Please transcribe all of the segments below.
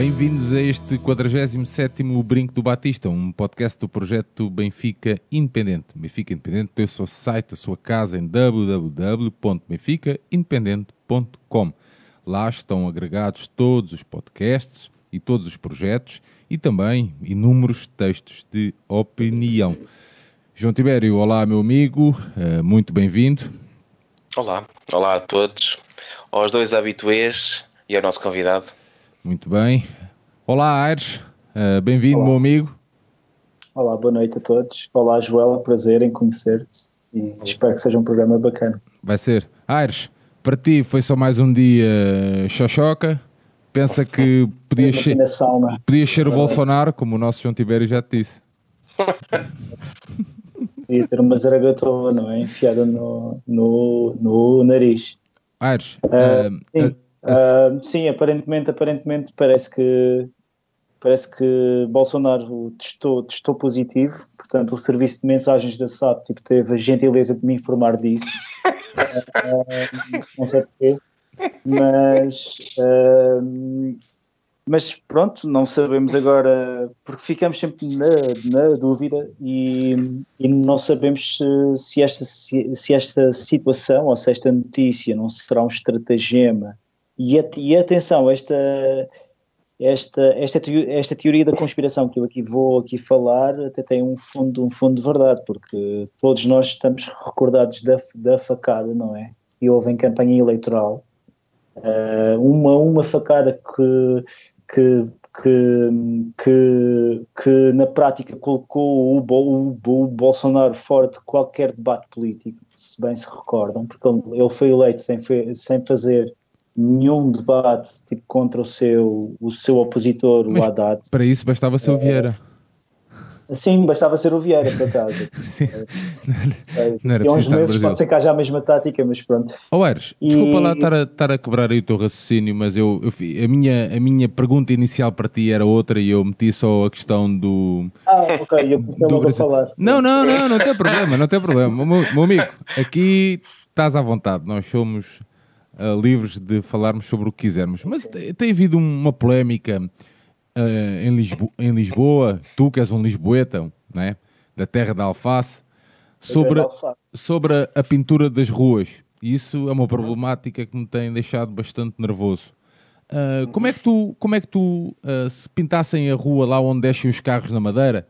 Bem-vindos a este 47º Brinco do Batista, um podcast do projeto Benfica Independente. Benfica Independente tem o seu site, a sua casa em www.benficaindependente.com. Lá estão agregados todos os podcasts e todos os projetos e também inúmeros textos de opinião. João Tibério, olá meu amigo, eh, muito bem-vindo. Olá, olá a todos, aos dois habituês e ao nosso convidado. Muito bem. Olá Aires, eh, bem-vindo meu amigo. Olá, boa noite a todos. Olá, Joel, prazer em conhecer-te e espero que seja um programa bacana. Vai ser. Aires, para ti foi só mais um dia xoxoca. Pensa que podias ser, sauna. podias ser o Bolsonaro, como o nosso João Tibério já te disse. Ia ter uma zaragatoa, não é? Enfiada no, no, no nariz. Aires, Ah, eh, sim. sim, aparentemente, aparentemente parece que parece que Bolsonaro testou, testou positivo, portanto o serviço de mensagens da SAP tipo, teve a gentileza de me informar disso. Ah, não sei porquê, mas, ah, mas pronto, não sabemos agora, porque ficamos sempre na, na dúvida e, e não sabemos se, se, esta, se, se esta situação ou se esta notícia não será um estratagema e, e atenção, esta, esta, esta, esta teoria da conspiração que eu aqui vou aqui falar até tem um fundo, um fundo de verdade, porque todos nós estamos recordados da, da facada, não é? E houve em campanha eleitoral eh, uma, uma facada que, que, que, que, que na prática colocou o, o, o Bolsonaro fora de qualquer debate político, se bem se recordam, porque ele foi eleito sem, sem fazer nenhum debate tipo, contra o seu, o seu opositor, Mas- o Haddad. para isso bastava ser o Vieira. Sim, bastava ser o Vieira, por acaso. Sim. Eh, Não era preciso uns meses pode ser que haja a mesma tática, mas pronto. Oh, Aires, E- desculpa lá estar a, estar a quebrar aí o teu raciocínio, mas eu, eu a, minha, a minha pergunta inicial para ti era outra e eu meti só a questão do. Ah, ok, eu do a falar. Não, não, não, não tem problema, não tem problema. Meu, meu amigo, aqui estás à vontade, nós somos ah, livres de falarmos sobre o que quisermos. Mas tem, havido uma polémica ah, em, Lisbo- em Lisboa, tu que és um lisboeta, não é? da terra da alface, sobre, sobre a, pintura das ruas. E isso é uma problemática que me tem deixado bastante nervoso. Ah, como é que tu, como é que tu se pintassem a rua lá onde descem os carros na Madeira,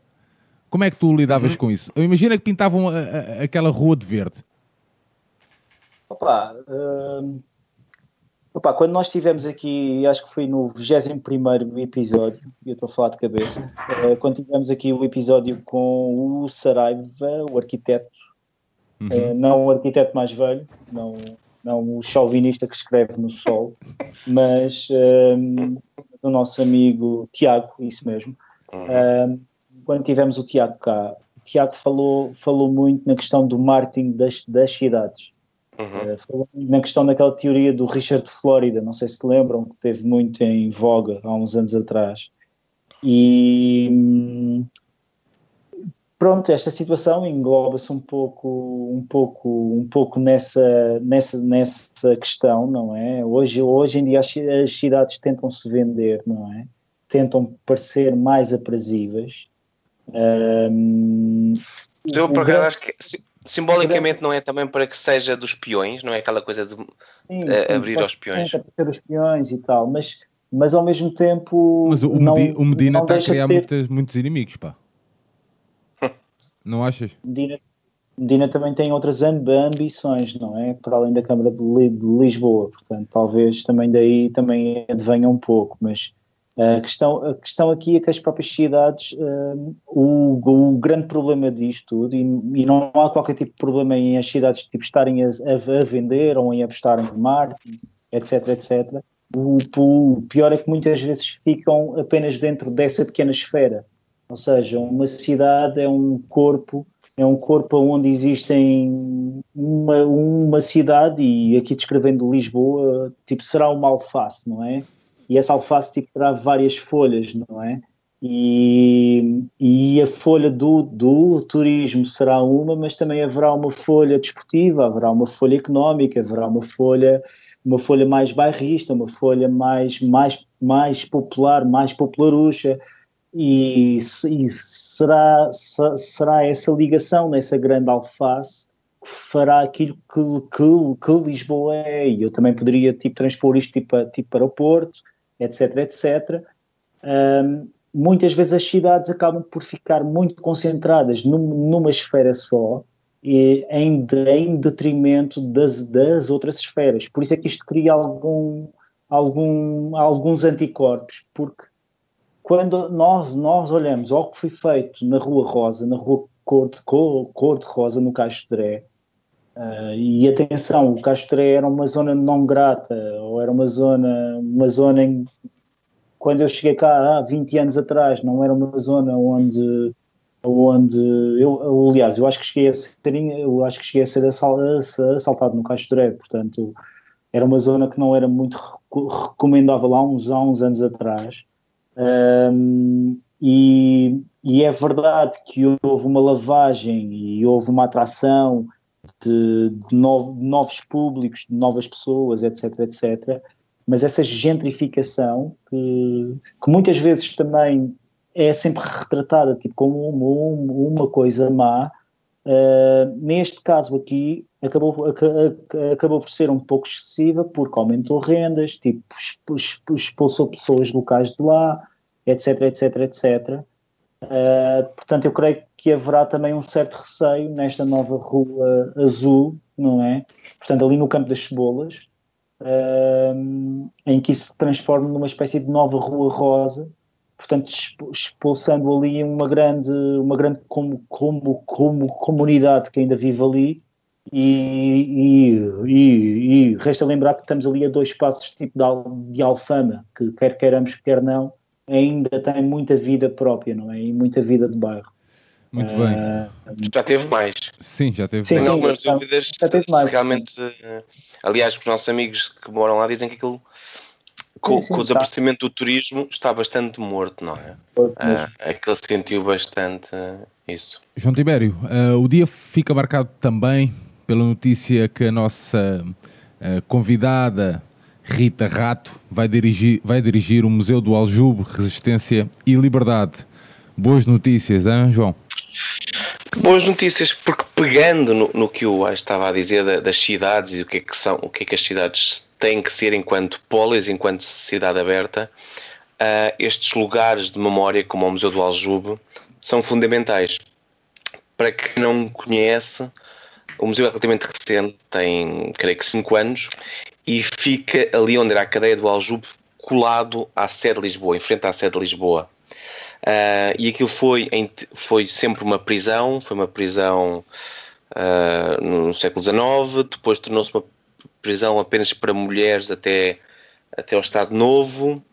como é que tu lidavas com isso? Imagina que pintavam a- a- aquela rua de verde. Opa, hum, opa, quando nós estivemos aqui, acho que foi no 21 episódio, e eu estou a falar de cabeça, eh, quando tivemos aqui o episódio com o Saraiva, o arquiteto, eh, não o arquiteto mais velho, não, não o chauvinista que escreve no sol, mas hum, o nosso amigo Tiago, isso mesmo. Um, quando tivemos o Tiago cá, o Tiago falou, falou muito na questão do marketing das, das cidades. Uh, falou muito na questão daquela teoria do Richard Florida, não sei se lembram, que teve muito em voga há uns anos atrás. E hum, pronto, esta situação engloba-se um pouco, um pouco, um pouco nessa, nessa, nessa questão, não é? Hoje, hoje em dia as, as cidades tentam se vender, não é? Tentam parecer mais aprazíveis. Hum, Eu, por acaso, acho que si- simbolicamente não é também para que seja dos peões, não é aquela coisa de Sim, eh, sim, abrir aos peões. supostamente aparecer os peões e tal, mas, mas ao mesmo tempo. Mas o, não- o Medina não está a criar ter- muitas- muitos inimigos, pá. Não achas? Medina, Medina também tem outras amb- ambições, não é? Para além da Câmara de Lisboa, portanto, talvez também daí também advenha um pouco, mas a questão, aqui é que as próprias cidades, hum, o, o grande problema disto tudo, e, e não há qualquer tipo de problema em as cidades tipo, estarem a, a- a vender ou em apostar em marketing, etc, etc, o, o pior é que muitas vezes ficam apenas dentro dessa pequena esfera. Ou seja, uma cidade é um corpo, é um corpo onde existem uma, uma cidade, e aqui descrevendo Lisboa, tipo, será uma alface, não é? E essa alface tipo, terá várias folhas, não é? E, e a folha do, do turismo será uma, mas também haverá uma folha desportiva, haverá uma folha económica, haverá uma folha, uma folha mais bairrista, uma folha mais, mais, mais popular, mais popularucha, e, e será, será essa ligação nessa grande alface que fará aquilo que, que, que Lisboa é, e eu também poderia tipo, transpor isto tipo, tipo aeroporto, etc, etc. Um, muitas vezes as cidades acabam por ficar muito concentradas num, numa esfera só e em, em detrimento das, das outras esferas. Por isso é que isto cria algum, algum, alguns anticorpos, porque quando nós, nós olhamos ao que foi feito na Rua Rosa, na Rua Cor de, Cor, Cor de Rosa, no Castré, uh, e atenção, o Castré era uma zona não grata, ou era uma zona, uma zona em quando eu cheguei cá há 20 anos atrás, não era uma zona onde onde eu, aliás, eu acho que cheguei a ser, eu acho que cheguei a ser assaltado no Castoré, portanto, era uma zona que não era muito recomendável há uns, há uns anos atrás. Um, e, e, é verdade que houve uma lavagem e houve uma atração de, de, novo, de novos públicos, de novas pessoas, etc, etc mas essa gentrificação que, que muitas vezes também é sempre retratada tipo, como uma, uma coisa má, uh, neste caso aqui acabou, acabou por ser um pouco excessiva porque aumentou rendas, tipo, expulsou pessoas locais de lá, etc, etc, etc. Uh, portanto, eu creio que haverá também um certo receio nesta nova rua azul, não é? Portanto, ali no campo das cebolas, em que isso se transforma numa espécie de nova rua rosa, portanto expulsando ali uma grande, uma grande como, como, como comunidade que ainda vive ali. E, e, e, e, resta lembrar que estamos ali a dois passos tipo de, de Alfama, que quer queiramos, quer não, ainda tem muita vida própria, não é? E muita vida de bairro. Muito bem. Já teve mais. Sim, já teve sim, mais. Tenho algumas dúvidas já teve mais. realmente. Aliás, os nossos amigos que moram lá dizem que aquilo. Com, sim, sim, com o desaparecimento do turismo está bastante morto, não é? Ah, aquele sentiu bastante isso. João Tibério, uh, o dia fica marcado também pela notícia que a nossa uh, convidada Rita Rato vai dirigir, vai dirigir o Museu do Aljube, Resistência e Liberdade. Boas notícias, hein, João? Boas notícias, porque pegando no, no que o Ais estava a dizer da, das cidades e o que é que são, o que é que as cidades têm que ser enquanto polis, enquanto cidade aberta, uh, estes lugares de memória, como o Museu do Aljube, são fundamentais. Para quem não conhece, o museu é relativamente recente, tem creio que 5 anos, e fica ali onde era a cadeia do Aljube, colado à sede de Lisboa, em frente à sede de Lisboa. Uh, e aquilo foi, foi sempre uma prisão, foi uma prisão uh, no século XIX, depois tornou-se uma prisão apenas para mulheres até, até ao Estado Novo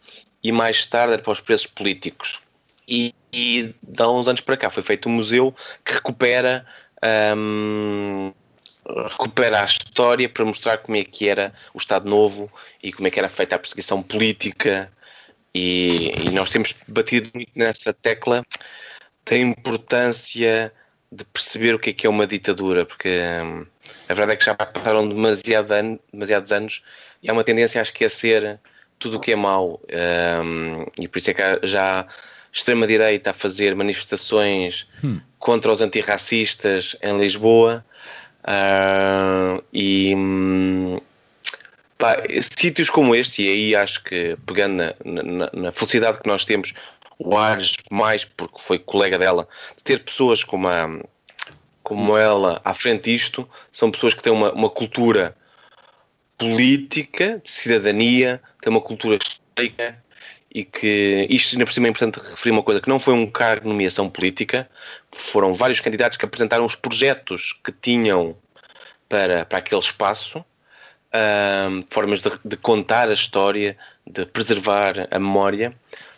e mais tarde era para os presos políticos. E, e de há uns anos para cá foi feito um museu que recupera um, recupera a história para mostrar como é que era o Estado Novo e como é que era feita a perseguição política e, e, nós temos batido muito nessa tecla da importância de perceber o que é que é uma ditadura, porque hum, a verdade é que já passaram demasiado ano, demasiados anos e há uma tendência a esquecer tudo o que é mau. Um, e por isso é que já extrema-direita a fazer manifestações hum. contra os antirracistas em Lisboa. Uh, e, hum, Pá, sítios como este, e aí acho que pegando na, na, na, felicidade que nós temos, o Ares mais porque foi colega dela, de ter pessoas como, a, como ela à frente disto, são pessoas que têm uma, uma cultura política, de cidadania, têm uma cultura histórica e que isto ainda por cima é importante referir uma coisa que não foi um cargo de nomeação política, foram vários candidatos que apresentaram os projetos que tinham para, para aquele espaço uh, formas de, de, contar a história, de preservar a memória.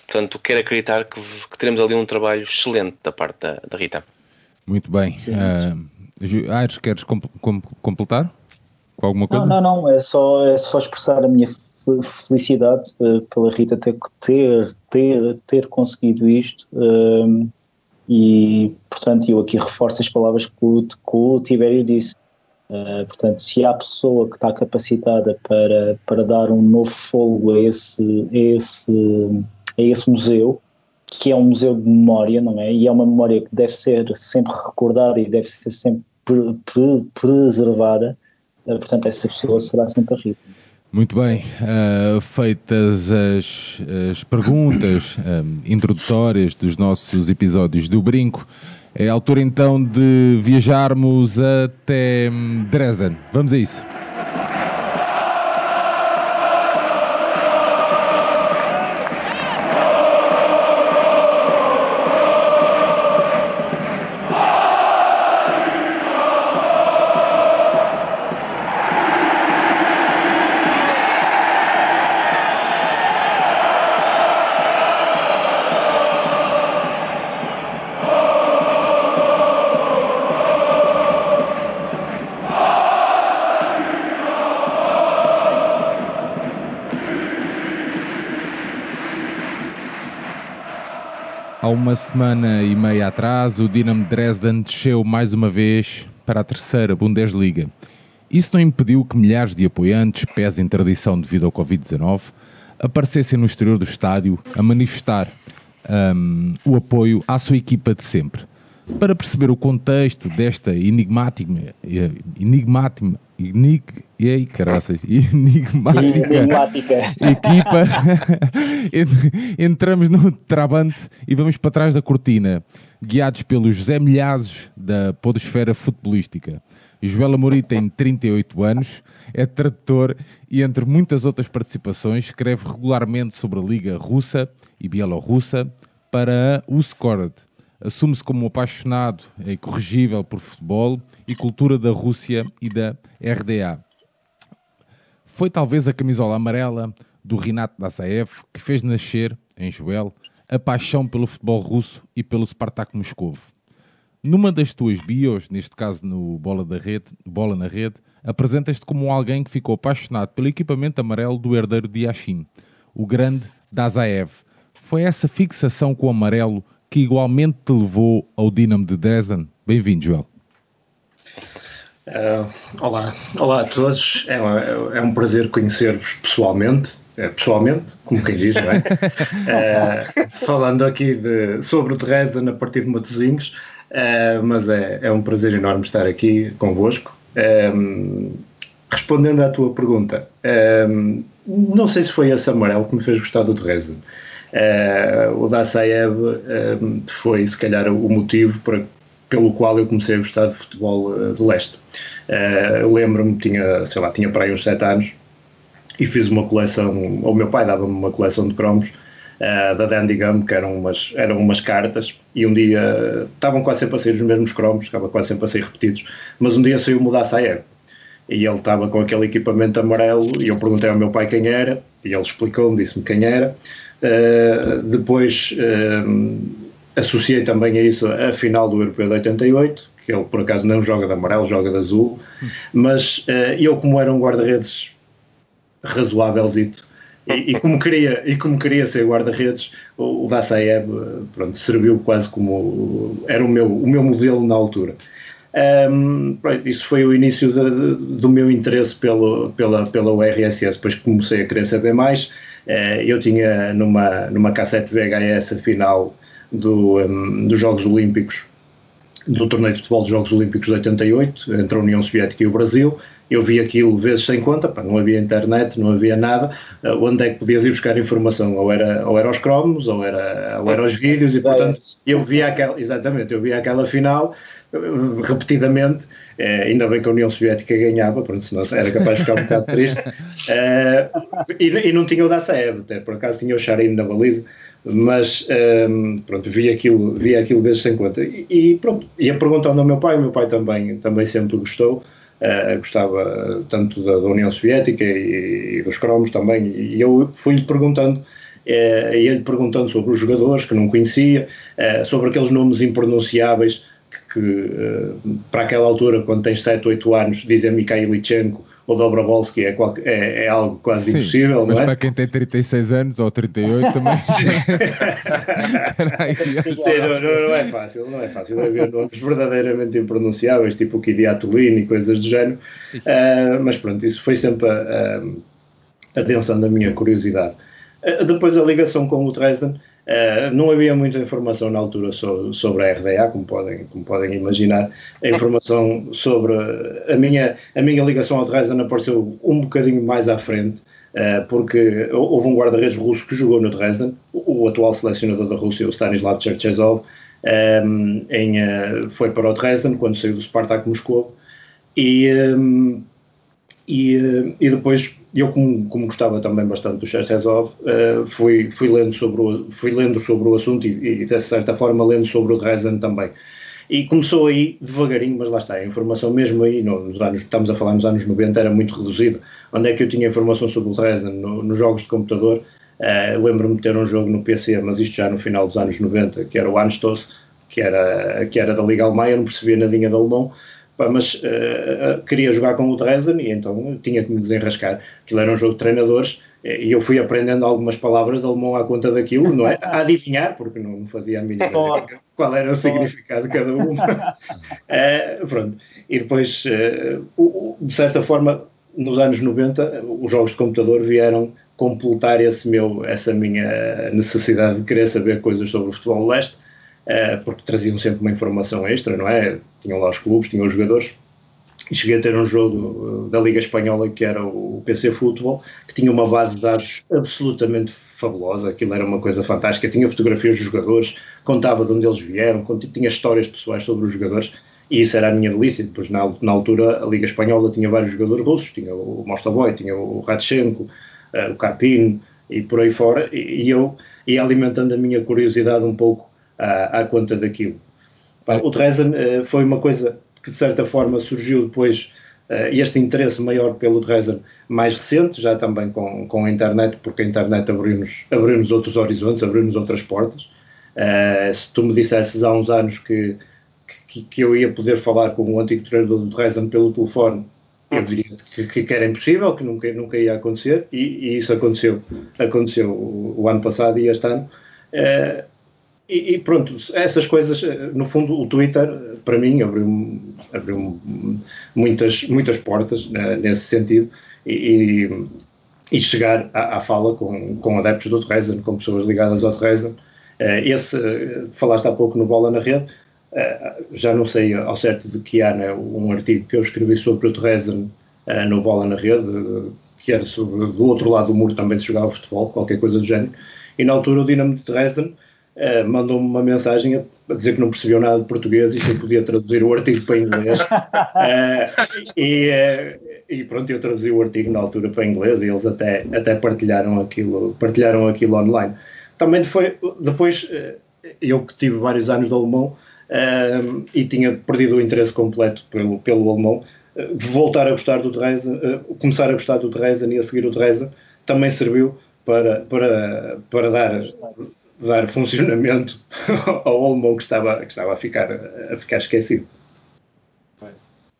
Portanto, quero acreditar que, que teremos ali um trabalho excelente da parte da, da Rita. Muito bem. Uh, Aires, queres completar com alguma coisa? Não, não, não. É só, é só expressar a minha felicidade uh, pela Rita ter, ter, ter, ter conseguido isto. Uh, e, portanto, eu aqui reforço as palavras que o, que o Tibério disse. Uh, portanto, se há pessoa que está capacitada para, para dar um novo fogo a esse, a esse, a esse museu, que é um museu de memória, não é? E é uma memória que deve ser sempre recordada e deve ser sempre pre, pre, preservada, uh, portanto, essa pessoa será sempre a Rita. Muito bem, uh, feitas as, as perguntas uh, introdutórias dos nossos episódios do Brinco, é a altura então de viajarmos até Dresden. Vamos a isso. Uma semana e meia atrás, o Dinamo Dresden desceu mais uma vez para a terceira Bundesliga. Isso não impediu que milhares de apoiantes, pés em tradição devido ao Covid-19, aparecessem no exterior do estádio a manifestar um, o apoio à sua equipa de sempre. Para perceber o contexto desta enigmática, enigmática, enig, ei, caraças, enigmática, enigmática. equipa, entramos no Trabante e vamos para trás da cortina, guiados pelos José Milhazes da podosfera futebolística. Joel Amorim tem 38 anos, é tradutor e, entre muitas outras participações, escreve regularmente sobre a Liga Russa e Bielorrussa para a Uskord, assume-se como um apaixonado e corrigível por futebol e cultura da Rússia e da RDA. Foi talvez a camisola amarela do Rinat Dassaev que fez nascer, em Joel, a paixão pelo futebol russo e pelo Spartak Moscovo. Numa das tuas bios, neste caso no Bola, da Rede, Bola na Rede, apresentas-te como alguém que ficou apaixonado pelo equipamento amarelo do herdeiro de Yashin, o grande Dazaev. Foi essa fixação com o amarelo que igualmente te levou ao Dinamo de Dresden. Bem-vindo, Joel. Uh, olá, olá a todos. É, é, é um prazer conhecer-vos pessoalmente, é, pessoalmente, como quem diz, não é? uh, falando aqui de, sobre o Dresden a partir de Matosinhos, uh, mas é, é um prazer enorme estar aqui convosco. respondendo à tua pergunta, não sei se foi esse amarelo que me fez gostar do Dresden. Uh, o Dassaev uh, foi, se calhar, o motivo para, pelo qual eu comecei a gostar de futebol uh, de leste. Uh, Lembro-me, tinha, sei lá, tinha para aí uns 7 anos e fiz uma coleção, ou o meu pai dava-me uma coleção de cromos uh, da Dandy Gum, que eram umas, eram umas cartas, e um dia estavam quase sempre a sair os mesmos cromos, estavam quase sempre a ser repetidos, mas um dia saiu o Dassaev e ele estava com aquele equipamento amarelo e eu perguntei ao meu pai quem era e ele explicou-me, disse-me quem era Uh, depois uh, associei também a isso a final do Europeu de 88, que ele por acaso não joga de amarelo, joga de azul, mas uh, eu como era um guarda-redes razoávelzito, e, e, como queria, e como queria ser guarda-redes, o, o Dassaev pronto, serviu quase como era o meu, o meu modelo na altura. Um, isso foi o início de, de, do meu interesse pelo, pela, pela URSS, depois comecei a querer saber mais, eh, eu tinha numa, numa cassete VHS final do, um, dos Jogos Olímpicos, do torneio de futebol dos Jogos Olímpicos de 88, entre a União Soviética e o Brasil. Eu vi aquilo vezes sem conta, pá, não havia internet, não havia nada. Uh, onde é que podias ir buscar informação? Ou era, ou era os cromos, ou era, ou era os vídeos, e portanto eu via aquela, exatamente, eu via aquela final repetidamente, eh, ainda bem que a União Soviética ganhava, pronto, senão era capaz de ficar um bocado triste, eh, e, e, não tinha o Dassaev, até por acaso tinha o Charim na baliza, mas um, pronto, vi aquilo, vi aquilo vezes sem conta. E, e, pronto, ia perguntando ao meu pai, o meu pai também, também sempre gostou, uh, gostava tanto da, da União Soviética e, e, dos cromos também, e eu fui-lhe perguntando, uh, ia-lhe perguntando sobre os jogadores que não conhecia, uh, sobre aqueles nomes impronunciáveis que, que para aquela altura, quando tens 7, 8 anos, dizem Mikhail Lichenko, o Dobrovolski é, é, é, algo quase Sim, impossível, mas é? para quem tem 36 anos ou 38 também. Sim, não, não, não, é fácil, não é fácil haver nomes verdadeiramente impronunciáveis, tipo o Kidiatulino e coisas do género, uh, mas pronto, isso foi sempre uh, adensando a minha curiosidade. Uh, depois a ligação com o Dresden, Uh, não havia muita informação na altura sobre, sobre, a RDA, como podem, como podem imaginar. A informação sobre a minha, a minha ligação ao Dresden apareceu um bocadinho mais à frente, uh, porque houve um guarda-redes russo que jogou no Dresden, o, o, atual selecionador da Rússia, o Stanislav Cherchezov, um, em, uh, foi para o Dresden quando saiu do Spartak Moscou e, um, e, e depois eu como, como, gostava também bastante do Cherchezov, uh, fui, fui, lendo sobre o, fui lendo sobre o assunto e, e, de certa forma lendo sobre o Dresden também. E começou aí devagarinho, mas lá está, a informação mesmo aí, nos anos, estamos a falar nos anos 90, era muito reduzida. Onde é que eu tinha informação sobre o Dresden? No, nos jogos de computador, uh, lembro-me de ter um jogo no PC, mas isto já no final dos anos 90, que era o Anstoss, que era, que era da Liga Alemã, eu não percebia nadinha de alemão, mas uh, queria jogar com o Dresden e então tinha que me desenrascar. Aquilo era um jogo de treinadores eh, e eu fui aprendendo algumas palavras de alemão à conta daquilo, não é? A adivinhar, porque não fazia a mínima ideia qual era o significado de cada uma. uh, pronto. E depois, uh, de certa forma, nos anos 90, os jogos de computador vieram completar esse meu, essa minha necessidade de querer saber coisas sobre o futebol leste porque traziam sempre uma informação extra, não é? Tinham lá os clubes, tinham os jogadores. E cheguei a ter um jogo eh, da Liga Espanhola que era o PC Futebol, que tinha uma base de dados absolutamente fabulosa, aquilo era uma coisa fantástica, tinha fotografias dos jogadores, contava de onde eles vieram, tinha histórias pessoais sobre os jogadores, e isso era a minha delícia. Depois, na, na altura, a Liga Espanhola tinha vários jogadores russos, tinha o Mostovoy, tinha o Radchenko, uh, o Carpino, e por aí fora, e eu ia alimentando a minha curiosidade um pouco à, à conta daquilo. O Dresden uh, foi uma coisa que de certa forma surgiu depois, uh, este interesse maior pelo Dresden mais recente, já também com, com a internet, porque a internet abriu-nos abriu outros horizontes, abriu-nos outras portas. Uh, se tu me dissesses há uns anos que, que, que, eu ia poder falar com o antigo treinador do Dresden pelo telefone, eu diria que, que, era impossível, que nunca, nunca ia acontecer, e, e isso aconteceu, aconteceu o, o, ano passado e este ano. Uh, e, e, pronto, essas coisas, eh, no fundo, o Twitter, para mim, abriu, abriu muitas, muitas portas né, nesse sentido. E, e chegar à, à, fala com, com adeptos do Dresden, com pessoas ligadas ao Dresden. Eh, esse, falaste há pouco no Bola na Rede, eh, já não sei ao certo de que ano é um artigo que eu escrevi sobre o Dresden no Bola na Rede, que era sobre, do outro lado do muro também se jogava futebol, qualquer coisa do género, e na altura o Dinamo de Dresden uh, mandou-me uma mensagem a, dizer que não percebeu nada de português e que eu podia traduzir o artigo para inglês. Uh, e, uh, e, pronto, eu traduzi o artigo na altura para inglês e eles até, até partilharam, aquilo, partilharam aquilo online. Também foi, depois, eu que tive vários anos de alemão e tinha perdido o interesse completo pelo, pelo alemão, voltar a gostar do Dresden, começar a gostar do Dresden e a seguir o Dresden, também serviu para, para, para dar dar funcionamento ao alemão que estava, que estava a, ficar, a ficar esquecido.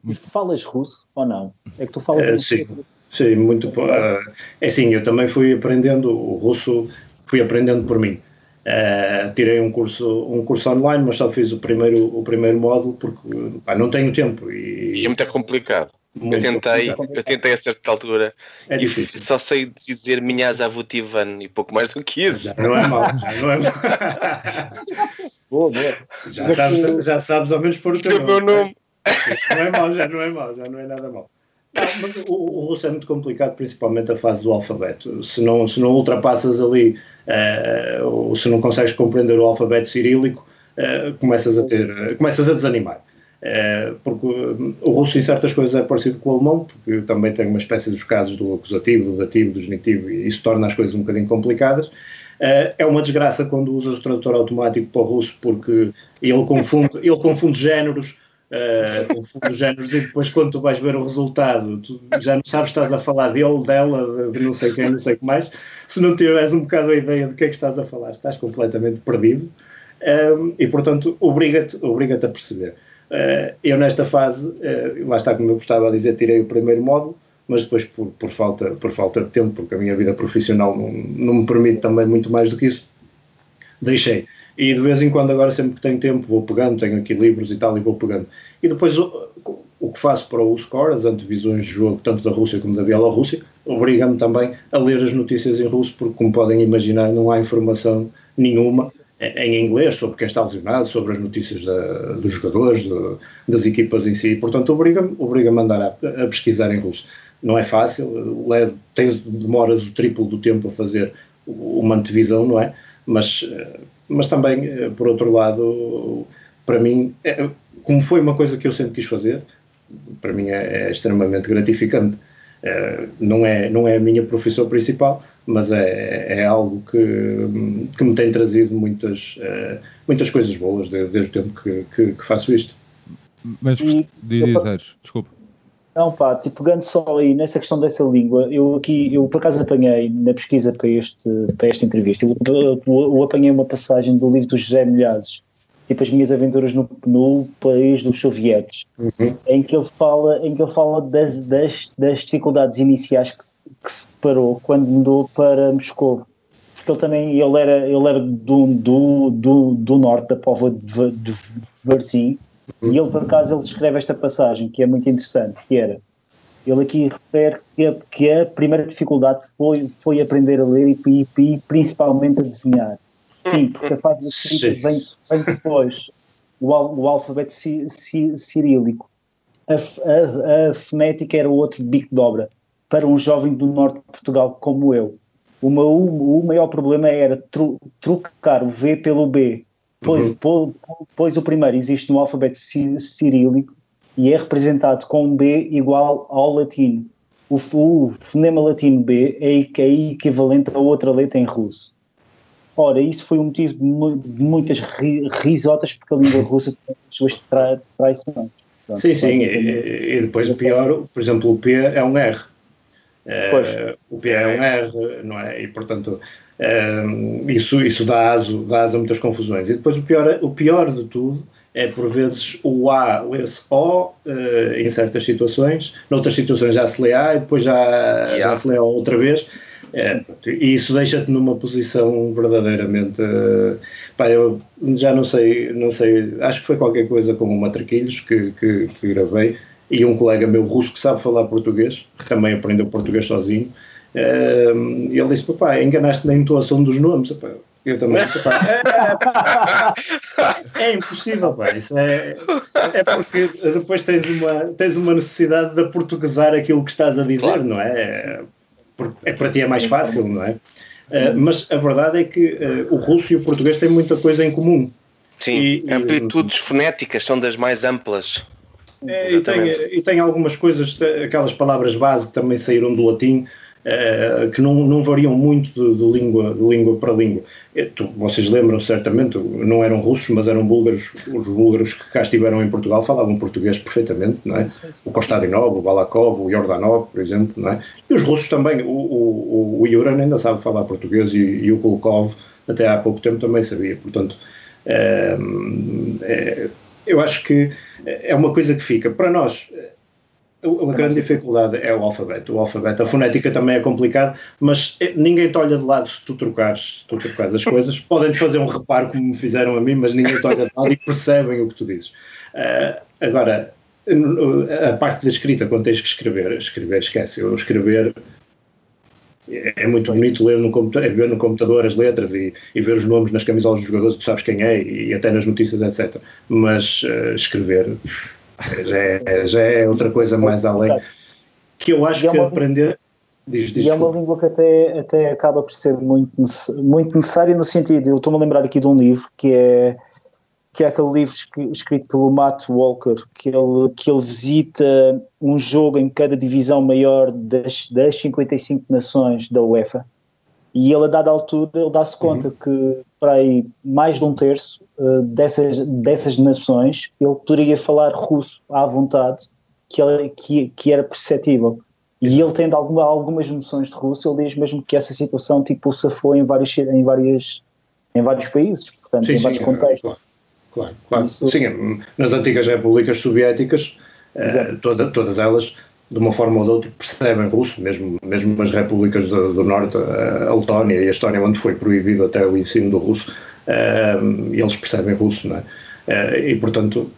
E falas russo ou não? É que tu falas uh, sim, sim, muito. Uh, é assim, eu também fui aprendendo o russo, fui aprendendo por mim. Uh, tirei um curso, um curso online, mas só fiz o primeiro, o primeiro módulo porque pá, não tenho tempo. E, e é muito complicado. Muito eu tentei, eu tentei a certa altura é e difícil. só sei dizer Minhas Avutivan e pouco mais do que isso. Já não é mal, já não é mal. boa, boa. Já, sabes, já sabes ao menos por o teu nome. meu nome. Não é mal, já não é mal, já não é nada mal. Não, mas o, o, russo é muito complicado, principalmente a fase do alfabeto. Se não, se não ultrapassas ali, uh, ou se não consegues compreender o alfabeto cirílico, uh, começas, a ter, uh, começas a desanimar. É, porque o russo em certas coisas é parecido com o alemão, porque também tem uma espécie dos casos do acusativo, do dativo, do genitivo, e isso torna as coisas um bocadinho complicadas. É, é uma desgraça quando usas o tradutor automático para o russo, porque ele confunde, ele confunde géneros uh, género, e depois quando tu vais ver o resultado, já não sabes estás a falar dele, dela, de não sei quem, não sei o que mais, se não tiveres um bocado a ideia do que é que estás a falar, estás completamente perdido, e portanto obriga-te obriga a perceber. Uh, eu nesta fase, uh, lá está como eu gostava de dizer, tirei o primeiro módulo, mas depois por, por, falta, por falta de tempo, porque a minha vida profissional não, não me permite também muito mais do que isso, deixei. E de vez em quando, agora sempre que tenho tempo, vou pegando, tenho aqui livros e tal, e vou pegando. E depois o, o que faço para o score, as antevisões de jogo, tanto da Rússia como da Bielorrússia, obriga-me também a ler as notícias em russo, porque, como podem imaginar, não há informação nenhuma em inglês sobre quem está lesionado, sobre as notícias da, dos jogadores, de, das equipas em si. Portanto, obriga-me obriga a andar a, a pesquisar em russo não é fácil, leva, tens, demoras o triplo do tempo a fazer uma antevisão, não é? Mas, eh, mas também, eh, por outro lado, para mim, é, como foi uma coisa que eu sempre quis fazer, para mim é, é extremamente gratificante. É, não, é, não é a minha profissão principal, mas é, é algo que, que me tem trazido muitas, muitas coisas boas desde, desde o tempo que, que, que faço isto. Mas, diz, desculpa. Não, pá, tipo, pegando só aí nessa questão dessa língua, eu aqui, eu por acaso apanhei na pesquisa para, este, para esta entrevista, eu, eu, eu apanhei uma passagem do livro do José Milhazes, tipo as minhas aventuras no, no país dos sovietes, uhum. em que ele fala, em que ele fala das, das, das dificuldades iniciais que, que se deparou quando mudou para Moscou. Porque ele também, ele era, ele era do, do, do, do norte da povoa de, de Varzim, e ele, por acaso, ele escreve esta passagem que é muito interessante, que era, ele aqui refere que a, que a primeira dificuldade foi, foi aprender a ler e, e, principalmente a desenhar. Sim, porque a fase da escrita vem, vem depois, o, o alfabeto ci, ci, cirílico. A, a, a, fonética era outro bico de obra para um jovem do norte de Portugal como eu. O, meu, o maior problema era tru, trucar o V pelo B, Pois, uhum. pois o primeiro existe no alfabeto cirílico e é representado com um B igual ao latino. O, o fonema latino B é, é equivalente a outra letra em russo. Ora, isso foi um motivo de, de muitas ri, risotas porque a língua russa tem as suas tra, traições. Sim, sim, e, e, depois o pior, por exemplo, o P é um R. Uh, o P é um R, não é? E portanto, isso, isso dá, aso, dá aso a muitas confusões. E depois o pior, o pior de tudo é por vezes o A lê-se O uh, em certas situações, noutras situações já se lê A e depois já, yeah. já se lê O outra vez. É, e isso deixa-te numa posição verdadeiramente. Uh, pá, eu já não sei, não sei, acho que foi qualquer coisa com o Matraquilhos que, que, que gravei e um colega meu russo que sabe falar português, que também aprendeu português sozinho e ele disse: Papai, enganaste na entoação dos nomes. eu também disse: é, é impossível, pá. Isso é, é porque depois tens uma, tens uma necessidade de aportuguesar aquilo que estás a dizer, claro. não é? É, para ti é mais fácil, não é? Uh, mas a verdade é que uh, o russo e o português têm muita coisa em comum. Sim, e, amplitudes e, fonéticas são das mais amplas. É, e, tem, e tem algumas coisas, aquelas palavras base que também saíram do latim, Uh, que não, não variam muito de, de, língua, de língua para língua. Eh, tu, vocês lembram certamente, não eram russos, mas eram búlgaros. Os búlgaros que cá estiveram em Portugal falavam português perfeitamente, não é? O Kostadinov, o Balakov, o Yordanov, por exemplo, não é? E os russos também. O, o, o Yuran ainda sabe falar português e, e o Kulkov até há pouco tempo também sabia. Portanto, é, é, eu acho que é uma coisa que fica. Para nós, a grande dificuldade é o alfabeto. O alfabeto, a fonética também é complicado, mas é, ninguém te olha de lado se tu trocares, se tu trocares as coisas. Podem-te fazer um reparo como me fizeram a mim, mas ninguém te olha de lado e percebem o que tu dizes. Uh, agora, a parte da escrita, quando tens que escrever, escrever, esquece. Eu escrever é muito bonito ler no computador, ver no computador as letras e, e, ver os nomes nas camisolas dos jogadores, tu sabes quem é e, até nas notícias, etc. Mas uh, escrever já é, já é outra coisa mais além. Que eu acho é que aprender. Diz, diz, e é uma língua que até, até acaba por ser muito, muito necessária no sentido, eu estou-me a lembrar aqui de um livro que é que é aquele livro escrito pelo Matt Walker, que ele, que ele visita um jogo em cada divisão maior das, das 55 nações da UEFA E ele, a dada altura, ele dá-se conta Uhum. que para aí mais de um terço uh, dessas, dessas nações ele poderia falar russo à vontade, que, ele, que, que era perceptível. E ele tendo alguma, algumas noções de russo, ele diz mesmo que essa situação tipo, safou em, vários, em, várias, em vários países, portanto, Sim, em sim, vários é, contextos. claro, claro, claro. Isso- Sim, nas antigas repúblicas soviéticas, eh, toda- todas elas, de uma forma ou de outra, percebem russo, mesmo, mesmo as repúblicas do, do Norte, eh, a Letónia e a Estónia, onde foi proibido até o ensino do russo, eh, eles percebem russo, não é? Eh, E, portanto,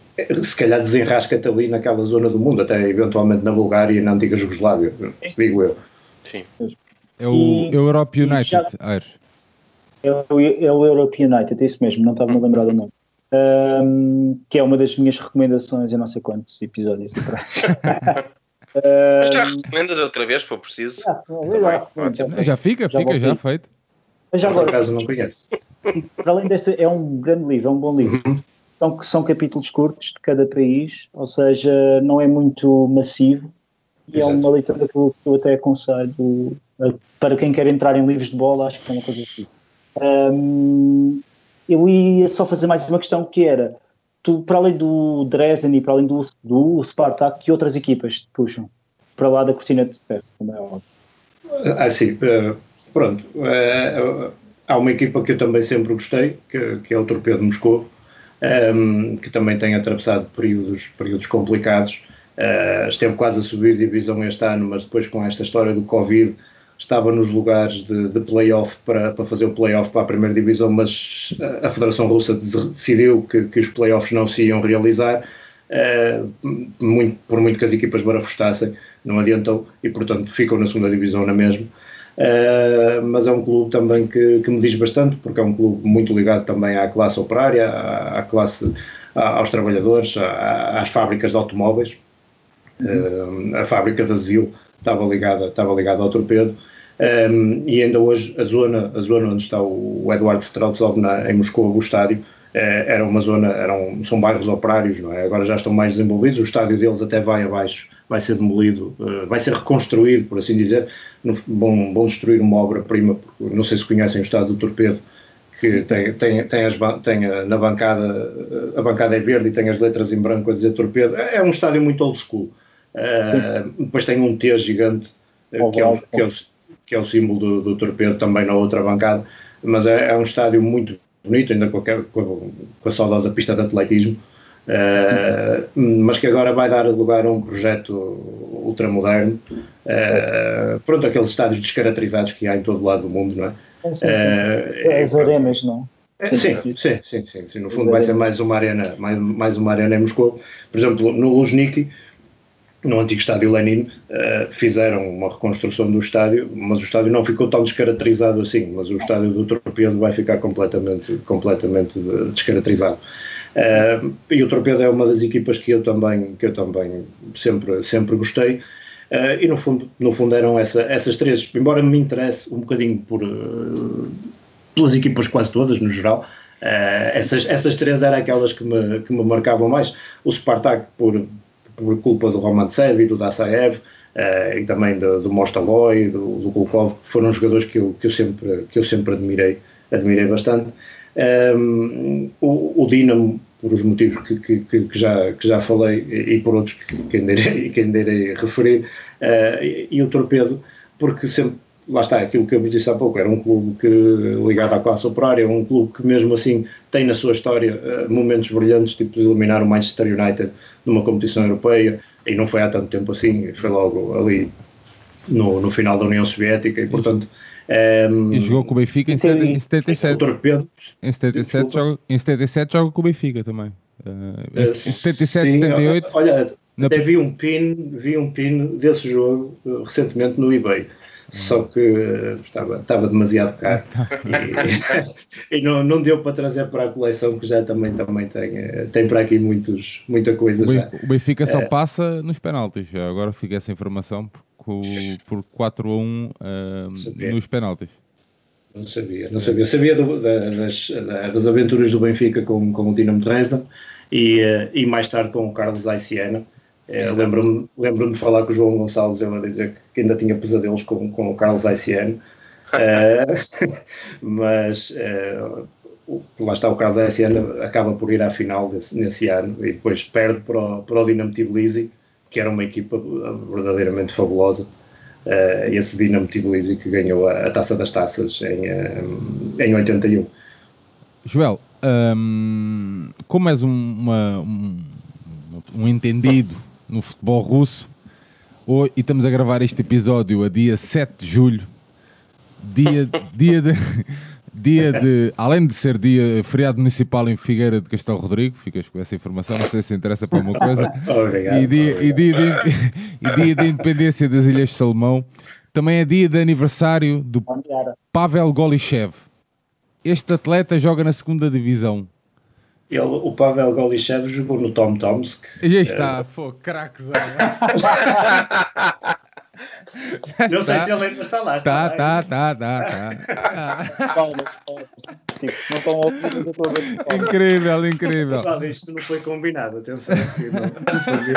se calhar desenrasca-te ali naquela zona do mundo, até eventualmente na Bulgária e na antiga Jugoslávia, digo eu. Sim. É o E- Europe United, já-. É o, é o Europe United, é isso mesmo, não estava a lembrar do nome. Ahm, que é uma das minhas recomendações em não sei quantos episódios atrás. Mas já recomendas outra vez, se for preciso. já, já, já, Já fica, Já fica, já feito. Mas já Por agora, acaso não conheço. para além deste, é um grande livro, é um bom livro. São, são capítulos curtos de cada país, ou seja, não é muito massivo e é Exato. uma leitura que eu, que eu até aconselho para quem quer entrar em livros de bola, acho que é uma coisa assim. Ahm, eu ia só fazer mais uma questão que era, tu, para além do Dresden e para além do, do Spartak, que outras equipas te puxam? Para lá da cortina de ferro, como é óbvio. Ah, sim, eh, pronto. Eh, há uma equipa que eu também sempre gostei, que, é o Torpedo de Moscou, ehm, que também tem atravessado períodos, períodos complicados. Esteve quase a subir divisão este ano, mas depois com esta história do Covid estava nos lugares de, de play-off para, para fazer o play-off para a primeira divisão, mas a Federação Russa decidiu que, que os play-offs não se iam realizar. Uh, muito, por muito que as equipas barafustassem, não adiantou e, portanto, ficam na segunda divisão na mesma. Uh, mas é um clube também que, que, me diz bastante, porque é um clube muito ligado também à classe operária, à, à classe, à, aos trabalhadores, à, às fábricas de automóveis. Uh, a fábrica da Zil estava ligada, estava ligada ao torpedo. Um, e ainda hoje a zona, a zona onde está o Eduardo Streltsov na, em Moscou, o estádio, era uma zona, eram, são bairros operários, não é? agora já estão mais desenvolvidos, o estádio deles até vai abaixo, vai ser demolido, vai ser reconstruído, por assim dizer, vão, vão destruir uma obra-prima, não sei se conhecem o estádio do Torpedo, que tem, tem, tem, as, tem a, na bancada, a bancada é verde e tem as letras em branco a dizer Torpedo, é um estádio muito old school. Sim, sim. depois tem um T gigante, oh, que, é o, que, é o, que é o símbolo do, do Torpedo, também na outra bancada, mas é, é um estádio muito bonito, ainda com a, com a saudosa pista de atletismo, uh, mas que agora vai dar lugar a um projeto ultramoderno. Uh, pronto, aqueles estádios descaracterizados que há em todo lado do mundo, não é? Sim, sim, sim. Uh, As arenas, não? Sim, sim, sim, sim, sim, sim. No fundo vai ser mais uma arena, mais, mais uma arena em Moscou. Por exemplo, no Luzhniki, no antigo estádio Lenin, uh, fizeram uma reconstrução do estádio, mas o estádio não ficou tão descaracterizado assim, mas o estádio do Torpedo vai ficar completamente, completamente descaracterizado. Uh, e o Torpedo é uma das equipas que eu também, que eu também sempre, sempre gostei, uh, e no fundo, no fundo eram essa, essas três, embora me interesse um bocadinho por, pelas equipas quase todas, no geral, essas, essas três eram aquelas que me, que me marcavam mais. O Spartak por por culpa do Romantsev e do Dassaev uh, e também do, do Mostaloy, do, do Kulkov, foram jogadores que eu, que eu, sempre, que eu sempre admirei, admirei bastante. Um, o, o Dinamo, por os motivos que, que, que, já, que já falei e, e por outros que, que, ainda irei, que referir, uh, e, e o Torpedo, porque sempre lá está, aquilo que eu vos disse há pouco, era um clube que, ligado à classe operária, um clube que mesmo assim tem na sua história uh, momentos brilhantes, tipo de eliminar o Manchester United numa competição europeia, e não foi há tanto tempo assim, foi logo ali no, no final da União Soviética, e portanto... Um, e jogou com o Benfica em, Então, em 77. O Torpedo. Em 77, joga, em 77 joga com o Benfica também. Uh, em, em 77, sim, 78. Olha, na... até vi um pin, vi um pin desse jogo recentemente no eBay só que uh, estava, estava demasiado caro e, e não, não deu para trazer para a coleção que já também, também tem, tem para aqui muitos, muita coisa. O, já. o Benfica só é. passa nos penaltis, agora fica essa informação por, por 4 a 1 uh, nos penaltis. Não sabia, não sabia. Sabia do, da, das, das aventuras do Benfica com, com o Dinamo Dresden e, e mais tarde com o Carlos Aiciana. É, lembro-me lembro de falar com o João Gonçalves ele a dizer que ainda tinha pesadelos com, com o Carlos ICN uh, mas uh, lá está o Carlos ano acaba por ir à final desse, nesse ano e depois perde para o, para o Dinamo Tbilisi que era uma equipa verdadeiramente fabulosa. Uh, esse Dinamo Tbilisi que ganhou a, a, Taça das Taças em, uh, em 81 Joel um, como és um, uma, um, um entendido no futebol russo e estamos a gravar este episódio a dia 7 de julho dia, dia de Dia de, além de ser dia feriado municipal em Figueira de Castelo Rodrigo, ficas com essa informação, não sei se interessa para alguma coisa. obrigado, e, dia, obrigado. E, dia de, e dia da independência das Ilhas de Salomão. Também é dia de aniversário do Pavel Golichev. Este atleta joga na segunda divisão. Ele, o Pavel Golichev jogou no Tom Tomsk. Já está, é... pô, craquezão. Não sei tá. se ele ainda está lá. Está, está, está, está, está. Tipo, não estão a ouvir, Incrível, incrível. Pessoal, isto não foi combinado, atenção. Não, não, fazia...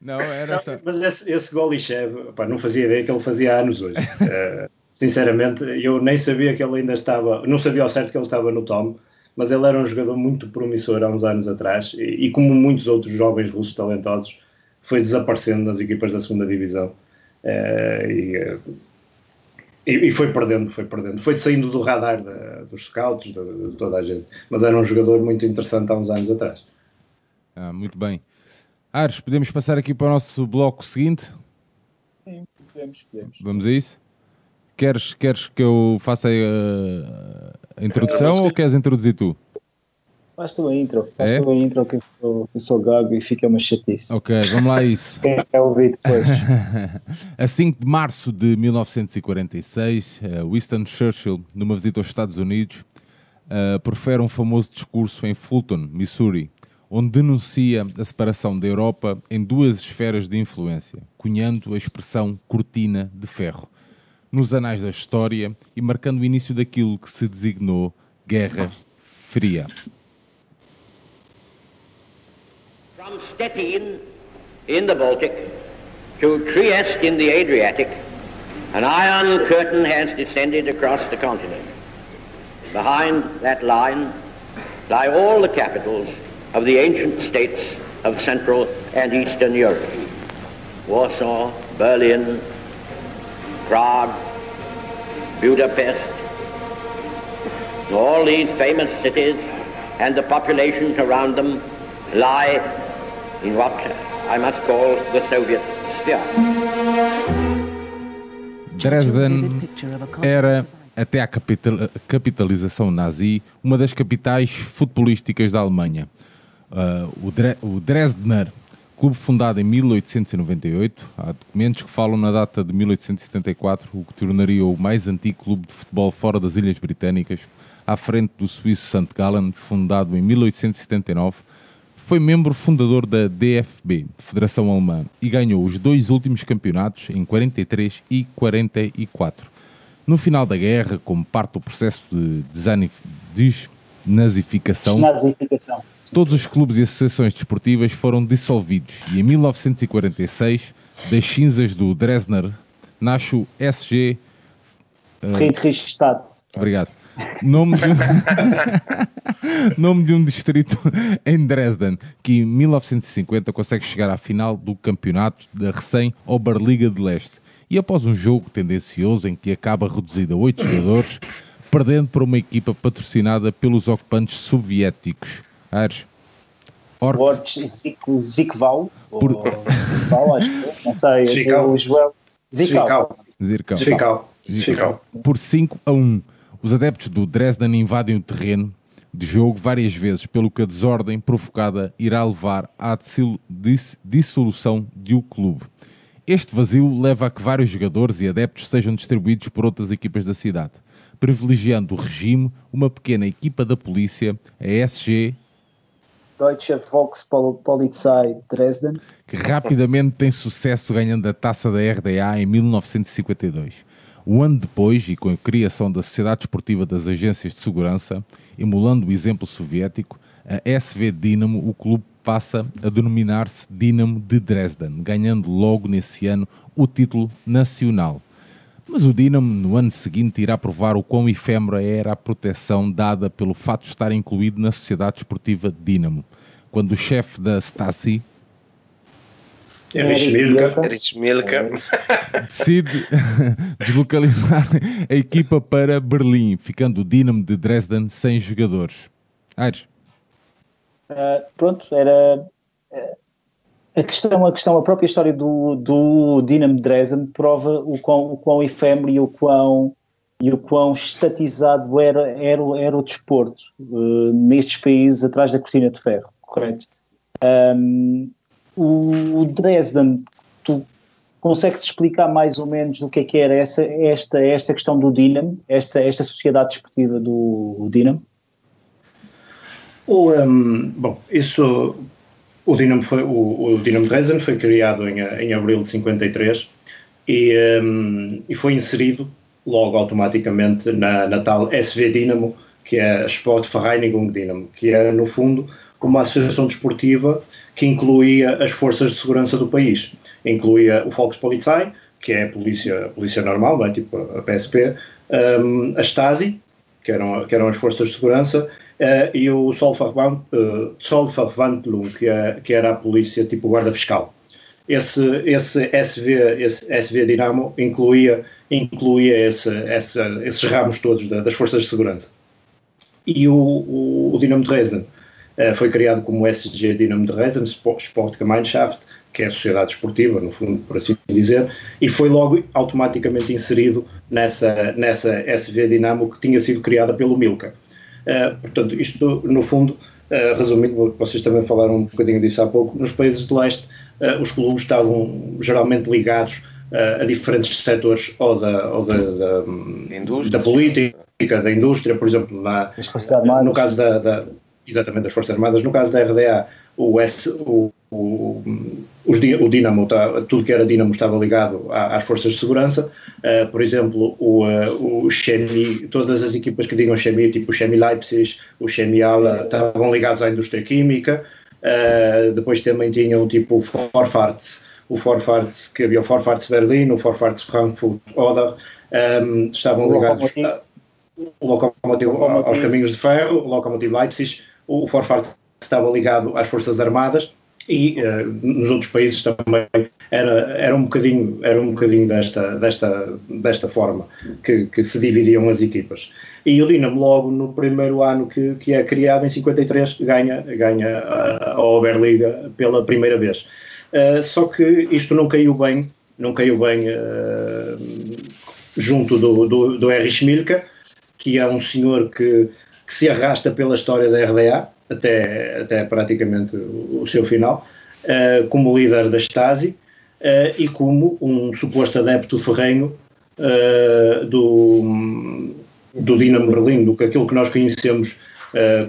não era não, só... Mas esse, esse Golichev, pá, não fazia ideia que ele fazia anos hoje. Uh, sinceramente, eu nem sabia que ele ainda estava, não sabia ao certo que ele estava no Tom, mas ele era um jogador muito promissor há uns anos atrás e, e como muitos outros jovens russos talentosos, foi desaparecendo nas equipas da segunda divisão. Uh, e, e, foi perdendo, foi perdendo. Foi saindo do radar de, dos scouts, de, de, toda a gente. Mas era um jogador muito interessante há uns anos atrás. Ah, muito bem. Ares, podemos passar aqui para o nosso bloco seguinte? Sim, podemos, podemos. Vamos a isso? Queres, queres que eu faça a, a introdução ou queres introduzir tu? Faz tu a intro, faz é? tu a intro que eu sou, eu sou gago e fica uma chatice. Ok, vamos lá a isso. Quem quer ouvir depois? a 5 de março de 1946, eh, Winston Churchill, numa visita aos Estados Unidos, uh, profere um famoso discurso em Fulton, Missouri, onde denuncia a separação da Europa em duas esferas de influência, cunhando a expressão cortina de ferro, nos anais da história e marcando o início daquilo que se designou Guerra Fria. From Stettin in the Baltic to Trieste in the Adriatic, an iron curtain has descended across the continent. Behind that line lie all the capitals of the ancient states of Central and Eastern Europe. Warsaw, Berlin, Prague, Budapest, all these famous cities and the populations around them lie in what I must call the Soviet sphere. Dresden era, até à capital, capitalização nazi, uma das capitais futebolísticas da Alemanha. Uh, o, Dre o Dresdner, clube fundado em 1898, há documentos que falam na data de 1874, o que tornaria o mais antigo clube de futebol fora das Ilhas Britânicas, à frente do suíço St. Gallen, fundado em 1879, foi membro fundador da DFB, Federação Alemã, e ganhou os dois últimos campeonatos em 43 e 44. No final da guerra, como parte do processo de desnazificação, desnazificação. Todos os clubes e associações desportivas foram dissolvidos e em 1946, das cinzas do Dresdner, nasce o SG... Uh, Friedrichstadt. Obrigado nome de, nome de um distrito em Dresden, que em 1950 consegue chegar à final do campeonato da recém-Oberliga de Leste. E após um jogo tendencioso em que acaba reduzido a 8 jogadores, perdendo para uma equipa patrocinada pelos ocupantes soviéticos. Ares. Orc. Zikval. Por... Zikval, acho que não sei. Zikval. Zikval. Zikval. Zikval. Por 5 a 1. Os adeptos do Dresden invadem o terreno de jogo várias vezes, pelo que a desordem provocada irá levar à dissolução de o um clube. Este vazio leva a que vários jogadores e adeptos sejam distribuídos por outras equipas da cidade, privilegiando o regime uma pequena equipa da polícia, a SG Deutsche Volkspolizei Dresden, que rapidamente tem sucesso ganhando a taça da RDA em 1952. Um ano depois, e com a criação da Sociedade Esportiva das Agências de Segurança, emulando o exemplo soviético, a SV Dinamo, o clube passa a denominar-se Dinamo de Dresden, ganhando logo nesse ano o título nacional. Mas o Dinamo, no ano seguinte, irá provar o quão efêmera era a proteção dada pelo fato de estar incluído na Sociedade Esportiva Dinamo, quando o chefe da Stasi Erich Milka. Erich Milka. decide deslocalizar a equipa para Berlim, ficando o Dinamo de Dresden sem jogadores. Aires, Uh, pronto, era uh, a questão, a questão, a própria história do, do Dinamo Dresden prova o quão, o quão efêmero e o quão, e o quão estatizado era, era, era o desporto uh, nestes países atrás da cortina de ferro, correto? Um, o Dresden, tu consegues explicar mais ou menos o que é que era essa, esta, esta questão do Dinamo, esta, esta sociedade desportiva do Dinamo? Um, bom, isso, o Dinamo, foi, o, o Dinamo Dresden foi criado em, em abril de 53 e, um, e foi inserido logo automaticamente na, na tal SV Dinamo, que é Sportvereinigung Dinamo, que é no fundo uma associação desportiva que incluía as forças de segurança do país. Incluía o Volkspolizei, que é a polícia, a polícia normal, é? tipo a PSP, um, a Stasi, que eram, que eram as forças de segurança, uh, e o uh, Zollverwandlung, que, é, que era a polícia tipo guarda fiscal. Esse, esse, SV, esse SV Dinamo incluía, incluía esse, esse, esses ramos todos da, das forças de segurança. E o, o, o Dinamo Dresden uh, foi criado como SG Dinamo Dresden, Sportgemeinschaft, que é a sociedade esportiva, no fundo, por assim dizer, e foi logo automaticamente inserido nessa, nessa SV Dinamo que tinha sido criada pelo Milka. Uh, portanto, isto, no fundo, uh, resumindo, vocês também falaram um bocadinho disso há pouco, nos países de leste, uh, os clubes estavam geralmente ligados a diferentes setores, ou da, ou da, da, da política, da indústria, por exemplo, na, no caso da, da, exatamente das Forças Armadas, no caso da RDA, o, S, o, o, os, o Dinamo, tá, tudo que era Dinamo estava ligado às forças de segurança. Uh, por exemplo, o, uh, o Chemi, todas as equipas que digam Chemi, tipo o Chemi Leipzig, o Chemi Ala, estavam ligados à indústria química. Uh, depois também tinham tipo o Forfarts, o Forfarts, que havia o Forfarts Berlim, o Forfarts Frankfurt Oder, um, estavam ligados o Locomotive aos caminhos de ferro, o Locomotive Leipzig, o Forfarts estava ligado às Forças Armadas e uh, nos outros países também era, era um bocadinho, era um bocadinho desta, desta, desta forma que, que se dividiam as equipas. E o Dinamo, logo no primeiro ano que, que é criado, em 53, ganha, ganha a, a Oberliga pela primeira vez. Uh, só que isto não caiu bem, não caiu bem uh, junto do, do, do Erich Milka, que é um senhor que, que se arrasta pela história da RDA, até, até praticamente o, seu final, uh, como líder da Stasi uh, e como um suposto adepto ferrenho uh, do, do Dinamo Berlim, do que aquilo que nós conhecemos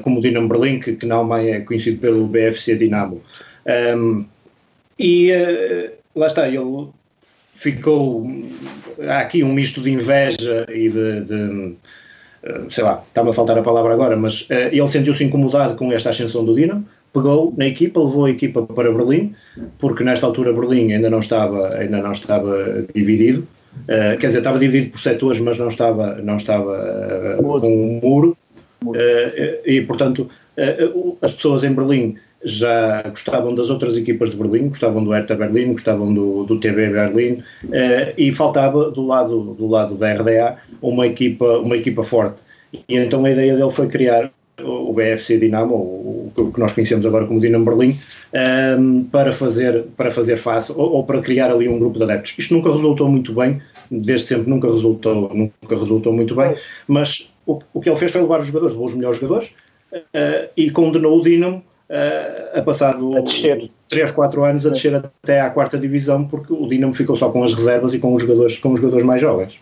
como Dinamo Berlim, que, que na Alemanha é conhecido pelo BFC Dinamo. Um, e lá está, ele ficou. Há aqui um misto de inveja e de, de sei lá, está-me a faltar a palavra agora, mas uh, ele sentiu-se incomodado com esta ascensão do Dinamo, pegou na equipa, levou a equipa para Berlim, porque nesta altura Berlim ainda não estava, ainda não estava dividido, uh, quer dizer, estava dividido por setores, mas não estava, não estava com um muro, e portanto as pessoas em Berlim já gostavam das outras equipas de Berlim, gostavam do Hertha Berlim, gostavam do, do TB Berlim eh, e faltava do lado do lado da RDA uma equipa uma equipa forte e então a ideia dele foi criar o BFC Dinamo, o, o que nós conhecemos agora como Dinamo Berlim, ehm, para fazer para fazer face ou, ou, para criar ali um grupo de adeptos. Isto nunca resultou muito bem, desde sempre nunca resultou nunca resultou muito bem, mas o, o que ele fez foi levar os jogadores, levou os melhores jogadores uh, e condenou o Dinamo uh, a passado a descer. 3, 4 anos a descer até à quarta divisão porque o Dinamo ficou só com as reservas e com os jogadores, com os jogadores mais jovens.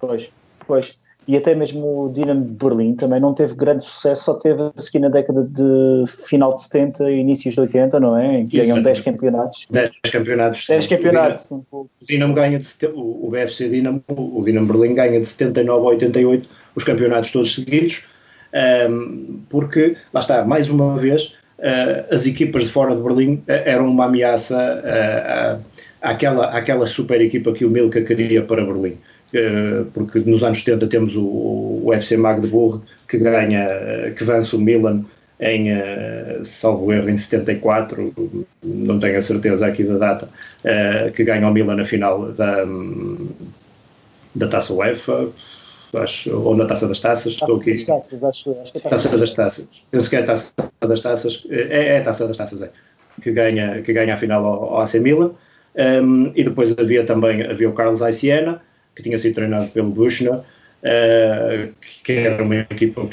Pois, pois. E até mesmo o Dinamo de Berlim também não teve grande sucesso, só teve a seguir na década de final de 70 e inícios de 80, não é? Em que ganham 10 campeonatos. 10 campeonatos. 10 campeonatos. O Dinamo ganha de, o BFC Dinamo, o Dinamo Berlim ganha de 79 a 88 os campeonatos todos seguidos, um, ehm, porque, lá está, mais uma vez, as equipas de fora de Berlim uh, eram uma ameaça uh, àquela, àquela super equipa que o Milka queria para Berlim. porque nos anos 70 temos o, o FC Magdeburg que ganha, que vence o Milan em, salvo erro, em 74, não tenho a certeza aqui da data, que ganha o Milan na final da, da Taça UEFA, acho, ou na Taça das Taças, estou aqui. Das taças, acho, acho que é taça, taça das Taças. Penso que é a Taça das Taças, é, é a Taça das Taças, é, que ganha, que ganha a final ao, ao AC Milan. Um, e depois havia também havia o Carlos Aiciena, que tinha sido treinado pelo Buchner, uh, que era uma equipa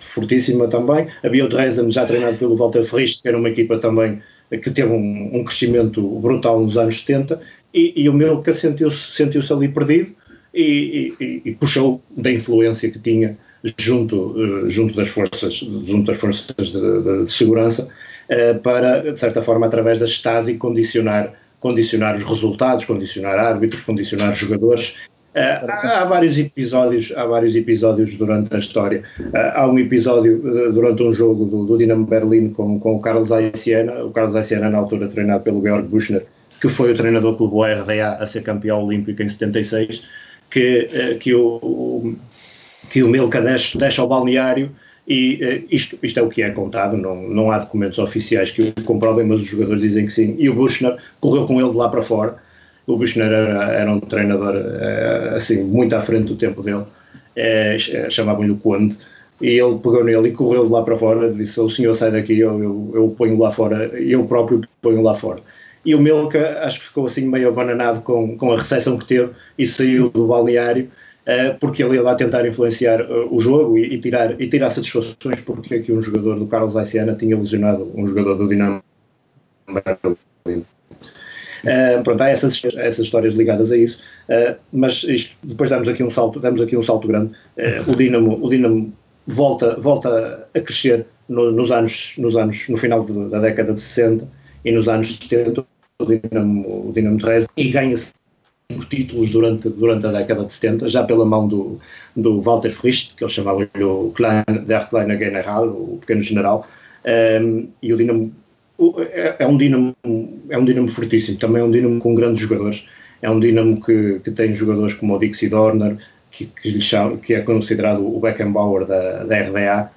fortíssima também. Havia o Dresden, já treinado pelo Walter Frist, que era uma equipa também que teve um, um crescimento brutal nos anos 70, e, e o Milka sentiu-se sentiu ali perdido e, e, e, puxou da influência que tinha junto, uh, junto das forças, junto das forças de, de, segurança uh, para, de certa forma, através da Stasi, condicionar, condicionar os resultados, condicionar árbitros, condicionar jogadores Uh, há, vários episódios, há vários episódios durante a história. Há um episódio durante um jogo do, do Dinamo Berlim com, com o Carlos Aiciena, o Carlos Aiciena na altura treinado pelo Georg Buchner, que foi o treinador pelo RDA a ser campeão olímpico em 76, que, que o, que o Milka deixa, deixa ao balneário e isto, isto é o que é contado, não, não há documentos oficiais que o comprovem, mas os jogadores dizem que sim, e o Buchner correu com ele de lá para fora, o Buchner era, era um treinador eh, assim, muito à frente do tempo dele, é, chamavam-lhe o Conde, e ele pegou nele e correu de lá para fora, disse, o senhor sai daqui, eu, eu, eu ponho lá fora, eu próprio ponho lá fora. E o Milka acho que ficou assim meio abananado com, com a recepção que teve e saiu do balneário, uh, porque ele ia lá tentar influenciar uh, o jogo e, e, tirar, e tirar satisfações porque aqui um jogador do Carlos Aiciana tinha lesionado um jogador do Dinamo Uh, pronto, há essas, essas histórias ligadas a isso, uh, mas isto, depois damos aqui um salto, damos aqui um salto grande. Uh, o Dinamo, o Dinamo volta, volta a crescer no, nos anos, nos anos, no final de, da década de 60 e nos anos 70 o Dinamo, o Dinamo Dresden e ganha cinco títulos durante, durante a década de 70, já pela mão do, do Walter Frist, que eles chamavam o Klein, der Kleine General, o pequeno general, um, e o Dinamo é, é, um Dinamo, é um Dinamo fortíssimo, também é um Dinamo com grandes jogadores. É um Dinamo que, que tem jogadores como o Dixie Dorner, que, que, chama, que é considerado o Beckenbauer da, da RDA,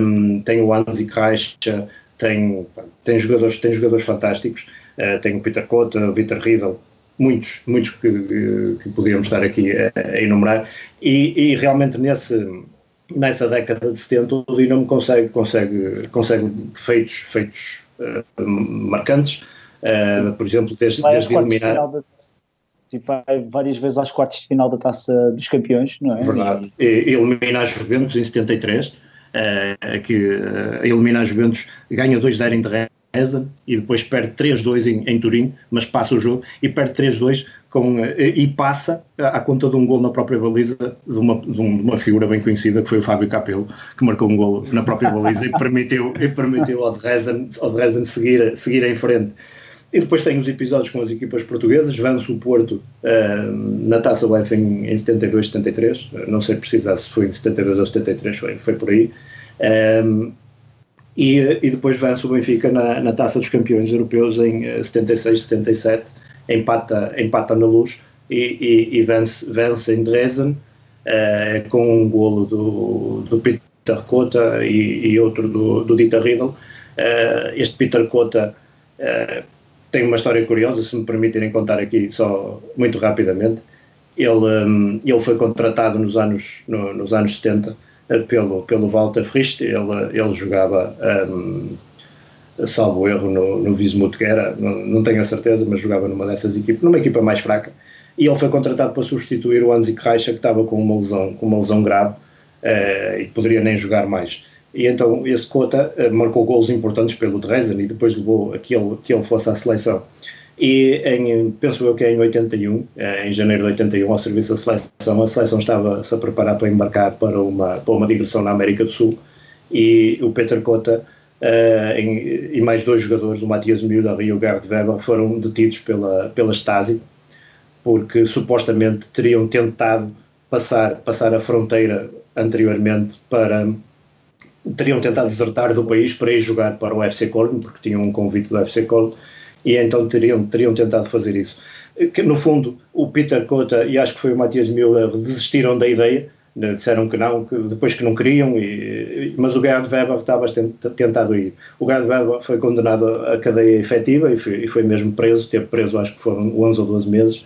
um, tem o Anzi Kreischer, tem, tem, jogadores, tem jogadores fantásticos, uh, tem o Peter Cota, o Peter Riedel, muitos, muitos que, que podíamos estar aqui a, a enumerar, e, e realmente nesse nessa década de 70 o Dinamo consegue, consegue, consegue feitos, feitos uh, marcantes, uh, por exemplo, desde, desde eliminar... Tipo, vai várias vezes às quartas de final da Taça dos Campeões, não é? Verdade. E, e elimina a Juventus em 73, uh, eh, que uh, elimina a Juventus, ganha 2-0 em terreno e depois perde 3-2 em, em, Turim, mas passa o jogo e perde 3-2 com, e passa à conta de um gol na própria baliza de uma, de uma figura bem conhecida que foi o Fábio Capello, que marcou um gol na própria baliza e permitiu, e permitiu ao Dresden, ao Dresden seguir, seguir em frente. E depois tem os episódios com as equipas portuguesas, vence o Porto uh, na Taça UEFA em, em 72, 73, não sei precisar se foi em 72 ou 73, foi, foi por aí. E, e depois vence o Benfica na, na Taça dos Campeões Europeus em 76, eh, 77, empata, empata na luz e, e, e vence, vence em Dresden uh, com um golo do, do Peter Cota e, e outro do, do Dieter Riedel. Uh, este Peter Cota uh, tem uma história curiosa, se me permitirem contar aqui só muito rapidamente. Ele, um, ele foi contratado nos anos, no, nos anos 70 pelo, pelo Walter Frist, ele, ele jogava, um, salvo erro, no, no Vismut Guerra, não, não tenho a certeza, mas jogava numa dessas equipas, numa equipa mais fraca, e ele foi contratado para substituir o Anzi Reicha, que estava com uma lesão, com uma lesão grave uh, e poderia nem jogar mais. E então esse Cota uh, marcou gols importantes pelo Dresden e depois levou a que ele fosse à seleção. E em, penso eu que em 81, eh, em janeiro de 81, ao serviço da seleção, a seleção estava-se a preparar para embarcar para uma, para uma digressão na América do Sul. E o Peter Cota uh, em, e mais dois jogadores, o Matias Müller e o Gerd Weber, foram detidos pela, pela Stasi porque supostamente teriam tentado passar, passar a fronteira anteriormente para teriam tentado desertar do país para ir jogar para o FC Köln, porque tinham um convite do FC Köln e então teriam, teriam tentado fazer isso. que no fundo o Peter Cota e acho que foi o Matias Müller desistiram da ideia, né, disseram que não, que depois que não queriam, e, mas o Gerhard Weber estava tentado ir. O Gerhard Weber foi condenado à cadeia efetiva e foi, e foi mesmo preso, teve preso acho que foram 11 ou 12 meses.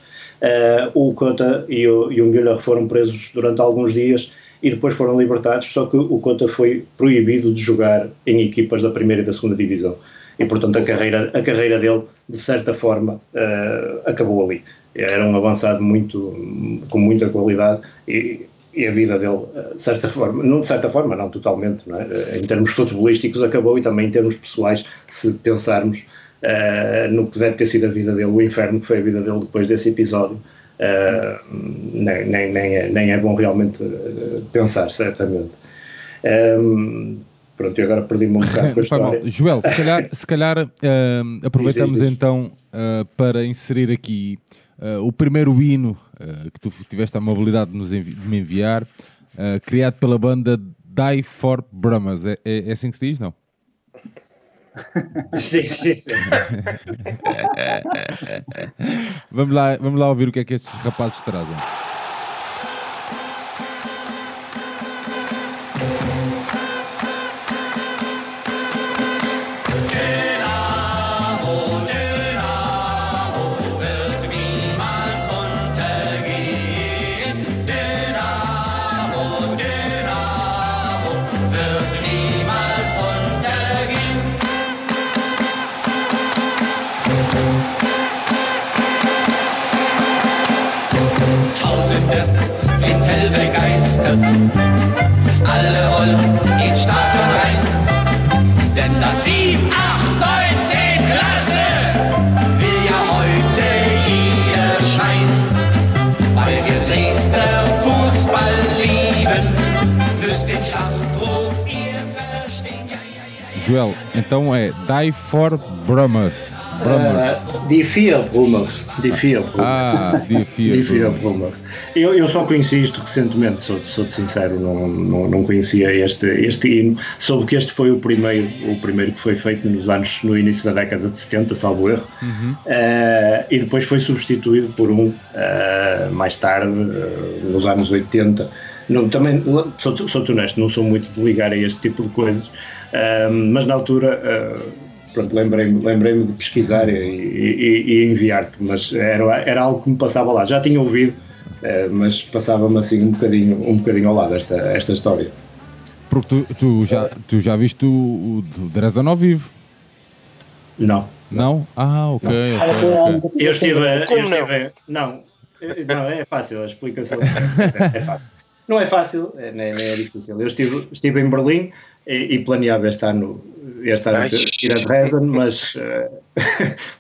Uh, o Cota e o, e o Müller foram presos durante alguns dias e depois foram libertados, só que o Cota foi proibido de jogar em equipas da primeira e da segunda divisão. E, portanto, a carreira, a carreira dele, de certa forma, uh, acabou ali. Era um avançado muito, com muita qualidade e, e, a vida dele, de certa forma, não de certa forma, não totalmente, não é? em termos futebolísticos acabou e também em termos pessoais, se pensarmos uh, no que deve ter sido a vida dele, o inferno que foi a vida dele depois desse episódio, Uh, nem, nem, nem, é, nem é bom realmente pensar, certamente. Um, pronto, e agora perdi-me um bocado com a história. Joel, se calhar, se calhar uh, aproveitamos diz, diz, diz. então para inserir aqui o primeiro hino que tu tiveste a mobilidade de, nos envi de me enviar, criado pela banda Die for Brahmas. É, é, é assim que se diz, não? sim, sim, sim. vamos, lá, vamos lá ouvir o que é que estes rapazes trazem. Joel, então é Die for Brahmas. Uh, Diffia Brumax. Diffia Brumax. Ah, Diffia, Diffia Brumax. Eu, eu só conheci isto recentemente, sou, sou sincero, não, não, não conhecia este, este hino. Soube que este foi o primeiro, o primeiro que foi feito nos anos, no início da década de 70, salvo erro. Uhum. Uh, e depois foi substituído por um uh, mais tarde, nos anos 80. Não, também, sou, sou honesto, não sou muito de ligar a este tipo de coisas, mas na altura pronto, lembrei-me lembrei de pesquisar e, e, e enviar-te, mas era, era algo que me passava lá. Já tinha ouvido, eh, mas passava-me assim um bocadinho, um bocadinho ao lado esta, esta história. Porque tu, tu, já, tu já viste o, o Dresden ao vivo? Não. Não? Ah, ok, não. ok, Eu estive, eu estive não, não, é fácil a explicação. É fácil. Não é fácil, é, nem, nem é difícil. Eu estive, estive em Berlim e, e planeava este ano, este ano ir a Dresden, mas uh,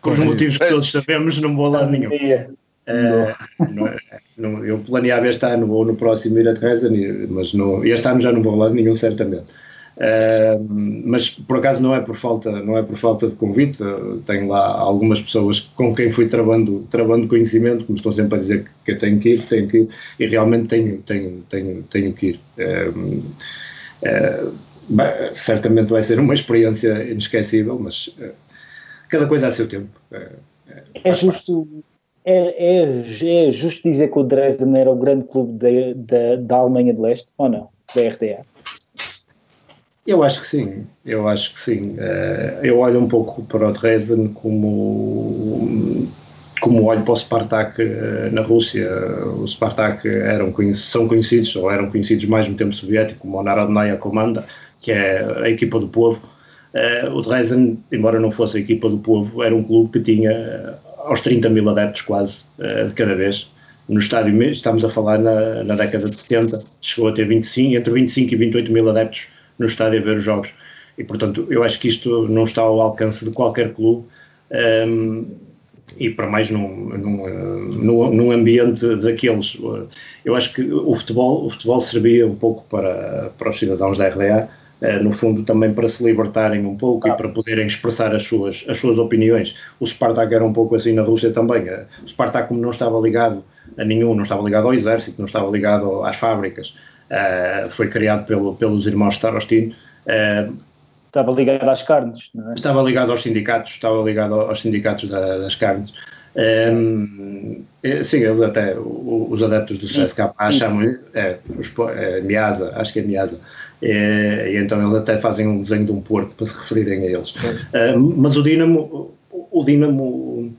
por os motivos que todos sabemos, não vou lá nenhum. Uh, não, é, não, eu planeava este ano ou no próximo ir a Dresden, mas não, este ano já não vou lá nenhum, certamente. Uh, mas por acaso não é por falta não é por falta de convite. Tenho lá algumas pessoas com quem fui travando travando conhecimento que me estão sempre a dizer que eu tenho que ir tenho que ir e realmente tenho tenho tenho tenho que ir. Uh, uh, Bem, certamente vai ser uma experiência inesquecível, mas uh, cada coisa a seu tempo. Uh, é justo. É, é, é, justo dizer que o Dresden era o grande clube de, de, da Alemanha de Leste, ou não? Da RDA? Eu acho que sim, eu acho que sim. Uh, eu olho um pouco para o Dresden como, como olho para o Spartak na Rússia. O Spartak eram, são conhecidos, ou eram conhecidos mais no tempo soviético, como o Narodnaya Komanda, que é a equipa do povo. Uh, o Dresden, embora não fosse a equipa do povo, era um clube que tinha uh, aos 30 mil adeptos quase uh, de cada vez. No estádio, estamos a falar na, na, década de 70, chegou a ter 25, entre 25 e 28 mil adeptos no estádio a ver os jogos. E, portanto, eu acho que isto não está ao alcance de qualquer clube. Um, ehm, e para mais num, num, num, ambiente daqueles. Eu acho que o futebol, o futebol servia um pouco para, para os cidadãos da RDA eh, no fundo também para se libertarem um pouco ah. e para poderem expressar as suas, as suas opiniões. O Spartak era um pouco assim na Rússia também. Eh, o Spartak, como não estava ligado a nenhum, não estava ligado ao exército, não estava ligado às fábricas, uh, foi criado pelo, pelos irmãos Starostin. Estava ligado às carnes, não é? Estava ligado aos sindicatos, estava ligado aos sindicatos da, das carnes. Um, eh, sim, eles até, os adeptos do CSK acham, é, é, Miasa, acho que é Miasa, e então eles até fazem um desenho de um porco para se referirem a eles. Um, mas o Dinamo, o- o Dinamo,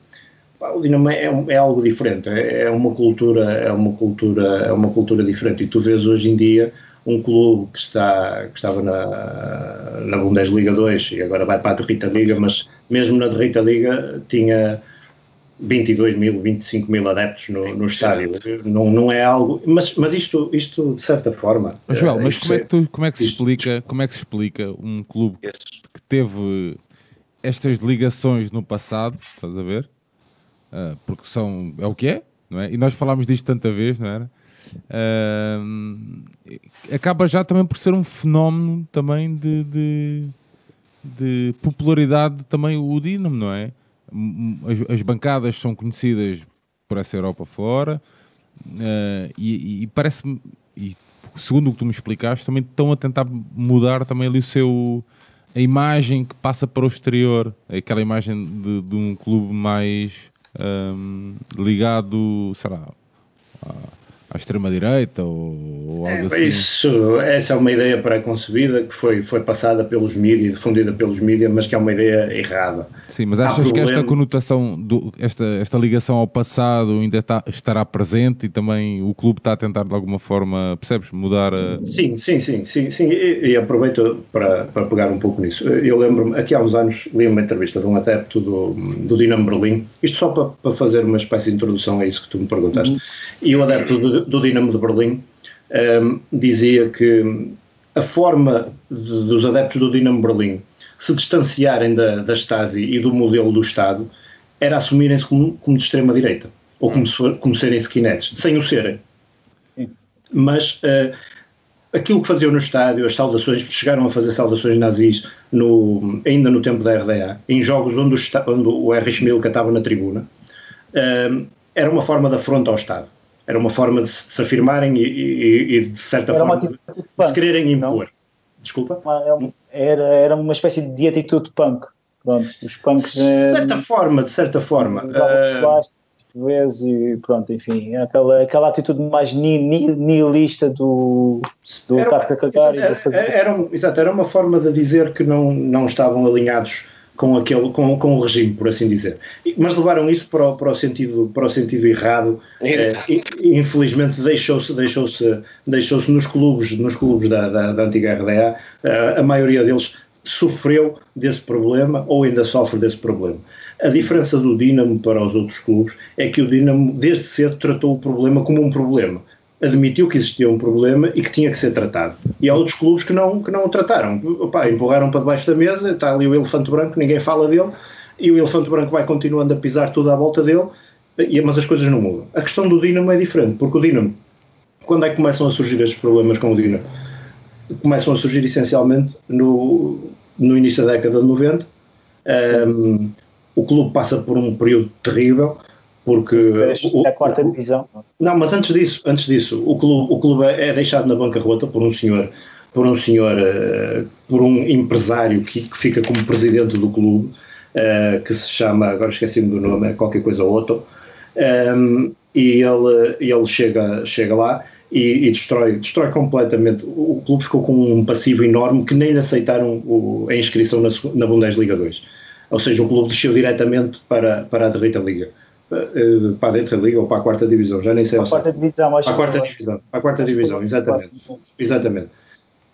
pá, o Dinamo é, é algo diferente, é, é uma cultura, é uma cultura, é uma cultura diferente. E tu vês hoje em dia um clube que está que estava na, na Bundesliga 2 e agora vai para a Derrita Liga, mas mesmo na Derrita Liga tinha 22 mil, 25 mil adeptos no, no estádio. Não, não é algo. Mas, mas isto, isto, de certa forma. Mas, Joel, eh, mas como é que, tu, como, é que se explica, como é que se explica um clube que, teve estas ligações no passado, estás a ver? Ah, porque são, é o que é, não é? E nós falámos disto tanta vez, não era? Ah, acaba já também por ser um fenómeno também de, de, de popularidade também o Dinamo, não é? As, as bancadas são conhecidas por essa Europa fora ah, e, e parece-me, segundo o que tu me explicaste, também estão a tentar mudar também ali o seu a imagem que passa para o exterior, aquela imagem de, de um clube mais ahm, ligado, sei lá, à, à extrema-direita ou, ou algo É, assim. Isso, essa é uma ideia pré-concebida que foi, foi passada pelos mídias, difundida pelos mídias, mas que é uma ideia errada. Sim, mas Há achas que esta problema. conotação, do, esta, esta ligação ao passado ainda está, estará presente e também o clube está a tentar de alguma forma, percebes, mudar a... Sim, sim, sim, sim, sim. E, e aproveito para, para pegar um pouco nisso. Eu lembro-me, aqui há uns anos, li uma entrevista de um adepto do, do Dinamo Berlim, isto só para, para fazer uma espécie de introdução a isso que tu me perguntaste. E o adepto do, do Dinamo de Berlim ehm, dizia que a forma de- dos adeptos do Dinamo Berlim se distanciarem da, da Stasi e do modelo do Estado era assumirem-se como, como de extrema-direita, ou como, como serem skinheads, sem o serem mas eh, aquilo que faziam no estádio, as saudações, chegaram a fazer saudações nazis no, ainda no tempo da RDA, em jogos onde o, onde o R. Milka estava na tribuna, eh, era uma forma de afronta ao Estado. Era uma forma de se, afirmarem e, e- e, de certa Era forma de, se quererem não? impor. Desculpa? Era, era uma espécie de atitude punk. Pronto, os punks. De eh, certa forma, de certa forma. eh, plásticos, vezes e pronto, enfim, aquela, aquela atitude mais ni- ni- nihilista do, do Era, a cagar exato, fazer. era, era um- exato, era uma forma de dizer que não, não estavam alinhados com, aquele, com, com o regime, por assim dizer. Mas levaram isso para o, para o, sentido, para o sentido errado. Exato. Eh, infelizmente deixou-se deixou-se deixou-se nos clubes, nos clubes da, da, da antiga RDA, eh, a maioria deles sofreu desse problema ou ainda sofre desse problema. A diferença do Dinamo para os outros clubes é que o Dinamo desde cedo tratou o problema como um problema. Admitiu que existia um problema e que tinha que ser tratado. E há outros clubes que não, que não o trataram. Opa, empurraram para debaixo da mesa, está ali o elefante branco, ninguém fala dele, e o elefante branco vai continuando a pisar tudo à volta dele, mas as coisas não mudam. A questão do Dinamo é diferente, porque o Dinamo, quando é que começam a surgir estes problemas com o Dinamo? Começam a surgir essencialmente no, no início da década de 90. Um, o clube passa por um período terrível, porque. É a quarta o- divisão. não, mas antes disso, antes disso, o clube, o clube é deixado na bancarrota por um senhor, por um senhor, eh, por um empresário que, que fica como presidente do clube, eh, que se chama, agora esqueci-me do nome, é qualquer coisa Otto, um, e ele, ele chega, chega lá e, e destrói, destrói completamente. O, clube ficou com um passivo enorme que nem aceitaram o- a inscrição na, na Bundesliga 2. Ou seja, o clube desceu diretamente para, para a Derrita Liga. Eh, Para a Derrita Liga ou para a quarta divisão, já nem sei ao A quarta divisão, acho Para a quarta divisão, para a quarta divisão, exatamente. Exatamente.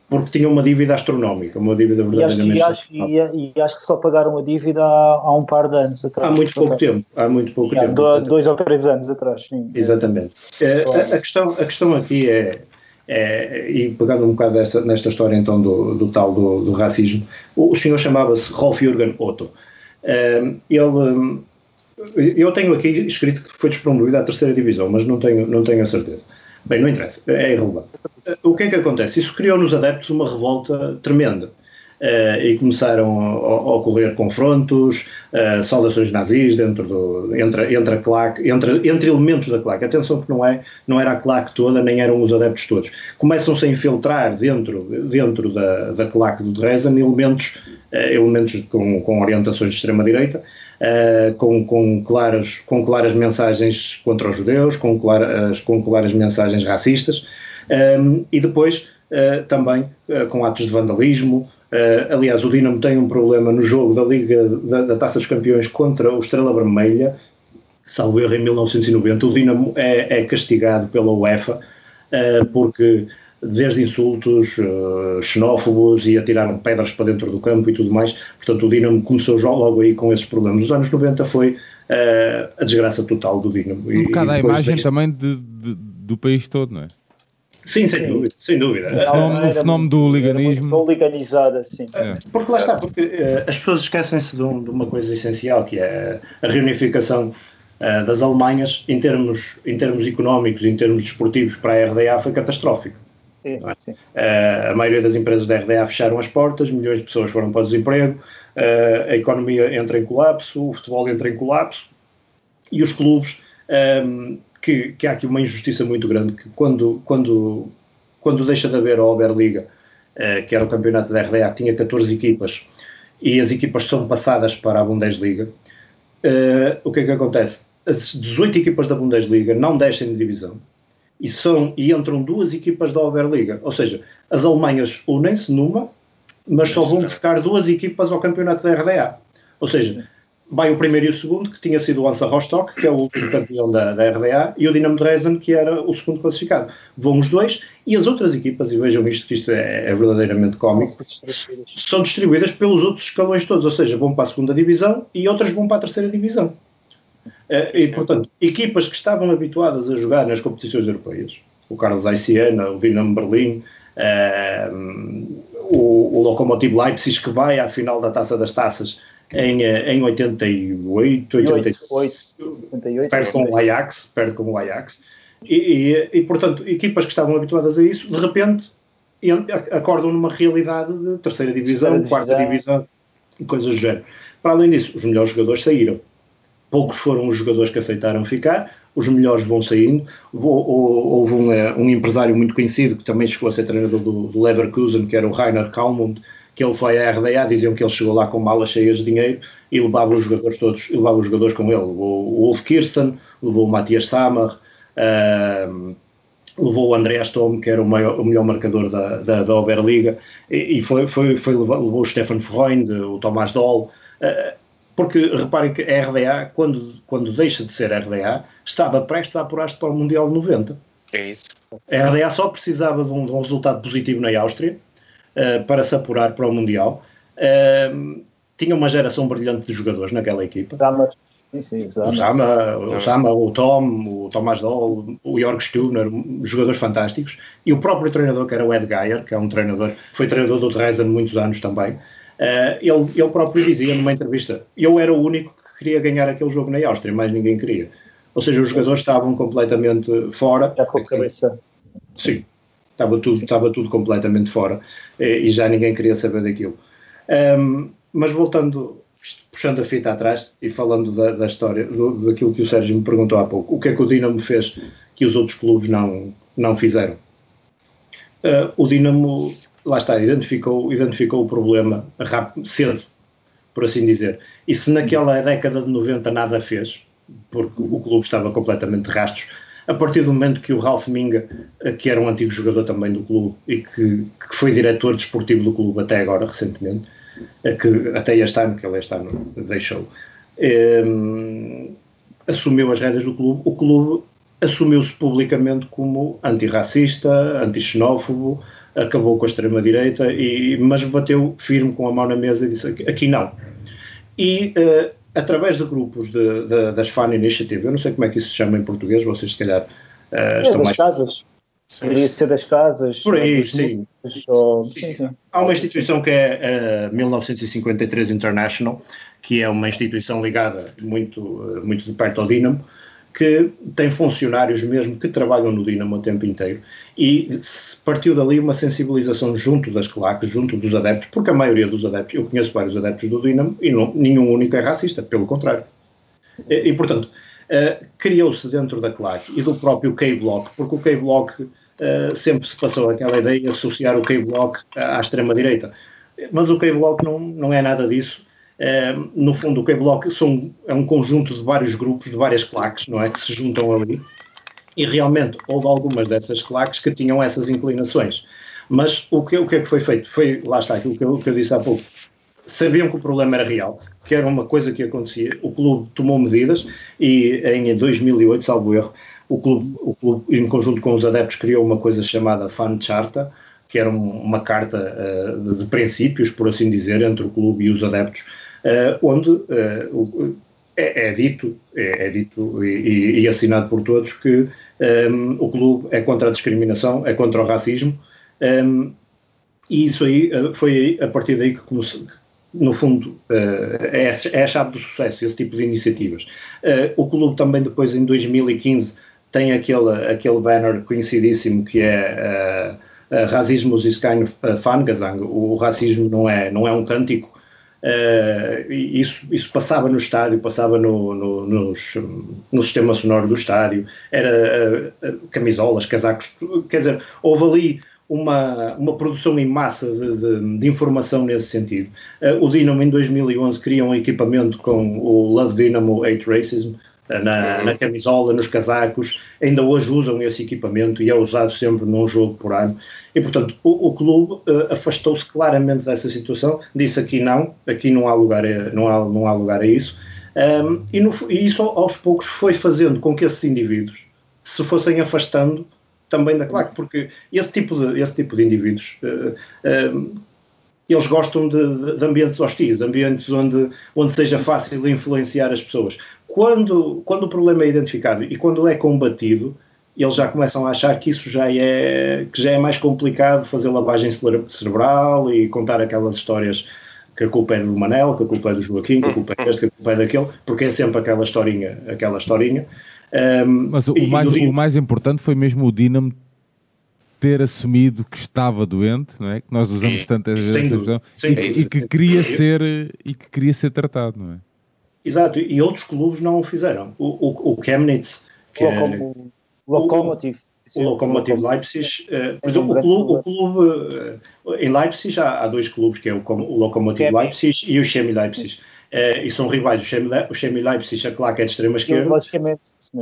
Porque tinha uma dívida astronómica, uma dívida E acho, verdadeiramente e, acho, e, e acho que só pagaram a dívida há, há um par de anos atrás. Há muito pouco tempo, há muito pouco tempo. dois ou três anos atrás, sim. Exatamente. Eh, a, a questão, a questão aqui é, é, e pegando um bocado desta, nesta história então do, do tal do, do racismo, o, senhor chamava-se Rolf Jürgen Otto. Eh, ele, eu tenho aqui escrito que foi despromovido à terceira divisão, mas não tenho, não tenho a certeza. Bem, não interessa, é irrelevante. O que é que acontece? Isso criou nos adeptos uma revolta tremenda. Eh, e começaram a, a ocorrer confrontos, eh, saudações nazis dentro do, entre, entre a claque, entre, entre elementos da claque. Atenção que não, é, não era a claque toda, nem eram os adeptos todos. Começam-se a infiltrar dentro, dentro da, da claque do Dresden elementos, eh, elementos com, com orientações de extrema-direita, uh, com, com, claras, com claras mensagens contra os judeus, com claras, com claras mensagens racistas, um, e depois uh, também uh, com atos de vandalismo. aliás, o Dinamo tem um problema no jogo da Liga da, da Taça dos Campeões contra o Estrela Vermelha, salvo erro em 1990. O Dinamo é, é castigado pela UEFA porque desde insultos uh, xenófobos e atiraram pedras para dentro do campo e tudo mais. Portanto, o Dinamo começou logo aí com esses problemas. Nos anos 90 foi uh, a desgraça total do Dinamo. Um bocado a imagem também de, de, do país todo, não é? Sim, sem dúvida, sem dúvida. O fenómeno, o fenómeno do liganismo. Oliganizada, sim. É. Porque lá está, porque uh, as pessoas esquecem-se de, um, de, uma coisa essencial, que é a reunificação uh, das Alemanhas em termos, em termos económicos, em termos desportivos para a RDA foi catastrófico. Sim, Uh, a maioria das empresas da RDA fecharam as portas, milhões de pessoas foram para o desemprego, uh, a economia entra em colapso, o futebol entra em colapso e os clubes, um, ehm, que, que há aqui uma injustiça muito grande, que quando, quando, quando deixa de haver a Oberliga, uh, que era o campeonato da RDA, que tinha 14 equipas, e as equipas são passadas para a Bundesliga, o que é que acontece? As 18 equipas da Bundesliga não descem de divisão, e, são, e entram duas equipas da Oberliga. Ou seja, as Alemanhas unem-se numa, mas só vão buscar duas equipas ao campeonato da RDA. Ou seja, vai o primeiro e o segundo, que tinha sido o Hansa Rostock, que é o último campeão da, da RDA, e o Dinamo Dresden, que era o segundo classificado. Vão os dois, e as outras equipas, e vejam isto, que isto é, é verdadeiramente cómico, são distribuídas pelos outros escalões todos, ou seja, vão para a segunda divisão e outras vão para a terceira divisão. Eh, e, portanto, equipas que estavam habituadas a jogar nas competições europeias, o Carlos Aiciana, o Dinamo Berlim, uh, o, o Lokomotiv Leipzig, que vai à final da Taça das Taças em, eh, em 88, 88, perde com o Ajax, perde com o Ajax, e, e, e, portanto, equipas que estavam habituadas a isso, de repente acordam numa realidade de terceira divisão, terceira quarta divisão, coisas do género. Para além disso, os melhores jogadores saíram poucos foram os jogadores que aceitaram ficar, os melhores vão saindo. Houve um, eh, um empresário muito conhecido que também chegou a ser treinador do, do Leverkusen, que era o Rainer Kalmund, que ele foi à RDA, diziam que ele chegou lá com malas cheias de dinheiro e levava os jogadores todos, levava os jogadores com ele. Levou o Wolf Kirsten, levou o Matthias Sammer, uh, levou o Andreas Tom, que era o, maior, o melhor marcador da, da, da Oberliga, e, e foi, foi, foi, levou o Stefan Freund, o Tomás Doll. Uh, porque reparem que a RDA, quando, quando deixa de ser RDA, estava prestes a apurar-se para o Mundial de 90. É isso. A RDA só precisava de um, de um resultado positivo na Áustria uh, para se apurar para o Mundial. Uh, tinha uma geração brilhante de jogadores naquela equipa. Sim, sim, o Sama, o, Sama, o Tom, o Tomás Doll, o Jorg Stubner, jogadores fantásticos, e o próprio treinador, que era o Ed Geyer, que é um treinador, foi treinador do Dresden muitos anos também, Uh, ele, ele próprio dizia numa entrevista: Eu era o único que queria ganhar aquele jogo na Áustria, mais ninguém queria. Ou seja, os jogadores estavam completamente fora. Já com a cabeça. Sim, estava tudo, estava tudo completamente fora e, e já ninguém queria saber daquilo. Um, mas voltando, puxando a fita atrás e falando da, da história, do, daquilo que o Sérgio me perguntou há pouco, o que é que o Dinamo fez que os outros clubes não, não fizeram? Uh, o Dinamo lá está, identificou, identificou o problema rápido, cedo, por assim dizer. E se naquela década de 90 nada fez, porque o clube estava completamente de rastros, a partir do momento que o Ralf Minga, que era um antigo jogador também do clube e que, que foi diretor desportivo do clube até agora, recentemente, que até este ano, que ele este ano deixou, um, assumiu as rédeas do clube, o clube assumiu-se publicamente como antirracista, antixenófobo, acabou com a extrema-direita, mas bateu firme com a mão na mesa e disse aqui não. E uh, através de grupos de, de, das Fan Initiative, eu não sei como é que isso se chama em português, vocês se calhar uh, é, estão das mais... casas. Poderia ser das casas. Por aí, sim. Sim, sim. Há uma instituição que é a uh, 1953 International, que é uma instituição ligada muito, muito de perto ao Dinamo, que tem funcionários mesmo que trabalham no Dinamo o tempo inteiro e partiu dali uma sensibilização junto das claques, junto dos adeptos, porque a maioria dos adeptos, eu conheço vários adeptos do Dinamo e não, nenhum único é racista, pelo contrário. E, e portanto, uh, criou-se dentro da claque e do próprio K-Block, porque o K-Block uh, sempre se passou aquela ideia de associar o K-Block à extrema-direita. Mas o K-Block não, não é nada disso No fundo, o K-Block são, é um conjunto de vários grupos, de várias claques, não é? Que se juntam ali. E realmente houve algumas dessas claques que tinham essas inclinações. Mas o que, o que é que foi feito? Foi, lá está, aquilo que eu, que eu disse há pouco. Sabiam que o problema era real, que era uma coisa que acontecia. O clube tomou medidas e em 2008, salvo erro, o clube, o clube em conjunto com os adeptos, criou uma coisa chamada Fan Charta, que era um, uma carta uh, de, de, princípios, por assim dizer, entre o clube e os adeptos, onde uh, é, é, dito, é, é dito e, e, assinado por todos que um, o clube é contra a discriminação, é contra o racismo, um, e isso aí foi a partir daí que no fundo, é, é a chave do sucesso, esse tipo de iniciativas. o clube também depois, em 2015, tem aquele, aquele banner conhecidíssimo que é Racismo is kind of Fangesang, o racismo não é, não é um cântico, Uh, isso, isso passava no estádio, passava no, no, nos, no sistema sonoro do estádio, era uh, camisolas, casacos, quer dizer, houve ali uma, uma produção em massa de, de, de informação nesse sentido. Uh, o Dynamo em 2011 cria um equipamento com o Love Dynamo Hate Racism, na, na, camisola, nos casacos, ainda hoje usam esse equipamento e é usado sempre num jogo por ano. E, portanto, o, o clube uh, afastou-se claramente dessa situação, disse aqui não, aqui não há lugar a, não há, não há lugar a isso. Um, e, no, e isso aos poucos foi fazendo com que esses indivíduos se fossem afastando também da claque, porque esse tipo de, esse tipo de indivíduos uh, eles gostam de, de, ambientes hostis, ambientes onde, onde seja fácil influenciar as pessoas. Quando, quando o problema é identificado e quando é combatido, eles já começam a achar que isso já é, que já é mais complicado fazer lavagem cerebral e contar aquelas histórias que a culpa é do Manel, que a culpa é do Joaquim, que a culpa é deste, que a culpa é daquele, porque é sempre aquela historinha, aquela historinha. Um, Mas o, mais, o mais importante foi mesmo o Dinamo ter assumido que estava doente, não é? Que nós usamos tantas vezes e, que, e que queria ser e que queria ser tratado, não é? Exato, e outros clubes não o fizeram. O, o, o Chemnitz, que é, Lokomotiv. O Lokomotiv Leipzig, uh, por exemplo, o clube, o clube uh, em Leipzig há, há, dois clubes, que é o, o Lokomotiv Leipzig e o Chemie Leipzig. Uh, e são rivais. O Chemie Leipzig, a claque é de extrema esquerda.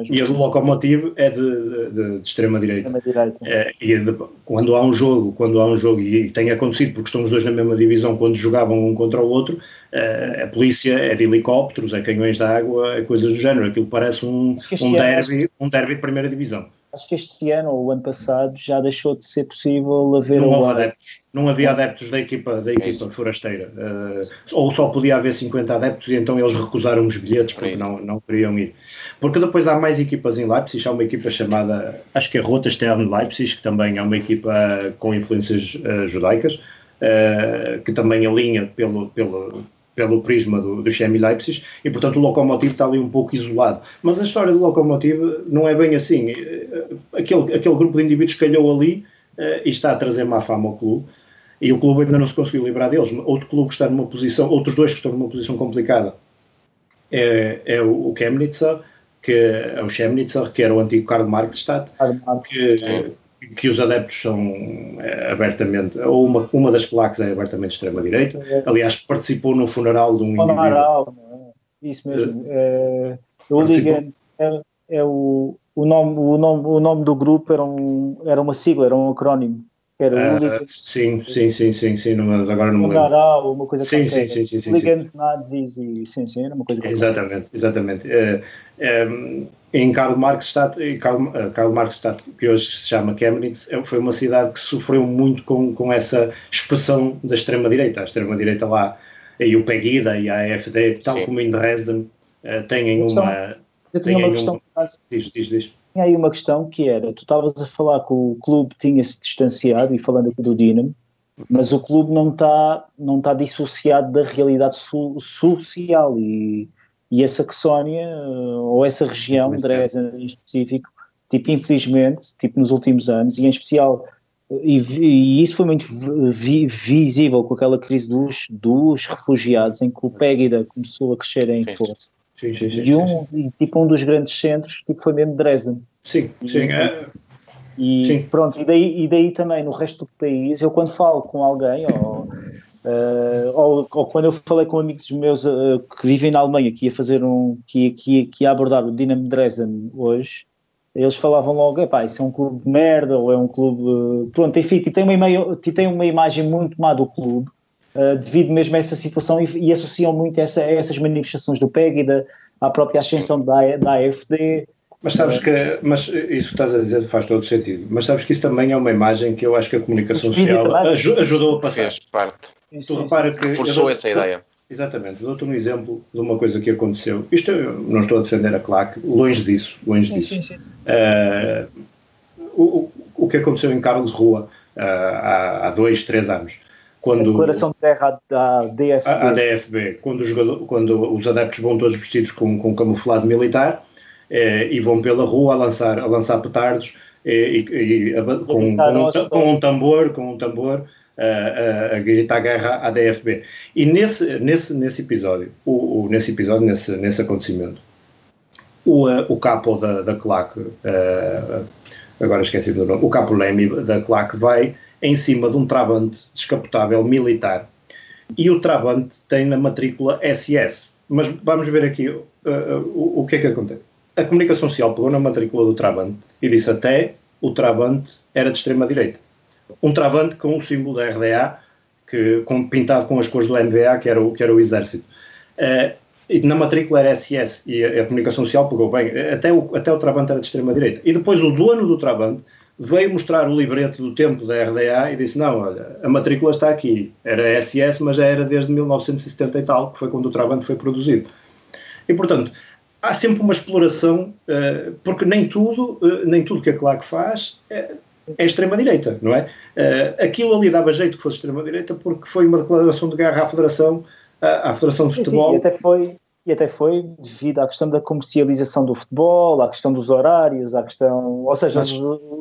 E o Lokomotiv é de, de, de extrema direita. Extrema -direita. Uh, e de, quando há um jogo, quando há um jogo, e tem acontecido porque estão os dois na mesma divisão, quando jogavam um contra o outro, uh, a polícia é de helicópteros, é canhões de água, é coisas do género. Aquilo parece um, um, derby, um derby de primeira divisão acho que este ano ou o ano passado já deixou de ser possível haver não houve adeptos, não havia adeptos da equipa da equipa forasteira. Uh, ou só podia haver 50 adeptos e então eles recusaram os bilhetes porque não, não queriam ir. Porque depois há mais equipas em Leipzig. Há uma equipa chamada, acho que é Rota Stern Leipzig que também é uma equipa com influências uh, judaicas uh, que também alinha pelo, pelo pelo prisma do, do Chemi Leipzig e portanto o Lokomotiv está ali um pouco isolado. Mas a história do Lokomotiv não é bem assim. Aquele, aquele grupo de indivíduos calhou ali uh, e está a trazer má fama ao clube e o clube ainda não se conseguiu livrar deles. Outro clube que está numa posição, outros dois que estão numa posição complicada é, é o, o Chemnitzer, que é o Chemnitzer, que era o antigo Karl Marxstadt, que que os adeptos são é, abertamente, ou uma, uma das claques é abertamente extrema-direita, aliás, participou no funeral de um indivíduo. Funeral, é? isso mesmo. É, o é, é, o, o, nome, o, nome, o nome do grupo era, um, era uma sigla, era um acrónimo. Era uh, sim, sim, sim, sim, sim, não, agora não me lembro. Funeral, uma coisa sim, sim, sim, sim, sim, Ligan Nazis e sim, sim, era uma coisa Exatamente, exatamente. Uh, um, em Karl Marxstadt, Karl, eh, Karl Marxstadt, que hoje se chama Chemnitz, é, foi uma cidade que sofreu muito com, com essa expressão da extrema-direita. A extrema-direita lá, e o Pegida e a AfD, tal Sim. como em Dresden, uh, têm questão, uma... Eu tinha uma questão... Um, diz, diz, diz. Tinha aí uma questão que era, tu estavas a falar que o clube tinha-se distanciado, e falando aqui do Dinamo, mas o clube não está não tá dissociado da realidade so, social e e a Saxónia, eh, ou essa região, Dresden em específico, tipo, infelizmente, tipo, nos últimos anos, e em especial, e, e isso foi muito vi, visível com aquela crise dos, dos refugiados, em que o Pegida começou a crescer em força. Sim, sim, sim, e um, e, tipo, um dos grandes centros tipo, foi mesmo Dresden. Sim, sim. E, é... e sim. pronto, e daí, e daí também no resto do país, eu quando falo com alguém, ou Uh, ou, ou, quando eu falei com amigos meus uh, que vivem na Alemanha que ia fazer um que, que, que ia abordar o Dinamo Dresden hoje, eles falavam logo, epá, isso é um clube de merda, ou é um clube. Pronto, enfim, tipo, tem, uma imagem, tipo, tem uma imagem muito má do clube, uh, devido mesmo a essa situação, e, e associam muito essa, a essas manifestações do PEG e da, à própria ascensão da, da AFD. Mas sabes que, mas isso que estás a dizer faz todo sentido, mas sabes que isso também é uma imagem que eu acho que a comunicação social ajudou a passar. Fez parte. Tu repara que. Forçou essa ideia. Exatamente, dou-te um exemplo de uma coisa que aconteceu. Isto eu não estou a defender a claque, longe disso, longe disso. Sim, sim, sim. Uh, o, o que aconteceu em Carlos Rua uh, há, há dois, três anos. Quando, a declaração de guerra da DFB. A, a DFB, quando, os, quando os adeptos vão todos vestidos com, com camuflado militar eh, e vão pela rua a lançar, a lançar petardos eh, e, e a, com, com, um, com um tambor, com um tambor a, a, gritar guerra à DFB. E nesse, nesse, nesse episódio, o, o, nesse episódio, nesse, nesse acontecimento, o, uh, o capo da, da claque, uh, agora esqueci do nome, o capo Leme da claque vai em cima de um travante descapotável militar e o travante tem na matrícula SS. Mas vamos ver aqui uh, o, o que é que acontece. A comunicação social pegou na matrícula do travante e disse até o travante era de extrema-direita um travante com o símbolo da RDA, que, com, pintado com as cores do NBA, que era o, que era o exército. Uh, e na matrícula era SS e a, a, comunicação social pegou bem, até o, até o travante era de extrema-direita. E depois o dono do travante veio mostrar o librete do tempo da RDA e disse: Não, olha, a matrícula está aqui, era SS, mas já era desde 1970 e tal, que foi quando o travante foi produzido. E portanto, há sempre uma exploração, uh, porque nem tudo, uh, nem tudo que a CLAC faz é extrema-direita, não é? Aquilo ali dava jeito que fosse extrema-direita porque foi uma declaração de guerra à Federação, à, à Federação de Futebol. Sim, sim, e até foi, e até foi devido à questão da comercialização do futebol, à questão dos horários, à questão. Ou seja, mas,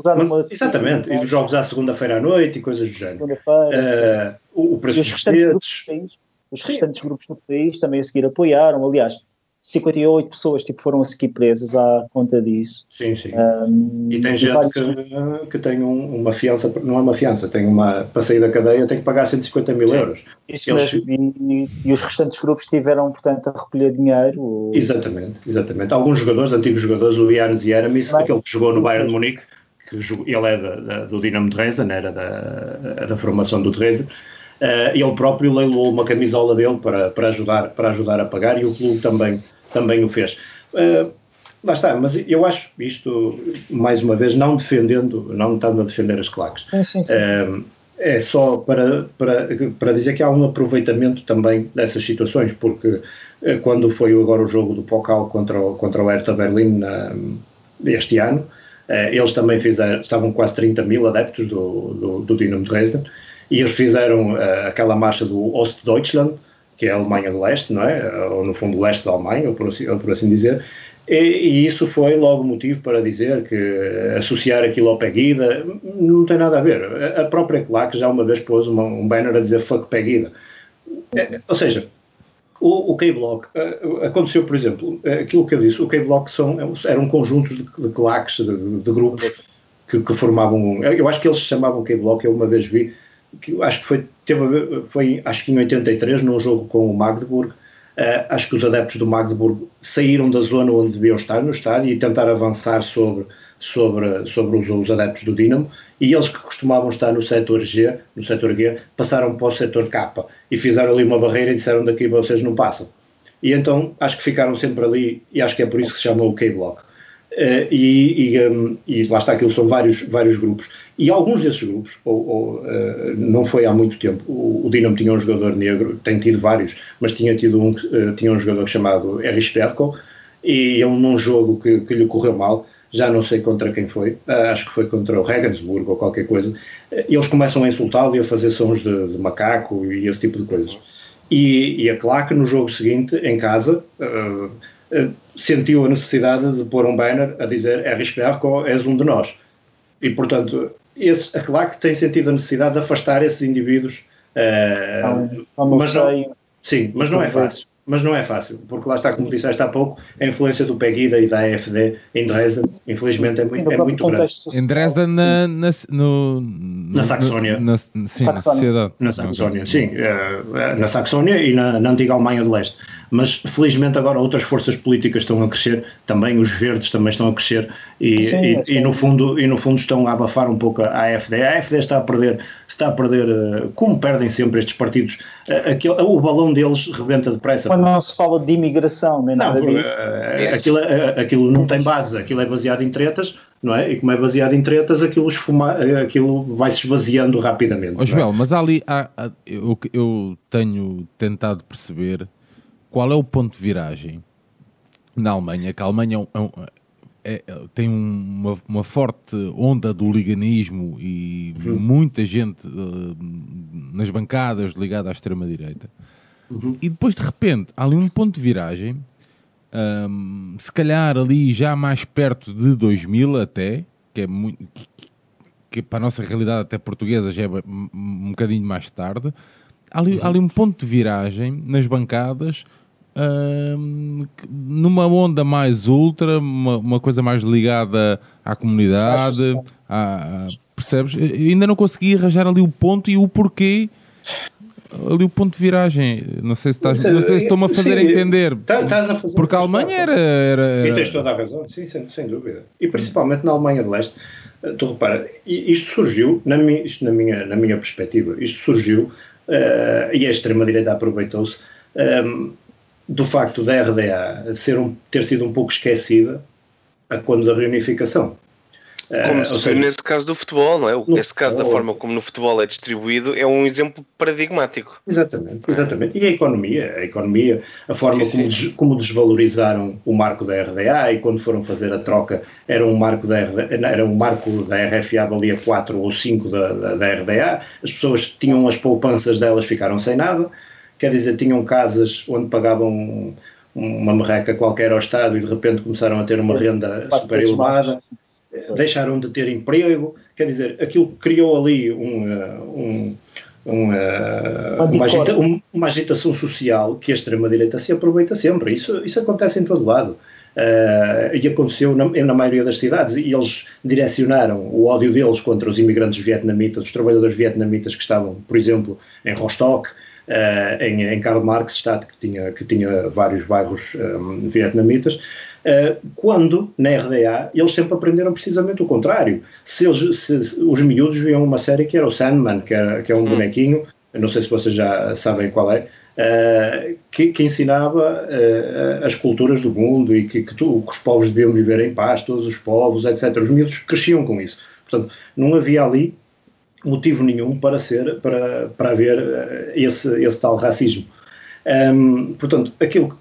mas, uma... Exatamente, e dos jogos à segunda-feira à noite e coisas do género. Segunda-feira. Uh, o, preço dos bilhetes. Os restantes grupos do país também a seguir apoiaram. Aliás, 58 pessoas tipo, foram a seguir presas à conta disso. Sim, sim. Um, e tem gente vários... que, que tem um, uma fiança, não é uma fiança, tem uma, para sair da cadeia tem que pagar 150 mil sim. euros. Isso Eles... e, e, os restantes grupos tiveram, portanto, a recolher dinheiro. Exatamente, exatamente. Alguns jogadores, antigos jogadores, o Yannis Yeramis, aquele que jogou no Bayern de Munique, que ele é da, da, do Dinamo Dresden, era da, da formação do Dresden, uh, ele próprio leiloou uma camisola dele para, para, ajudar, para ajudar a pagar e o clube também também o fez. Uh, lá está, mas eu acho isto, mais uma vez, não defendendo, não estando a defender as claques. É, sim, sim. Uh, é só para, para, para dizer que há um aproveitamento também dessas situações, porque uh, quando foi agora o jogo do Pokal contra o, contra o Hertha Berlim na, este ano, eles também fizeram, estavam quase 30 mil adeptos do, do, do Dinamo Dresden, e eles fizeram aquela marcha do Ostdeutschland, que é a Alemanha do Leste, não é? Ou no fundo, o leste da Alemanha, ou por assim, ou por assim dizer. E, e, isso foi logo motivo para dizer que associar aquilo ao Peguida não tem nada a ver. A própria CLAC já uma vez pôs uma, um banner a dizer fuck Peguida. É, ou seja, o, o K-Block, eh, aconteceu, por exemplo, aquilo que eu disse, o K-Block eram conjuntos de, de claques, de, de, grupos que, que, formavam. Eu acho que eles se chamavam K-Block, eu uma vez vi, que acho que foi, teve, foi acho que em 83, num jogo com o Magdeburg, uh, acho que os adeptos do Magdeburg saíram da zona onde deviam estar no estádio e tentar avançar sobre, sobre, sobre os, os adeptos do Dinamo e eles que costumavam estar no setor G, no setor G, passaram para o setor K e fizeram ali uma barreira e disseram daqui vocês não passam. E então acho que ficaram sempre ali e acho que é por isso que se chama o K-Block. Uh, e, e, um, e, lá está, aquilo são vários, vários grupos. E alguns desses grupos, ou, ou uh, não foi há muito tempo, o, o Dinamo tinha um jogador negro, tem tido vários, mas tinha tido um, uh, tinha um jogador chamado Erich Perko, e ele num jogo que, que lhe correu mal, já não sei contra quem foi, acho que foi contra o Regensburg ou qualquer coisa, eles começam a insultá-lo e a fazer sons de, de, macaco e esse tipo de coisas. E, e a claque no jogo seguinte, em casa, eh, sentiu a necessidade de pôr um banner a dizer RSPRCO és um de nós. E, portanto, esse, a CLAC tem sentido a necessidade de afastar esses indivíduos. Uh, mas não, sim, mas não é fácil. mas não é fácil, porque lá está, como disseste há pouco, a influência do Pegida e da AFD em Dresden, infelizmente, é muito, é muito grande. Em Dresden, na, na, no, Na Saxónia. Na, sim, na Saxónia. sociedade. Na Saxónia, sim, eh, na Saxónia e na, na antiga Alemanha de Leste. Mas felizmente agora outras forças políticas estão a crescer, também os verdes também estão a crescer e, Sim, e, é e no fundo e no fundo estão a abafar um pouco a AFD. A AFD está a perder, está a perder, eh, como perdem sempre estes partidos, eh, aquele, o balão deles rebenta depressa. Quando não se fala de imigração nem Não, nada porque, disso. eh, aquilo, eh, aquilo não tem base, aquilo é baseado em tretas, não é? E como é baseado em tretas, aquilo, esfuma, eh, aquilo vai se esvaziando rapidamente. Ó não é? Joel, mas ali, há- há- eu, eu tenho tentado perceber qual é o ponto de viragem na Alemanha, que a Alemanha é um- é um- é- tem uma, uma forte onda do liganismo e muita gente eh, nas bancadas ligada à extrema-direita. E depois, de repente, há ali um ponto de viragem, hum, se calhar ali já mais perto de 2000 até, que é muito... que- que para a nossa realidade até portuguesa já é um um bocadinho mais tarde, há ali, há ali um ponto de viragem nas bancadas, numa onda mais ultra, uma, uma coisa mais ligada à comunidade, à- à- percebes? Eu ainda não consegui arranjar ali o ponto e o porquê, ali o ponto de viragem. Não sei se, estás, não sei se estou-me a fazer Sim, entender. tá- estás a fazer- Porque a Alemanha era. era, E era- tens toda a razão, sim, sem, sem dúvida. E principalmente na Alemanha de Leste, eh, tu repara, isto surgiu, na minha, isto na minha, na minha perspectiva, isto surgiu, eh, e a extrema-direita aproveitou-se, ehm, do facto da RDA ser um, ter sido um pouco esquecida a quando da reunificação. Como viu seja, nesse caso do futebol, não é? No Esse caso da futebol. forma como no futebol é distribuído é um exemplo paradigmático. Exatamente, exatamente. E a economia, a economia, a forma Sim, como, des- como desvalorizaram o marco da RDA e quando foram fazer a troca era um marco da RDA, era um marco da RFA valia 4 ou 5 da, da, da RDA, as pessoas tinham as poupanças delas ficaram sem nada, quer dizer, tinham casas onde pagavam uma merreca qualquer ao Estado e de repente começaram a ter uma renda super elevada. Deixaram de ter emprego, quer dizer, aquilo criou ali um, uh, um, uh, uma, agita- um- uma agitação social que a extrema-direita se aproveita sempre. Isso, isso acontece em todo lado. Uh, e aconteceu na, na maioria das cidades, e eles direcionaram o ódio deles contra os imigrantes vietnamitas, os trabalhadores vietnamitas que estavam, por exemplo, em Rostock, uh, em, em Karl Marx, Stadt, que tinha, que tinha vários bairros um, vietnamitas, Uh, quando, na RDA, eles sempre aprenderam precisamente o contrário. Se, eles, se, se os miúdos viam uma série que era o Sandman, que, era, que é um bonequinho, não sei se vocês já sabem qual é, uh, que, que, ensinava uh, as culturas do mundo e que, que, tu, que, os povos deviam viver em paz, todos os povos, etc. Os miúdos cresciam com isso. Portanto, não havia ali motivo nenhum para ser, para, para haver uh, esse, esse tal racismo. Um, portanto, aquilo que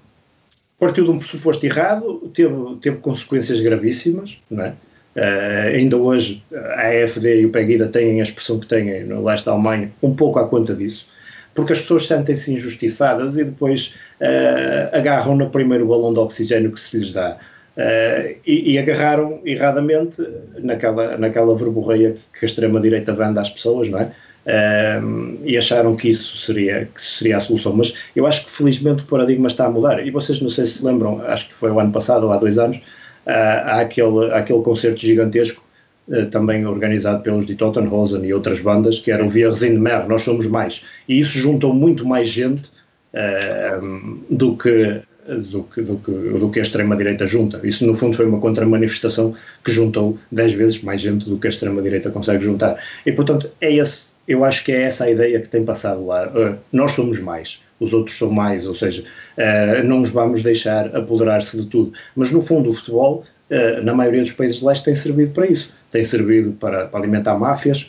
partiu de um pressuposto errado, teve, teve consequências gravíssimas, não é? Uh, ainda hoje a AFD e o PEGIDA têm a expressão que têm no leste da Alemanha, um pouco à conta disso, porque as pessoas sentem-se injustiçadas e depois uh, agarram no primeiro balão de oxigênio que se lhes dá. Uh, e, e, agarraram erradamente naquela, naquela verborreia que a extrema-direita vende às pessoas, não é? Um, e acharam que isso seria, que seria a solução. Mas eu acho que felizmente o paradigma está a mudar. E vocês não sei se lembram, acho que foi o ano passado ou há dois anos, uh, há, aquele, há aquele concerto gigantesco, uh, também organizado pelos de Tottenhausen e outras bandas, que era o Wir sind mehr, Nós Somos Mais. E isso juntou muito mais gente uh, do que. Do que, do, que, do que a extrema-direita junta. Isso, no fundo, foi uma contra-manifestação que juntou 10 vezes mais gente do que a extrema-direita consegue juntar. E, portanto, é esse, eu acho que é essa a ideia que tem passado lá. Uh, nós somos mais, os outros são mais, ou seja, uh, não nos vamos deixar apoderar-se de tudo. Mas, no fundo, o futebol, uh, na maioria dos países de leste, tem servido para isso. Tem servido para, para alimentar máfias,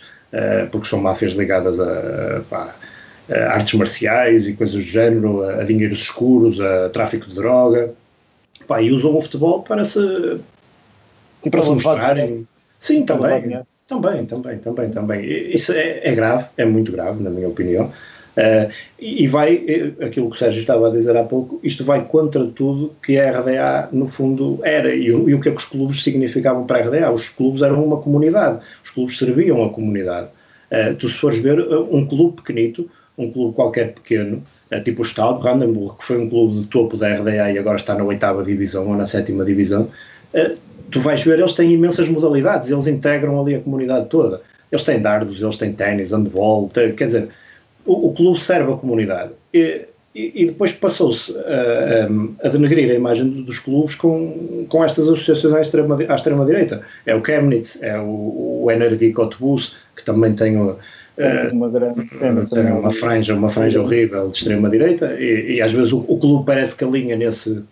porque são máfias ligadas a. a artes marciais e coisas do género, a, dinheiros escuros, a tráfico de droga, Pá, e usam o futebol para se, para se mostrarem. Sim, também, também, também, também, também. Isso é, é grave, é muito grave, na minha opinião. Uh, e e vai, eh, aquilo que o Sérgio estava a dizer há pouco, isto vai contra tudo que a RDA, no fundo, era. E, o- e o que é que os clubes significavam para a RDA? Os clubes eram uma comunidade, os clubes serviam a comunidade. Uh, tu, se fores ver, um clube pequenito um clube qualquer pequeno, é tipo o Staub, Brandenburg, que foi um clube de topo da RDA e agora está na oitava divisão ou na sétima divisão, eh, tu vais ver, eles têm imensas modalidades, eles integram ali a comunidade toda. Eles têm dardos, eles têm ténis, handball, têm- quer dizer, o, o clube serve a comunidade. E, e- e depois passou-se a, a, a denegrir a imagem dos clubes com, com estas associações à extrema, extrema-direita. É o Chemnitz, é o, o Energie Cottbus, que também tem eh, uma grande cena tem também. uma franja, uma franja horrível de extrema-direita e, e às vezes o, o clube parece que alinha nesse,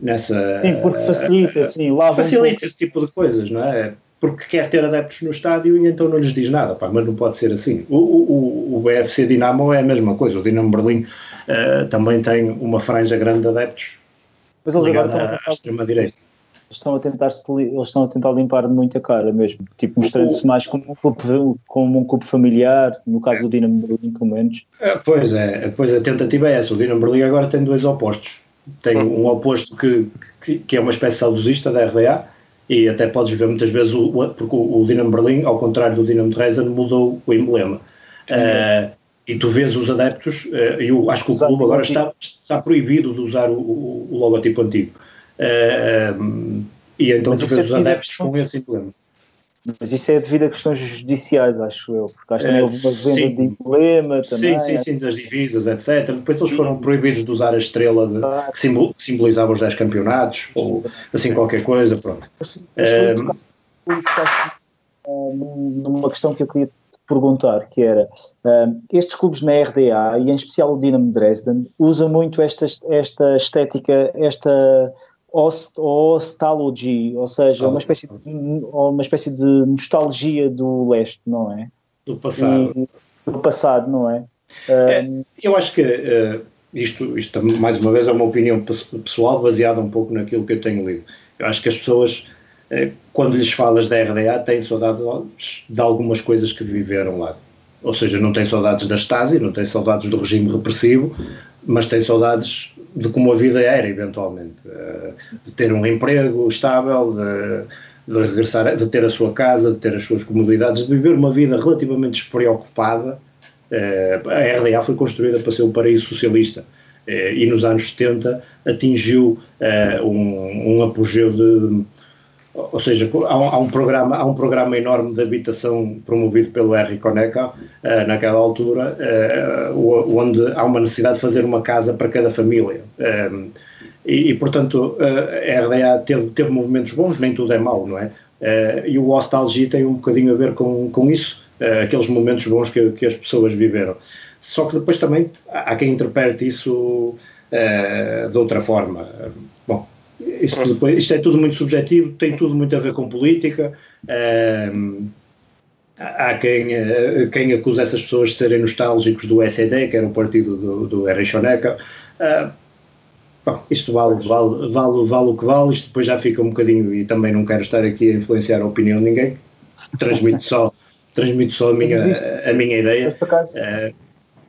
nessa... Sim, porque facilita, sim, lava um Facilita esse tipo de coisas, não é? Porque quer ter adeptos no estádio e então não lhes diz nada, pá, mas não pode ser assim. O, o, o- BFC Dinamo é a mesma coisa, o Dinamo Berlim eh, também tem uma franja grande de adeptos Mas eles agora estão a à, extrema-direita. Eles estão a tentar eles estão a tentar limpar muito a cara mesmo, tipo mostrando-se mais como um clube como um clube familiar, no caso do Dinamo Berlim, pelo menos. Eh, Pois é, pois a tentativa é essa. O Dinamo Berlim agora tem dois opostos. Tem um oposto que, que, é uma espécie saudosista da RDA e até podes ver muitas vezes o, porque o, Dinamo Berlim, ao contrário do Dinamo de Dresden, mudou o emblema. Eh, e tu vês os adeptos, eh, eu acho que o clube agora está, está proibido de usar o, o, o logotipo antigo. Eh, e então é os adeptos com esse emblema. Mas isso é devido a questões judiciais, acho eu, porque acho que também Eh, houve uma venda de emblema também. Sim, sim, sim, das divisas, etc. Depois eles foram proibidos de usar a estrela de- Ah. que, simbol- que simbolizava os 10 campeonatos, ou assim qualquer coisa, pronto. Mas, mas num- numa questão que eu queria te perguntar, que era ah, estes clubes na RDA, e em especial o Dinamo de Dresden, usam muito esta, esta estética, esta hostology, ou seja, uma espécie, de, uma espécie de nostalgia do leste, não é? Do passado. E- do passado, não é? É, eu acho que eh, isto, isto, mais uma vez, é uma opinião pes- pessoal baseada um pouco naquilo que eu tenho lido. Eu acho que as pessoas, eh, quando lhes falas da RDA, têm saudades de algumas coisas que viveram lá. Ou seja, não têm saudades da Stasi, não têm saudades do regime repressivo, mas têm saudades de como a vida era, eventualmente. Eh, de ter um emprego estável, de, de regressar, de ter a sua casa, de ter as suas comodidades, de viver uma vida relativamente despreocupada. Eh, a RDA foi construída para ser um paraíso socialista eh, e nos anos 70 atingiu um, um apogeu de. Ou seja, há um, programa, há um programa enorme de habitação promovido pelo R. Coneca eh, naquela altura, eh, onde há uma necessidade de fazer uma casa para cada família. Eh, e, portanto, a RDA teve, teve movimentos bons, nem tudo é mau, não é? E o Hostalgia tem um bocadinho a ver com, com isso, aqueles momentos bons que, que as pessoas viveram. Só que depois também há quem interprete isso de outra forma. Isto, é tudo muito subjetivo, tem tudo muito a ver com política. eh, há quem, eh, quem acusa essas pessoas de serem nostálgicos do SED, que era o partido do, do Erich Honecker. Eh, Bom, isto vale, vale, vale, vale o que vale, isto depois já fica um bocadinho, e também não quero estar aqui a influenciar a opinião de ninguém, transmito só, transmito só a minha, a minha ideia. mas por acaso,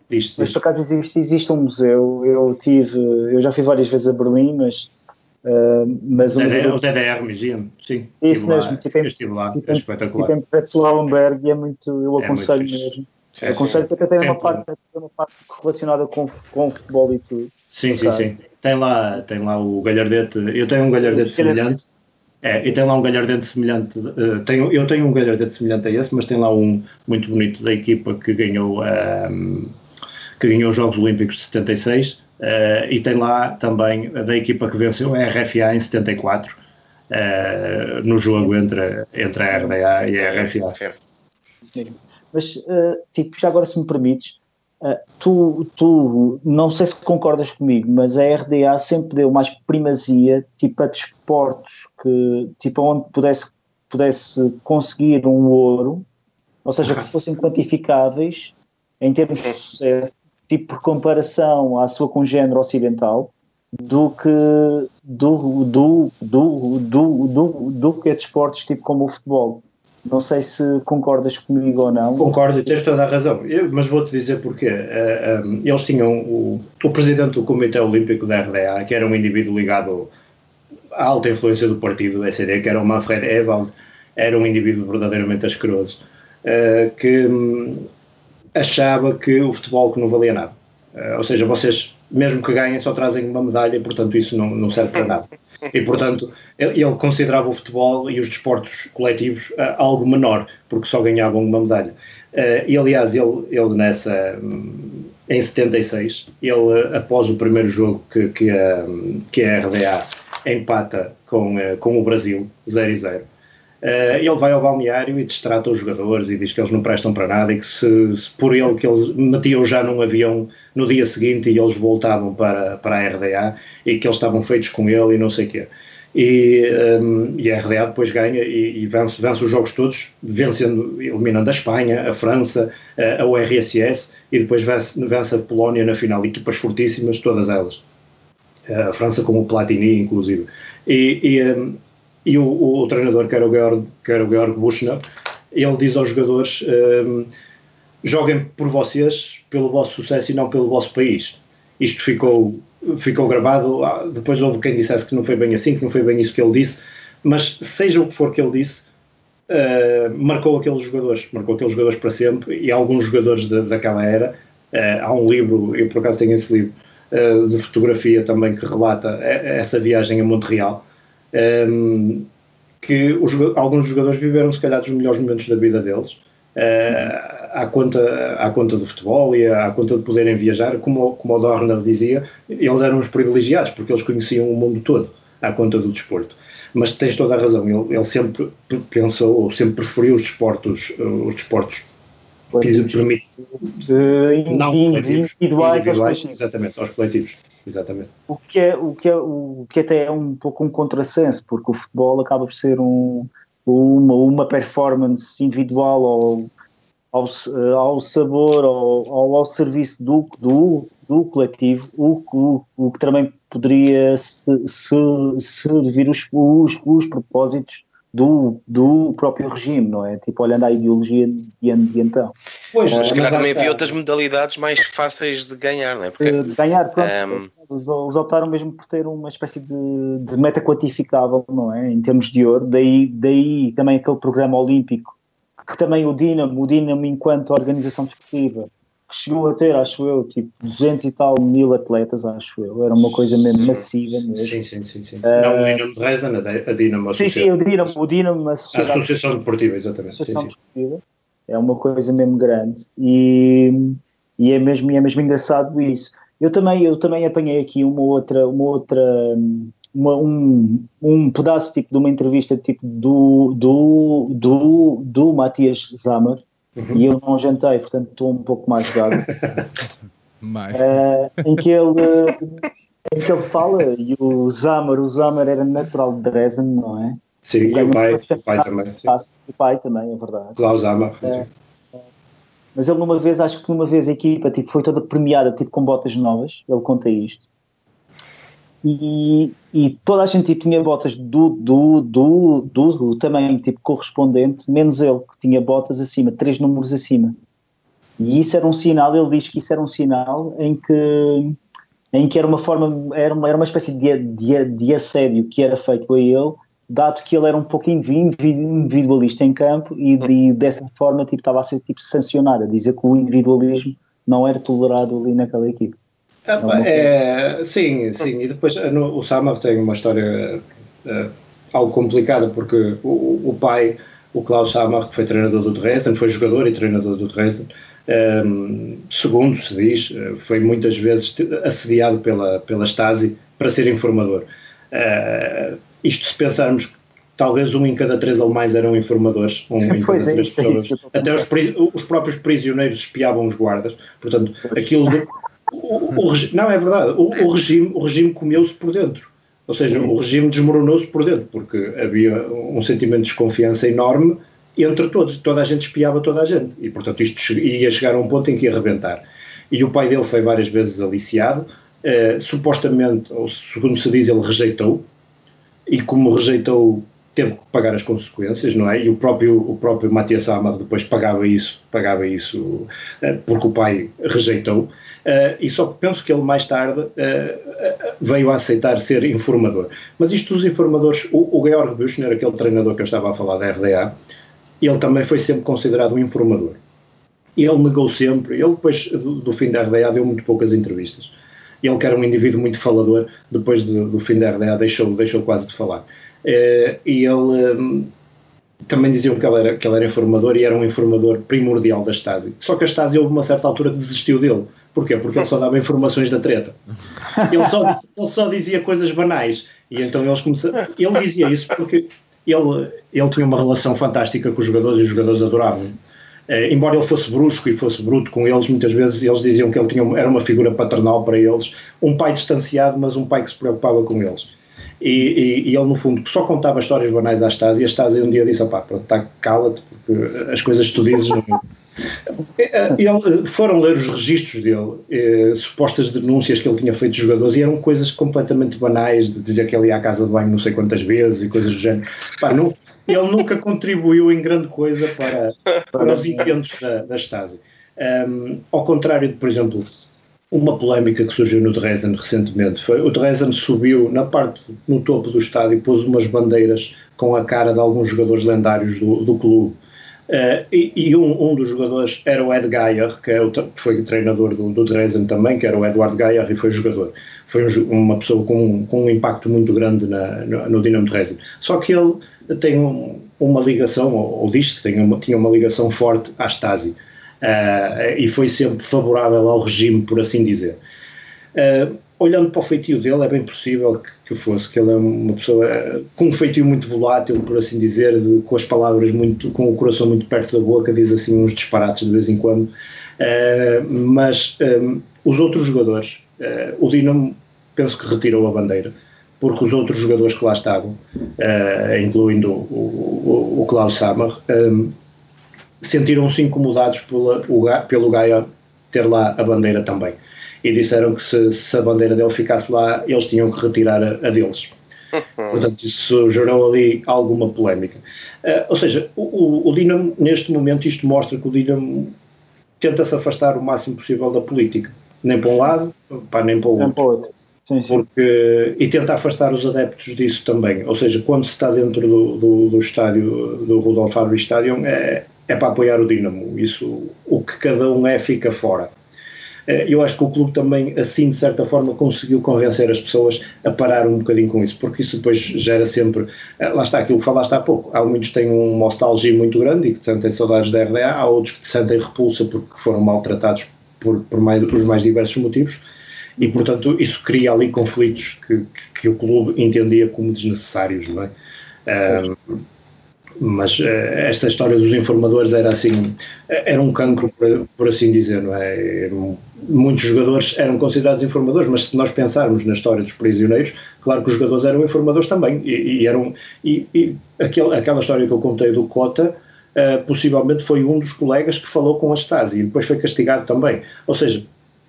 disto, Mas por acaso existe, existe um museu, eu tive, eu já fui várias vezes a Berlim, mas, ah, mas um TDR, o TDR Museum, sim. Isso estive lá, mesmo, tipo em- tipo é espetacular. tipo em Prenzlauenberg e é muito, eu É aconselho muito mesmo. É, aconselho porque até tem uma, parte, uma parte relacionada com, com o futebol e tudo. Sim, sim, sim. Tem lá, tem lá o galhardete. Eu tenho um galhardete O semelhante. É, e tem lá um galhardete semelhante. eh, tenho, eu tenho um galhardete semelhante a esse, mas tem lá um muito bonito da equipa que ganhou, ehm, que ganhou os Jogos Olímpicos de 76. Eh, e tem lá também a da equipa que venceu a RFA em 74. eh, no jogo entre, entre a RDA e a RFA. Mesmo. Mas, ah, tipo, já agora se me permites, tu, tu, não sei se concordas comigo, mas a RDA sempre deu mais primazia, tipo, a desportos que, tipo, onde pudesse, pudesse conseguir um ouro, ou seja, que fossem quantificáveis em termos de sucesso, tipo, por comparação à sua congênere ocidental, do que do, do, do, do, do, do que a desportos tipo como o futebol. Não sei se concordas comigo ou não. Concordo, tens toda a razão, Eu- mas vou-te dizer porquê. Eh, um, eles tinham o, o presidente do Comitê Olímpico da RDA, que era um indivíduo ligado à alta influência do partido do SED, que era o Manfred Ewald, era um indivíduo verdadeiramente asqueroso, eh, que, hum, achava que o futebol que não valia nada. Uh, ou seja, vocês, mesmo que ganhem, só trazem uma medalha e, portanto, isso não, não serve para nada. E, portanto, ele, ele considerava o futebol e os desportos coletivos uh, algo menor, porque só ganhavam uma medalha. Uh, e, aliás, ele, ele nessa, hum, em 76, ele, após o primeiro jogo que, que, a, que a RDA empata com, com o Brasil, 0 e 0, Uh, ele vai ao balneário e destrata os jogadores e diz que eles não prestam para nada e que se, se, por ele que eles metiam já num avião no dia seguinte e eles voltavam para, para a RDA e que eles estavam feitos com ele e não sei o quê. E, um, e, a RDA depois ganha e, e vence, vence, os jogos todos, vencendo, eliminando a Espanha, a França, a, a URSS e depois vence, vence a Polónia na final, equipas fortíssimas, todas elas. A França com o Platini, inclusive. E, e um, e o, o, o, treinador, que era o Georg, que era o Georg Buchner, ele diz aos jogadores: um, joguem por vocês, pelo vosso sucesso e não pelo vosso país. Isto ficou, ficou gravado. Ah, depois houve quem dissesse que não foi bem assim, que não foi bem isso que ele disse, mas seja o que for que ele disse, uh, marcou aqueles jogadores, marcou aqueles jogadores para sempre. E alguns jogadores de, daquela era, uh, há um livro, eu por acaso tenho esse livro, uh, de fotografia também que relata essa viagem a Montreal um, que os, alguns jogadores viveram se calhar dos melhores momentos da vida deles uh, à, conta, à conta do futebol e à conta de poderem viajar, como, como o Dorner dizia, eles eram os privilegiados porque eles conheciam o mundo todo à conta do desporto. Mas tens toda a razão, ele, ele sempre pensou, ou sempre preferiu os desportos, os desportos que permitem não individuais, individuais exatamente, aos coletivos. Exatamente. O que, é, o, que é, o que até é um pouco um contrassenso, porque o futebol acaba por ser um, uma, uma performance individual ao, ao, ao sabor, ao, ao serviço do, do, do coletivo, o, o, o que também poderia se, se, servir os, os, os propósitos do, do próprio regime, não é? Tipo, olhando à ideologia de, de então. Pois, mas, mas também havia outras modalidades mais fáceis de ganhar, não é? Porque, de ganhar, pronto. Um... Eles, eles, optaram mesmo por ter uma espécie de, de meta quantificável, não é? Em termos de ouro. Daí, daí também aquele programa olímpico, que também o Dinamo, o Dinamo enquanto organização desportiva, que chegou a ter, acho eu, tipo 200 e tal mil atletas, acho eu. Era uma coisa mesmo massiva mesmo. Sim, sim, sim. sim. Uh, não o Dinamo de Reza, a Dinamo Sim, sim, o Dinamo, o Dinamo a, Associação Deportiva, exatamente. Associação sim, Deportiva. É uma coisa mesmo grande. E, e, é, mesmo, é mesmo engraçado isso. Eu também, eu também apanhei aqui uma outra, uma outra uma, um, um pedaço tipo de uma entrevista tipo do, do, do, do Matias Zamer, Uhum. E eu não jantei, portanto estou um pouco mais gado. mais. Uh, em, que ele, em que ele fala, e o Zamer, o Zamer era natural de Dresden, não é? Sim, e, o pai, o pai também. Sim. O pai também, é verdade. Klaus Zamer. Uh, mas ele numa vez, acho que numa vez a equipa tipo, foi toda premiada tipo, com botas novas, ele conta isto e, e toda a gente tipo, tinha botas do, do, do, do, do tamanho tipo, correspondente, menos ele, que tinha botas acima, três números acima. E isso era um sinal, ele diz que isso era um sinal em que, em que era uma forma, era uma, era uma espécie de, de, de assédio que era feito a ele, dado que ele era um pouco individualista em campo e, de, dessa forma tipo, estava a ser tipo, sancionado, a dizer que o individualismo não era tolerado ali naquela equipe. É, sim, sim. E depois no, o Samar tem uma história uh, algo complicada porque o, o, pai, o Klaus Samar, que foi treinador do Dresden, foi jogador e treinador do Dresden, um, ehm, segundo se diz, eh, foi muitas vezes assediado pela, pela Stasi para ser informador. Uh, isto se pensarmos que talvez um em cada três alemães eram informadores, um em cada é, três é Até os, os, próprios prisioneiros espiavam os guardas, portanto, aquilo o, o, não, é verdade. O, o regime, o regime comeu-se por dentro. Ou seja, o regime desmoronou-se por dentro, porque havia um sentimento de desconfiança enorme entre todos. Toda a gente espiava toda a gente. E, portanto, isto ia chegar a um ponto em que ia arrebentar. E o pai dele foi várias vezes aliciado. Uh, supostamente, ou segundo se diz, ele rejeitou. E como rejeitou, teve que pagar as consequências, não é? E o próprio, o próprio Matias Amado depois pagava isso, pagava isso uh, porque o pai rejeitou. Uh, e só penso que ele mais tarde uh, veio a aceitar ser informador. Mas isto dos informadores, o, o Georg Büchner, aquele treinador que eu estava a falar da RDA, ele também foi sempre considerado um informador. E ele negou sempre. Ele, depois do, do fim da RDA, deu muito poucas entrevistas. Ele, que era um indivíduo muito falador, depois do, do fim da RDA, deixou, deixou quase de falar. Eh, e ele. hum, também diziam que ele, era, que ele era informador e era um informador primordial da Stasi. Só que a Stasi, houve uma certa altura desistiu dele. Porquê? Porque ele só dava informações da treta. Ele só, ele só dizia coisas banais. E então eles começaram. Ele dizia isso porque ele, ele tinha uma relação fantástica com os jogadores e os jogadores adoravam. Eh, embora ele fosse brusco e fosse bruto com eles, muitas vezes eles diziam que ele tinha, era uma figura paternal para eles, um pai distanciado, mas um pai que se preocupava com eles. E, e- e ele, no fundo, só contava histórias banais à Stasi, e a Stasi um dia disse: pá, pronto, tá, cala-te, porque as coisas que tu dizes não. Eh, Ele, foram ler os registros dele, eh, supostas denúncias que ele tinha feito de jogadores, e eram coisas completamente banais, de dizer que ele ia à casa de banho não sei quantas vezes e coisas do género. Pá, não, ele nunca contribuiu em grande coisa para, para os intentos da, da Stasi. Ahm, ao contrário de, por exemplo, uma polémica que surgiu no Dresden recentemente foi o Dresden subiu na parte no topo do estádio e pôs umas bandeiras com a cara de alguns jogadores lendários do, do clube. Eh, e e um, um dos jogadores era o Ed Geyer que, é o, que foi treinador do, do Dresden também que era o Edward Geyer e foi jogador. Foi um uma pessoa com, com um impacto muito grande na, no, no Dinamo Dresden. Só que ele tem um- uma ligação ou, ou diz que tem uma, tinha uma ligação forte à Stasi eh, e foi sempre favorável ao regime, por assim dizer. Eh, olhando para o feitio dele, é bem possível que, que fosse, que ele é uma pessoa eh, com um feitio muito volátil, por assim dizer, de- com as palavras muito, com o coração muito perto da boca, diz assim uns disparates de vez em quando. Eh, mas eh, os outros jogadores, o Dinamo penso que retirou a bandeira, porque os outros jogadores que lá estavam, incluindo o, o, o Klaus Sammer, eh, sentiram-se incomodados pela, o, Ga- pelo Gaia ter lá a bandeira também. E disseram que se, se a bandeira dele ficasse lá, eles tinham que retirar a, a deles. Portanto, isso gerou ali alguma polémica. Eh, ou seja, o, o, o Dinamo, neste momento, isto mostra que o Dinamo tenta se afastar o máximo possível da política. Nem para um lado, pá, nem para o outro para o outro. Sim, sim. porque e tenta afastar os adeptos disso também. Ou seja, quando se está dentro do, do, do estádio, do Rudolf Harvey Stadium, é, é para apoiar o Dinamo. Isso, o que cada um é, fica fora. Eh, Eu acho que o clube também, assim, de certa forma, conseguiu convencer as pessoas a parar um bocadinho com isso, porque isso depois gera sempre. eh, Lá está aquilo que falaste há pouco. Há muitos que têm uma nostalgia muito grande e que sentem saudades da RDA, há outros que sentem repulsa porque foram maltratados por, por mais, os mais diversos motivos e portanto isso cria ali conflitos que, que, que o clube entendia como desnecessários, não é? Ahm, mas eh, esta história dos informadores era assim, eh, era um cancro, por, por assim dizer, não é? Muitos jogadores eram considerados informadores, mas se nós pensarmos na história dos prisioneiros, claro que os jogadores eram informadores também, e, e eram, e, e aquele, aquela história que eu contei do Cota, eh, possivelmente foi um dos colegas que falou com a Stasi e depois foi castigado também. Ou seja,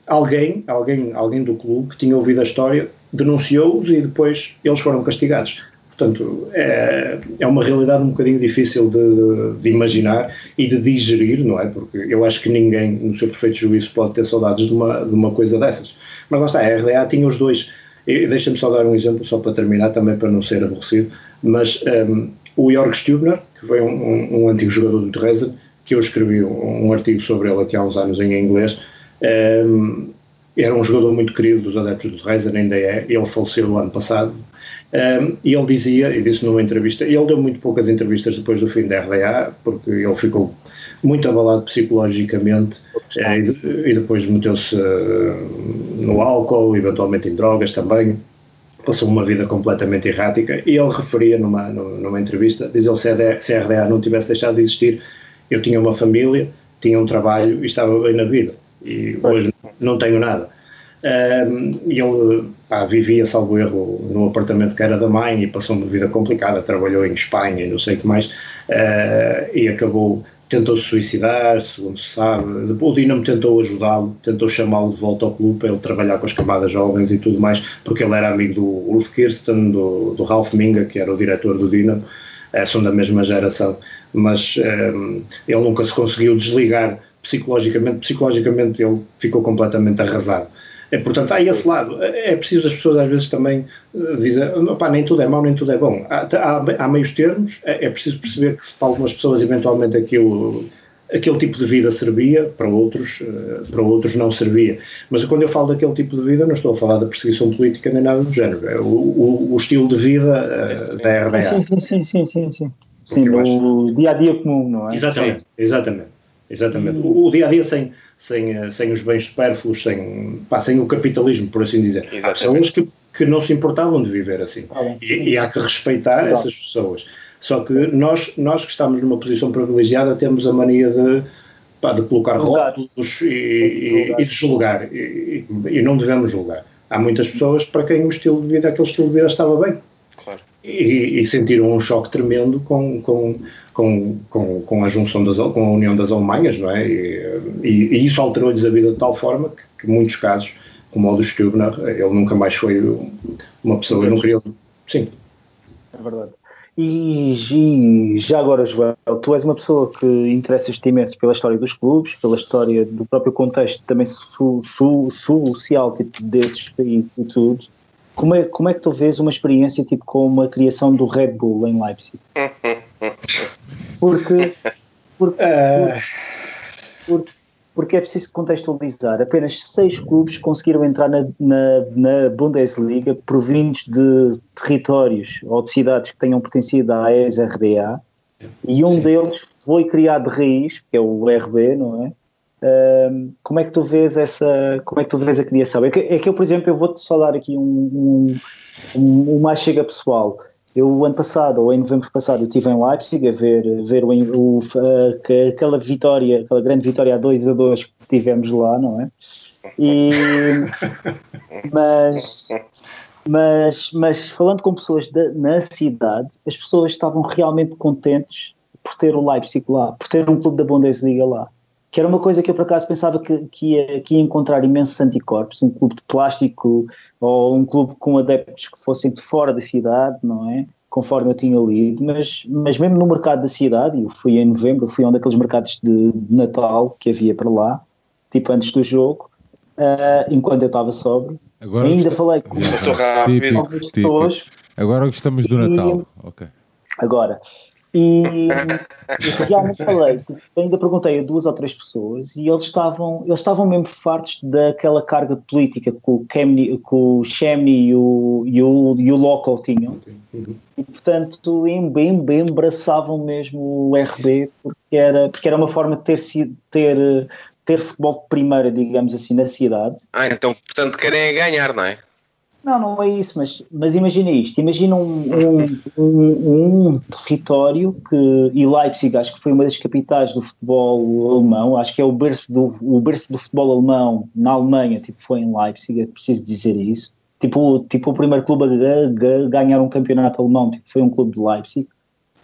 alguém, alguém, alguém do clube que tinha ouvido a história denunciou-os e depois eles foram castigados. Portanto, é, é uma realidade um bocadinho difícil de, de imaginar e de digerir, não é? Porque eu acho que ninguém, no seu perfeito juízo, pode ter saudades de uma, de uma coisa dessas. Mas lá está, a RDA tinha os dois. Deixa-me só dar um exemplo, só para terminar, também para não ser aborrecido. Mas um, o Jorg Stubner, que foi um, um, um antigo jogador do Dresden, que eu escrevi um, artigo sobre ele aqui há uns anos em inglês, um, era um jogador muito querido dos adeptos do Dresden, ainda é. Ele faleceu no ano passado. Um, e ele dizia, e disse numa entrevista, e ele deu muito poucas entrevistas depois do fim da RDA, porque ele ficou muito abalado psicologicamente eh, e, e depois meteu-se eh, no álcool, eventualmente em drogas também. Passou uma vida completamente errática e ele referia numa, numa, entrevista, diz ele se a, se a RDA não tivesse deixado de existir, eu tinha uma família, tinha um trabalho e estava bem na vida. E hoje não tenho nada. E ele pá, vivia, salvo erro, no apartamento que era da mãe e passou uma vida complicada, trabalhou em Espanha e não sei o que mais, uh, e acabou, tentou se suicidar, segundo se sabe. O Dinamo tentou ajudá-lo, tentou chamá-lo de volta ao clube para ele trabalhar com as camadas jovens e tudo mais, porque ele era amigo do Ulf Kirsten, do, do Ralf Minga, que era o diretor do Dinamo, uh, são da mesma geração, mas um, ele nunca se conseguiu desligar psicologicamente, psicologicamente ele ficou completamente arrasado. É, portanto, há esse lado. É preciso as pessoas às vezes também eh, dizer, opá, nem tudo é mau, nem tudo é bom. Há, há, há meios termos, é, é preciso perceber que se para algumas pessoas eventualmente aquilo aquele tipo de vida servia, para outros, eh, para outros não servia. Mas quando eu falo daquele tipo de vida, não estou a falar da perseguição política nem nada do género. É o, o, o estilo de vida eh, da RDA. Sim, sim, sim, sim, sim, sim. Sim, no dia a dia comum, não é? Exatamente, exatamente. Exatamente. O, o dia a dia sem, sem, eh, sem os bens supérfluos, sem, pá, sem o capitalismo, por assim dizer. Há Exatamente. pessoas que, que não se importavam de viver assim. Ah. E, e há que respeitar Exato. essas pessoas. Só que nós, nós que estamos numa posição privilegiada temos a mania de, pá, de colocar Julgar. rótulos e, e, e de julgar. E, e- e não devemos julgar. Há muitas pessoas para quem o estilo de vida, aquele estilo de vida estava bem Claro. e, e sentiram um choque tremendo com, com, com, com, com a junção das, com a união das Alemanhas, não é? E, e- e isso alterou-lhes a vida de tal forma que, que muitos casos, como o do Stubner, ele nunca mais foi uma pessoa, eu não queria. Sim, É verdade. E, e já agora, Joel, tu és uma pessoa que interessas-te imenso pela história dos clubes, pela história do próprio contexto também su, su, social tipo, desses países e tudo. Como é, como é que tu vês uma experiência tipo como a criação do Red Bull em Leipzig? Porque, porque, Ah, porque, porque é preciso contextualizar. Apenas seis clubes conseguiram entrar na, na, na Bundesliga provindos de territórios ou de cidades que tenham pertencido à ex-RDA e um Sim. deles foi criado de raiz, que é o RB, não é? Ahm, como é que tu vês essa como é que tu vês a criação é que, é que eu por exemplo eu vou-te falar aqui um, um, um, um mais chega pessoal eu ano passado ou em novembro passado eu estive em Leipzig a ver, a ver o, o, a- que- aquela vitória aquela grande vitória a 2 a 2 que tivemos lá não é e mas mas, mas falando com pessoas da- na cidade, as pessoas estavam realmente contentes por ter o Leipzig lá, por ter um clube da Bundesliga lá. Que era uma coisa que eu por acaso pensava que, que, ia, que ia encontrar imensos anticorpos, um clube de plástico ou um clube com adeptos que fossem de fora da cidade, não é? Conforme eu tinha lido, mas, mas mesmo no mercado da cidade, e eu fui em novembro, fui a um daqueles mercados de, de Natal que havia para lá, tipo antes do jogo, ah, enquanto eu estava sóbrio, Agora ainda gosta- falei com pessoas Agora gostamos do E- Natal. Ok. agora. E eu realmente falei, tipo, ainda perguntei a duas ou três pessoas e eles estavam, eles estavam mesmo fartos daquela carga política que o Chemney e o, e o, e o Local tinham. E portanto em- bem, bem abraçavam mesmo o RB porque era, porque era uma forma de ter, sido, ter, ter futebol de primeira, digamos assim, na cidade. Ah, então, portanto, querem ganhar, não é? Não, não é isso, mas, mas imagina isto, imagina um, um, um, um território que, e Leipzig acho que foi uma das capitais do futebol alemão, acho que é o berço do, o berço do futebol alemão na Alemanha, tipo, foi em Leipzig, é preciso dizer isso. Tipo, tipo o primeiro clube a ga- ga- ganhar um campeonato alemão tipo, foi um clube de Leipzig.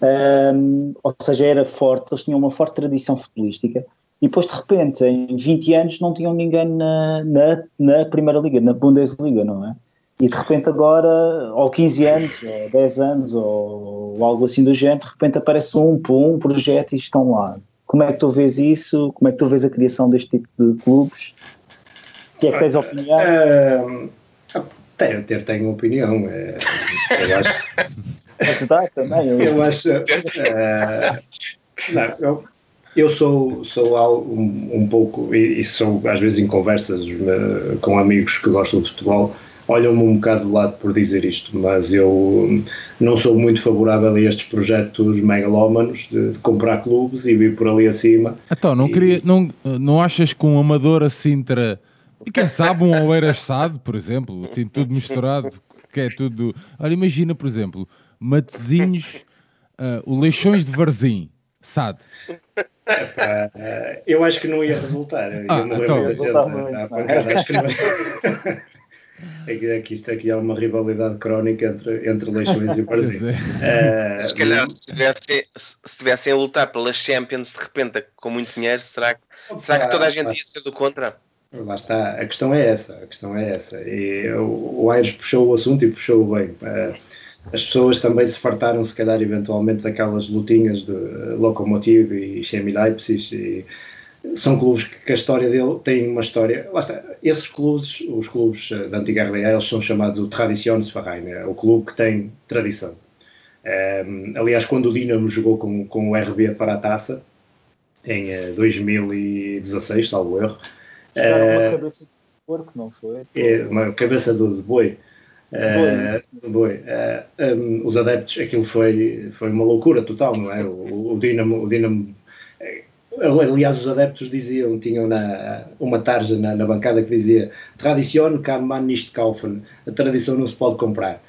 Um, ou seja, era forte, eles tinham uma forte tradição futebolística e depois de repente, em 20 anos, não tinham ninguém na, na, na Primeira Liga, na Bundesliga, não é? E de repente agora, ou 15 anos, ou 10 anos, ou algo assim do género, de repente aparece um, pum, um projeto e estão lá. Como é que tu vês isso? Como é que tu vês a criação deste tipo de clubes? O que é que tens opinião? ah, tenho, ter, tenho opinião. é, eu acho. Podes dar também? Eu, Eu acho. eh, não, eu, eu sou, sou um, um pouco, e, e sou às vezes em conversas eh, com amigos que gostam de futebol, olham-me um bocado de lado por dizer isto, mas eu não sou muito favorável a estes projetos megalómanos de, de comprar clubes e vir por ali acima. Então, não, E- queria, não, não achas que um amador a Sintra e quem sabe um Oeiras Sade, por exemplo, assim, tudo misturado, que é tudo. Olha, imagina, por exemplo, Matozinhos, ah, o Leixões de Varzim, Sade. Pá, eh, eu acho que não ia resultar. Ah, Eu não então. ia Resultar é? acho que não é que, é que isto aqui é uma rivalidade crónica entre, entre Leixões e Varzim. é. Eh, Se calhar, se tivessem, se tivessem a lutar pelas Champions de repente com muito dinheiro, será que, será que toda a gente ia ser do contra? Lá está, a questão é essa, a questão é essa. E o, o Aires puxou o assunto e puxou bem. Eh, As pessoas também se fartaram, se calhar, eventualmente, daquelas lutinhas de Lokomotiv e Chemie Leipzig. E são clubes que, a história dele tem uma história. Lá está, esses clubes, os clubes eh, da antiga RDA, eles são chamados Traditionsverein, é o clube que tem tradição. Eh, aliás, quando o Dinamo jogou com, com o RB para a taça, em eh, 2016, salvo erro. Eh, uma cabeça de porco, não foi? é uma cabeça de boi. Eh, de boi. Eh, um, os adeptos, aquilo foi, foi uma loucura total, não é? O, o Dinamo, o Dinamo eh, aliás, os adeptos diziam, tinham na, uma tarja na, na bancada que dizia Tradition kann man nicht kaufen, a tradição não se pode comprar.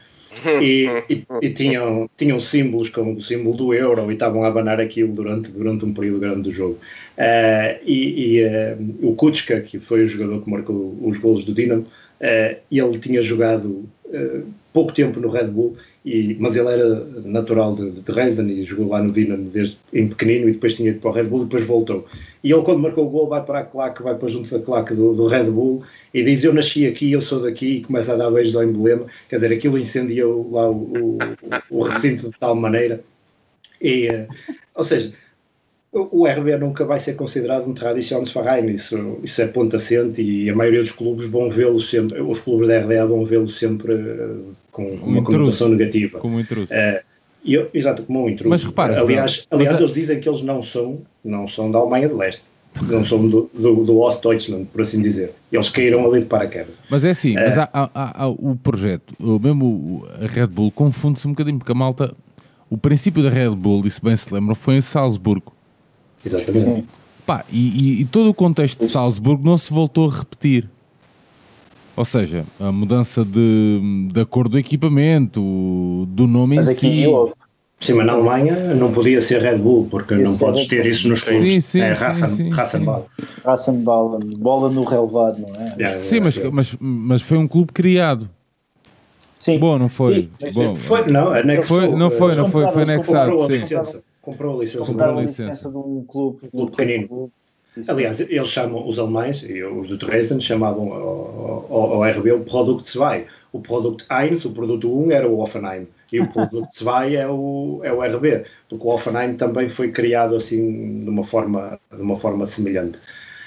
E, e, e tinham, tinham símbolos como o símbolo do euro e estavam a abanar aquilo durante, durante um período grande do jogo. Eh, e e, eh, o Kuczka, que foi o jogador que marcou os golos do Dinamo, eh, ele tinha jogado pouco tempo no Red Bull, e, mas ele era natural de, de Dresden e jogou lá no Dinamo desde em pequenino e depois tinha ido para o Red Bull e depois voltou. E ele quando marcou o gol vai para a claque, vai para junto da claque do, do Red Bull e diz eu nasci aqui, eu sou daqui e começa a dar beijos ao emblema, quer dizer, aquilo incendiou lá o, o, o recinto de tal maneira. E, eh, ou seja, o RB nunca vai ser considerado um Traditionsverein, isso, isso é ponto assente e a maioria dos clubes vão vê-lo sempre, os clubes da RDA vão vê-lo sempre eh, com uma intruso. conotação negativa. Como um intruso. Eh, e eu- exato, como um intruso. Mas repara, aliás, aliás mas eles dizem que eles não são, não são da Alemanha de Leste, não são do, do, do Ostdeutschland, por assim dizer. Eles caíram ali de paraquedas. Mas é assim, mas há, há- há- há o projeto, mesmo a Red Bull confunde-se um bocadinho, porque a malta, o princípio da Red Bull, e se bem se lembram, foi em Salzburgo. Exatamente. Sim. Pá, e, e- e todo o contexto de Salzburgo não se voltou a repetir. Ou seja, a mudança de, da cor do equipamento, do nome Mas em aqui si. houve. Sim, mas na Alemanha não podia ser Red Bull, porque não é podes ter isso nos Sim, sim, é sim, sim, Rassenball. Rassenballen, bola no relevado, não é? Yeah, Sim, mas, mas, mas foi um clube criado. Sim. Bom, não foi? Sim, Bom, Foi, não, anexou. Foi- não foi, não foi, foi anexado, sim. Comprou a licença. Compraram a licença. licença de um clube, um Clube pequenino. clube. Aliás, eles chamam, os alemães, e os do Dresden, chamavam ao, ao, ao RB o Produkt 2. O Produkt 1, o produto 1 era o Offenheim, e o Produkt 2 é o, é o RB, porque o Offenheim também foi criado assim de uma forma, de uma forma semelhante.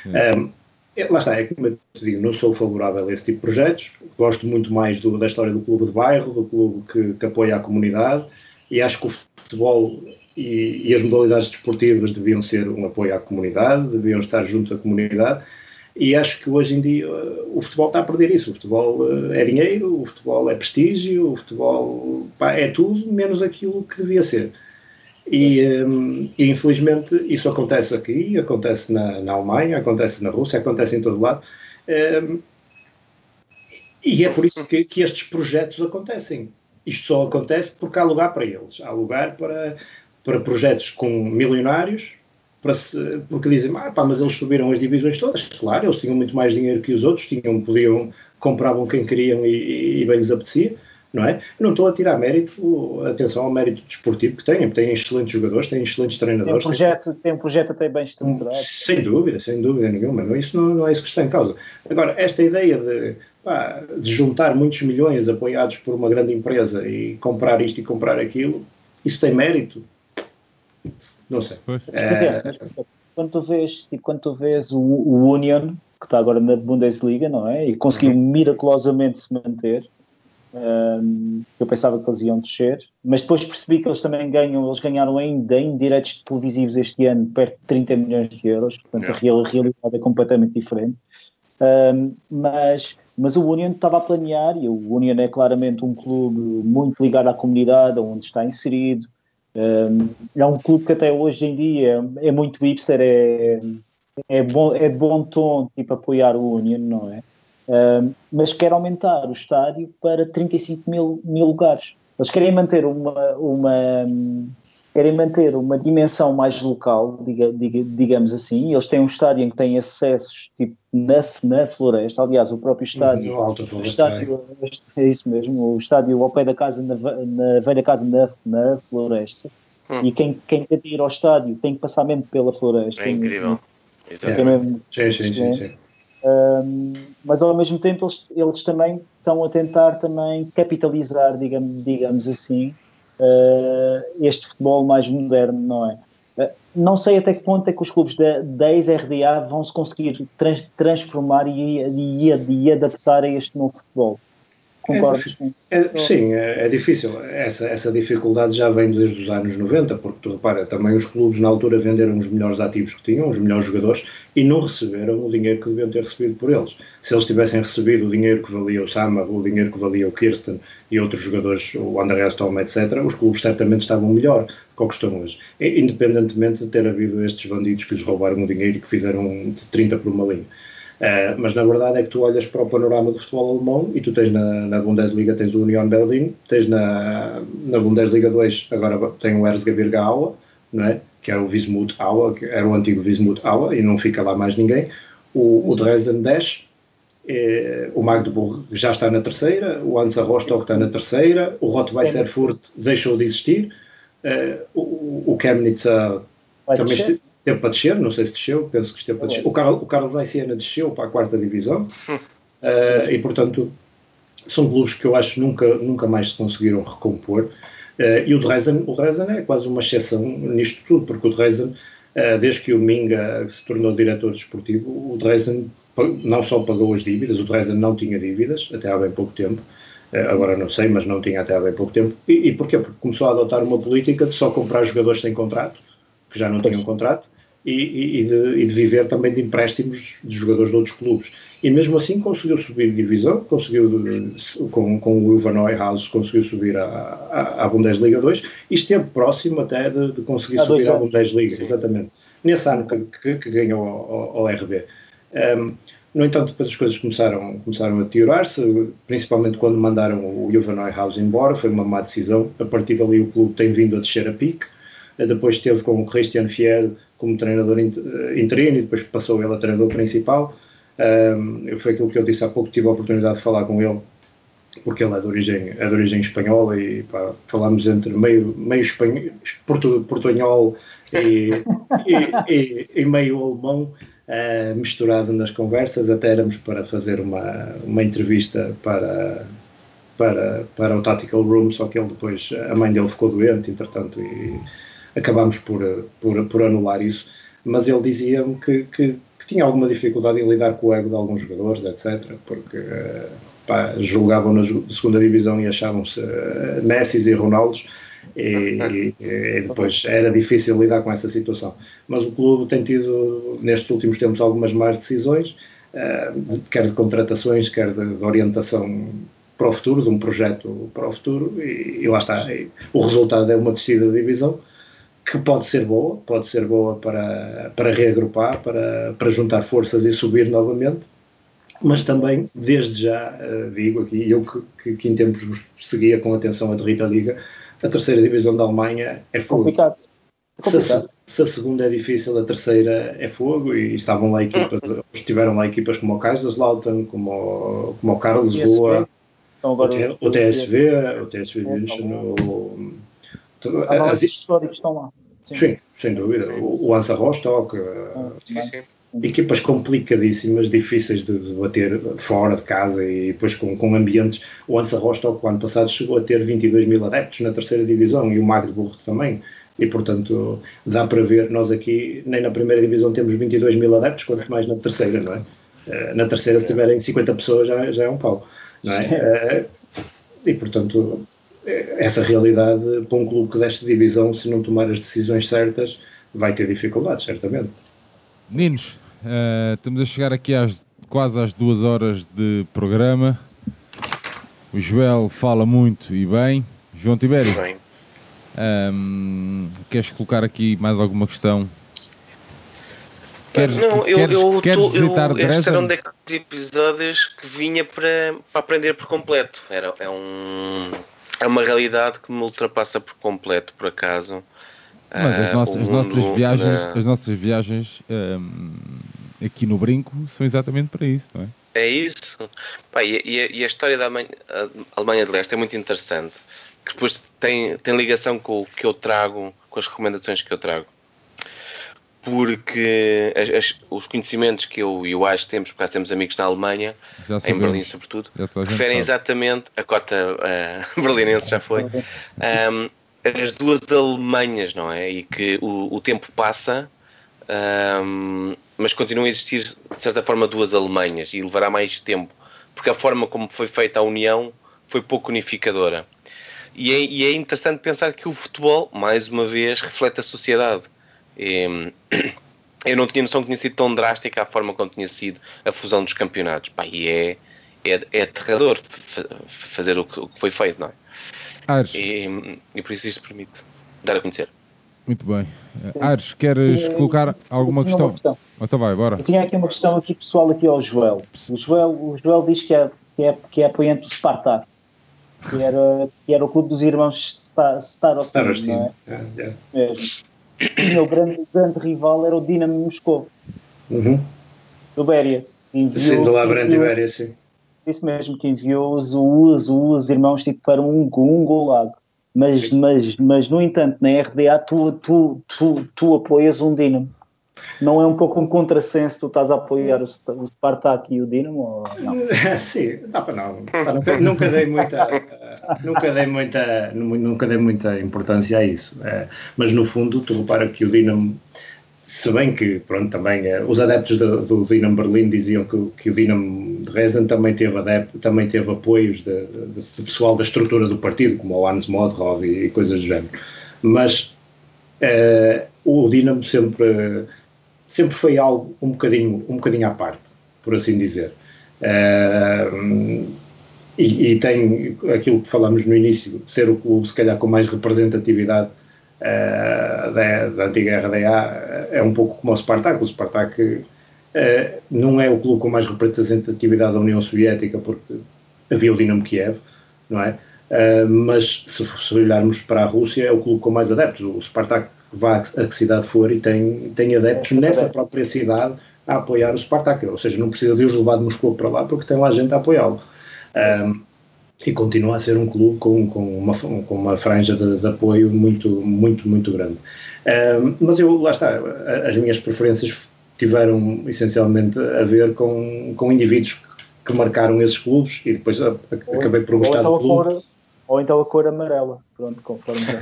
Um, é, lá está, é como eu te digo, não sou favorável a esse tipo de projetos, gosto muito mais do- da história do clube de bairro, do clube que, que apoia a comunidade, e acho que o futebol e, e as modalidades desportivas deviam ser um apoio à comunidade, deviam estar junto à comunidade, e acho que hoje em dia uh, o futebol está a perder isso. O futebol uh, é dinheiro, o futebol é prestígio, o futebol pá, é tudo menos aquilo que devia ser. E, um, e, infelizmente isso acontece aqui, acontece na, na Alemanha, acontece na Rússia, acontece em todo lado. Um, e é por isso que, que estes projetos acontecem. Isto só acontece porque há lugar para eles. Há lugar para, para projetos com milionários, para se, porque dizem, ah, pá, mas eles subiram as divisões todas. Claro, eles tinham muito mais dinheiro que os outros, tinham, podiam, compravam quem queriam e, e bem lhes apetecia. Não é? Não estou a tirar mérito, atenção ao mérito desportivo que têm, têm excelentes jogadores, têm excelentes Tem um treinadores. têm- projeto, tem um projeto até bem estruturado. sem dúvida, sem dúvida nenhuma. Não, isso não, não é isso que está em causa. Agora, esta ideia de, pá, de juntar muitos milhões apoiados por uma grande empresa e comprar isto e comprar aquilo, isso tem mérito? Não sei. Pois. Mas é, mas, quando tu vês, tipo, quando tu vês o, o Union, que está agora na Bundesliga, não é? E conseguiu miraculosamente se manter. hum, eu pensava que eles iam descer, mas depois percebi que eles também ganham, eles ganharam ainda em direitos televisivos este ano perto de 30 milhões de euros, portanto a real- a realidade é completamente diferente. Um, mas, mas o Union estava a planear, e o Union é claramente um clube muito ligado à comunidade, onde está inserido. É um clube que até hoje em dia é muito hipster, é, é, bom, é de bom tom tipo, apoiar o Union, não é? Mas quer aumentar o estádio para 35 mil, mil lugares. Eles querem manter uma, uma, querem manter uma dimensão mais local, diga, diga, digamos assim. Eles têm um estádio em que têm acessos tipo, na, na floresta. Aliás, o próprio estádio, No Alto o estádio é isso mesmo, o estádio ao pé da casa, na, na velha casa na, na floresta. Hum. E quem, quem quer ir ao estádio tem que passar mesmo pela floresta. É incrível. É mesmo Sim, sim, sim, sim. um, mas ao mesmo tempo eles, eles também estão a tentar também capitalizar, digamos, digamos assim, uh, este futebol mais moderno, não é? Uh, não sei até que ponto é que os clubes da, da ex-RDA vão se conseguir trans- transformar e, e, e adaptar a este novo futebol. Concordas com É, sim, é, é difícil. Essa, essa dificuldade já vem desde os anos 90, porque tu repara, também os clubes na altura venderam os melhores ativos que tinham, os melhores jogadores, e não receberam o dinheiro que deviam ter recebido por eles. Se eles tivessem recebido o dinheiro que valia o Sama, o dinheiro que valia o Kirsten e outros jogadores, o André Stolm, etc., os clubes certamente estavam melhor do que o que estão hoje. Independentemente de ter havido estes bandidos que lhes roubaram o dinheiro e que fizeram de 30 por uma linha. Uh, mas na verdade é que tu olhas para o panorama do futebol alemão e tu tens na, na Bundesliga tens o Union Berlin, tens na, na Bundesliga 2 agora tem o Erzgebirge Aue, não é? que era o Wismut Aue, que era o antigo Wismut Aue e não fica lá mais ninguém. O, o Dresden 10, eh, o Magdeburg já está na terceira, o Hansa Rostock está na terceira, o Rot-Weiss Erfurt deixou de existir, eh, o, o Chemnitz também esteve para descer, não sei se desceu, penso que esteve para descer. O Carlos, o Carlos Zaiciana desceu para a quarta divisão eh, e, portanto, são clubes que eu acho nunca, nunca mais se conseguiram recompor. Eh, e o Dresden, o Dresden é quase uma exceção nisto tudo, porque o Dresden, eh, desde que o Minga se tornou diretor desportivo, o Dresden não só pagou as dívidas, o Dresden não tinha dívidas até há bem pouco tempo. Agora não sei, mas não tinha até há bem pouco tempo. E, e porquê? Porque começou a adotar uma política de só comprar jogadores sem contrato, que já não tinham contrato, e, e- de, e de viver também de empréstimos de jogadores de outros clubes. E mesmo assim conseguiu subir de divisão, conseguiu, com, com o Ivan Neuhaus, conseguiu subir à, Bundesliga 2 e esteve próximo até de, de conseguir Há subir à. Bundesliga, exatamente. Nesse ano que, que, que ganhou ao, RB. Um, no entanto, depois as coisas começaram, começaram a deteriorar-se, principalmente quando mandaram o Juvan Neuhaus embora, foi uma má decisão. A partir dali o clube tem vindo a descer a pique. Depois esteve com o Christian Fiel como treinador eh, interino e depois passou ele a treinador principal. Um, foi aquilo que eu disse há pouco, tive a oportunidade de falar com ele, porque ele é de origem, é de origem espanhola e pá, falámos entre meio, meio espanhol, portu, portunhol e, e, e, e meio alemão eh, misturado nas conversas, até éramos para fazer uma, uma entrevista para, para, para o Tactical Room, só que ele depois, a mãe dele ficou doente, entretanto, e acabámos por, por, por anular isso. Mas ele dizia-me que, que, que tinha alguma dificuldade em lidar com o ego de alguns jogadores, etc., porque eh, pá, julgavam na segunda divisão e achavam-se eh, Messi e Ronaldos. E, e- depois era difícil lidar com essa situação. Mas o clube tem tido, nestes últimos tempos, algumas más decisões, eh, de- quer de contratações, quer de, de orientação para o futuro, de um projeto para o futuro, e, e lá está. E o resultado é uma descida de divisão que pode ser boa, pode ser boa para, para reagrupar, para, para juntar forças e subir novamente, mas também, desde já, eh, digo aqui, eu que, que, que em tempos seguia com atenção a Derrita Liga, a terceira divisão da Alemanha é fogo. Complicado. Se a, Complicado. se a segunda é difícil, a terceira é fogo e estavam lá equipas, estiveram lá equipas como o Kaiserslautern, como, o- como o Então o, agora T- o TSV, o TSV München, o, as, históricos que estão lá. sim, sem dúvida, o, o Hansa Rostock, eh, Sim, sim. equipas complicadíssimas, difíceis de, de bater fora de casa e depois com, com ambientes. O Hansa Rostock, o ano passado, chegou a ter 22 mil adeptos na terceira divisão e o Magdeburg também. E, portanto, dá para ver, nós aqui, nem na primeira divisão temos 22 mil adeptos, quanto mais na terceira, não é? Eh, Na terceira, se tiverem 50 pessoas, já, já é um pau, não é? Eh, E, portanto, essa realidade, para um clube que desta divisão, se não tomar as decisões certas, vai ter dificuldades, certamente. Meninos, eh, estamos a chegar aqui às, quase às duas horas de programa. O Joel fala muito e bem. João Tibério, Bem, ahm, queres colocar aqui mais alguma questão? Queres, não, eu, queres, eu, queres tô- visitar eu, estes eram Dresden? daqueles episódios que vinha para, para aprender por completo. Era, é, um, é uma realidade que me ultrapassa por completo, por acaso. Mas as Ah, nossas, as nossas viagens, na- as nossas viagens ahm, aqui no Brinco são exatamente para isso, não é? É isso. Pá, e, e a- história da Alemanha, Alemanha de Leste é muito interessante. Que depois tem, tem ligação com o que eu trago, com as recomendações que eu trago. Porque as- as- os conhecimentos que eu e o Ash temos, porque temos amigos na Alemanha, em. Berlim sobretudo, referem exatamente, a cota eh, berlinense já foi, ahm, as duas Alemanhas, não é? E que o, o tempo passa, ahm, mas continuam a existir, de certa forma, duas Alemanhas e levará mais tempo, porque a forma como foi feita a união foi pouco unificadora. E é, e é interessante pensar que o futebol, mais uma vez, reflete a sociedade. E, eu não tinha noção que tinha sido tão drástica a forma como tinha sido a fusão dos campeonatos. Pá, e é, é, é aterrador fa- fazer o que, o que foi feito, não é? Ares, E, e por isso isto permite dar a conhecer. muito bem. Ares, queres Eu- colocar alguma questão? questão. Então vai, bora. Eu tinha aqui uma questão aqui pessoal aqui ao Joel. O Joel, o Joel diz que é, que é, que é apoiante do Spartak, que era, que era o clube dos irmãos Sta- Starotin, Starostin. não é? É, é. Mesmo. O grande, grande rival era o Dinamo Moscou, Uhum. do Béria. Enviou- Sim, do Labrante Ibéria, sim. Isso mesmo, que enviou os, os, os irmãos tipo, para um, um golado. Mas, mas, mas, no entanto, na RDA tu, tu, tu, tu apoias um Dinamo. Não é um pouco um contrassenso tu estás a apoiar o, Sp- o Spartak e o Dinamo? Ou não? Sim, não. Pá, nunca, nunca dei muita, nunca dei muita, nunca dei muita importância a isso. É, mas no fundo, tu repara que o Dinamo, se bem que pronto, também é, os adeptos do, do Dinamo Berlim diziam que, que o Dinamo de Dresden também teve adepto, também teve apoios de, de- de pessoal da estrutura do partido, como o Hans Modrov e, e coisas do género. Mas eh, o Dinamo sempre sempre foi algo um bocadinho, um bocadinho à parte, por assim dizer. Eh, e, e tem aquilo que falamos no início, ser o clube se calhar com mais representatividade eh, da, da antiga RDA é um pouco como o Spartak. O Spartak eh, não é o clube com mais representatividade da União Soviética porque havia o Dinamo Kiev, não é? Uh, mas se, se olharmos para a Rússia é o clube com mais adeptos. O Spartak vá a que cidade for e tem, tem adeptos nessa própria cidade a apoiar o Spartak. Ou seja, não precisa de os levar de Moscou para lá porque tem lá gente a apoiá-lo. Um, e continua a ser um clube com, com, uma, com uma franja de, de apoio muito, muito, muito grande. Um, mas eu, lá está, as minhas preferências tiveram essencialmente a ver com, com indivíduos que marcaram esses clubes e depois acabei por gostar do clube. Ou então a cor amarela, pronto, conforme já.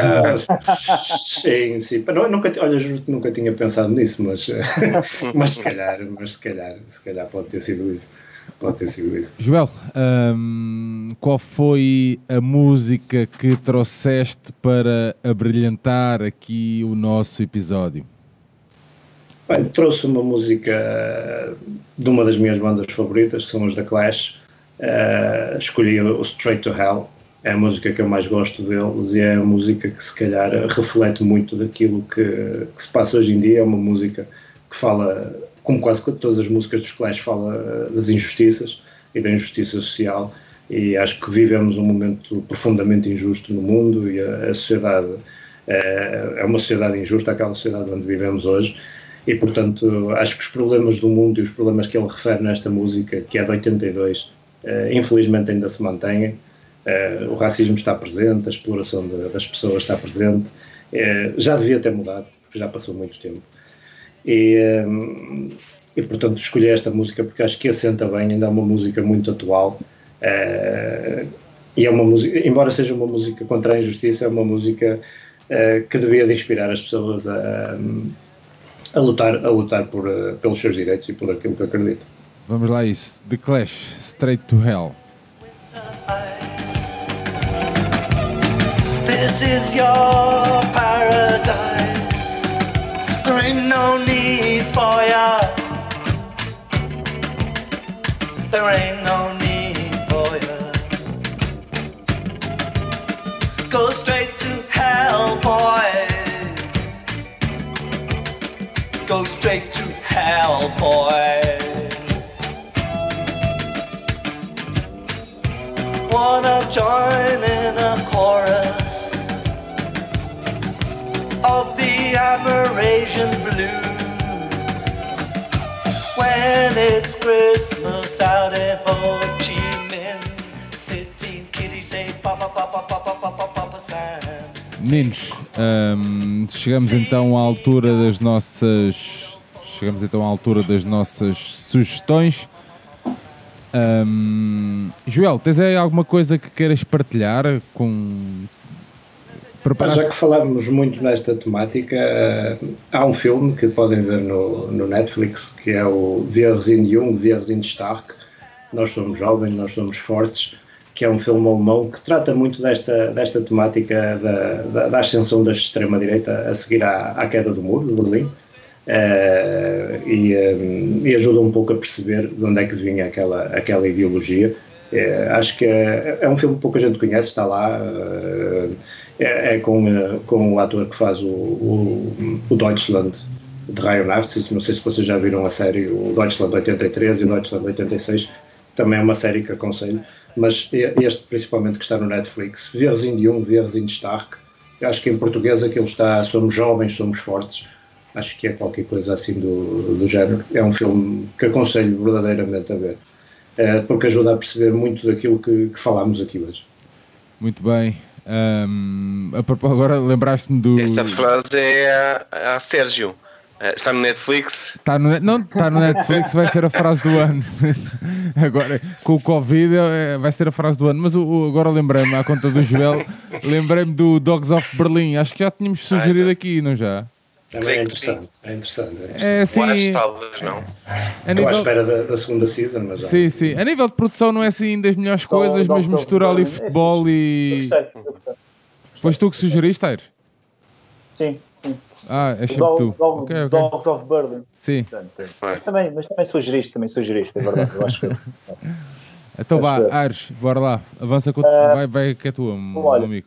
Ah, sim, sim. Não, nunca, olha, juro que nunca tinha pensado nisso, mas, mas se calhar, mas se calhar, se calhar pode ter sido isso. Pode ter sido isso. Joel, hum, qual foi a música que trouxeste para abrilhantar aqui o nosso episódio? Bem, trouxe uma música de uma das minhas bandas favoritas, que são os The Clash. Uh, escolhi o Straight to Hell, é a música que eu mais gosto deles e é a música que se calhar reflete muito daquilo que, que se passa hoje em dia. É uma música que fala, como quase todas as músicas dos Clash, fala das injustiças e da injustiça social. E acho que vivemos um momento profundamente injusto no mundo e a, a sociedade é, é uma sociedade injusta, aquela sociedade onde vivemos hoje e portanto acho que os problemas do mundo e os problemas que ele refere nesta música, que é de 82, uh, infelizmente ainda se mantêm. Uh, o racismo está presente, a exploração de, das pessoas está presente, uh, já devia ter mudado, porque já passou muito tempo. E, um, e portanto escolhi esta música porque acho que assenta bem, ainda é uma música muito atual. e é uma música, embora seja uma música contra a injustiça, é uma música que devia de inspirar as pessoas a, a lutar, a lutar por, uh, pelos seus direitos e por aquilo que acredito. Vamos lá isso. The Clash, Straight to Hell. This is your paradise. There ain't no need for ya. There ain't no need for ya. Go straight to hell, boys. Go straight to hell, boys. Wanna join in a chorus Amerasian blues when it's Christmas out in Ho Chi Minh. Kitty say papa papa papa papa papa Sam. Meninos, hum, chegamos então à altura das nossas. Chegamos então à altura das nossas sugestões. Hum, Joel, tens aí alguma coisa que queiras partilhar com. Já que falámos muito nesta temática, há um filme que podem ver no, no Netflix que é o Wir jung, wir stark. Nós somos jovens, nós somos fortes. que é um filme alemão que trata muito desta, desta temática da, da, da ascensão da extrema-direita a seguir à, à queda do muro de Berlim. Eh, e, eh, e ajuda um pouco a perceber de onde é que vinha aquela, aquela ideologia. Eh, acho que é, é um filme que pouca gente conhece, está lá. eh, é, é com, eh, com o ator que faz o, o, o Deutschland de Ryan Narcis. Não sei se vocês já viram a série, o Deutschland 83 e o Deutschland 86. Também é uma série que aconselho. Mas este, principalmente, que está no Netflix, Vierzinho de um, Vierzinho de Stark. Eu acho que em português aquilo está Somos Jovens, Somos Fortes. Acho que é qualquer coisa assim do, do género. É um filme que aconselho verdadeiramente a ver, porque ajuda a perceber muito daquilo que, que falámos aqui hoje. Muito bem. Propó- agora lembraste-me do. Esta frase é a, a Sérgio. Eh, Está no Netflix. Tá no, não, está no Netflix, vai ser a frase do ano. Agora, com o Covid, é, vai ser a frase do ano. Mas o, o- agora lembrei-me, à conta do Joel, lembrei-me do Dogs of Berlin. Acho que já tínhamos sugerido aqui, não já? Também é Creio que sim. interessante. É interessante. É interessante. É assim. Ou acho, talvez não. A Estou à nível, espera da, da segunda season, mas sim, sim. A nível de produção, não é assim das melhores Então, coisas, mas Dogs of mistura ali é futebol Eu e. Foste tu que sugeriste, Aires? Sim, sim. Ah, é O sempre Dog- tu. Dog- Ok, ok. Dogs of Berlin. Sim. Mas também, mas também sugeriste, também sugeriste, é verdade. Eu acho que Então vá, Aires, bora lá. Avança com. Ah, vai, vai que é tua, meu amigo.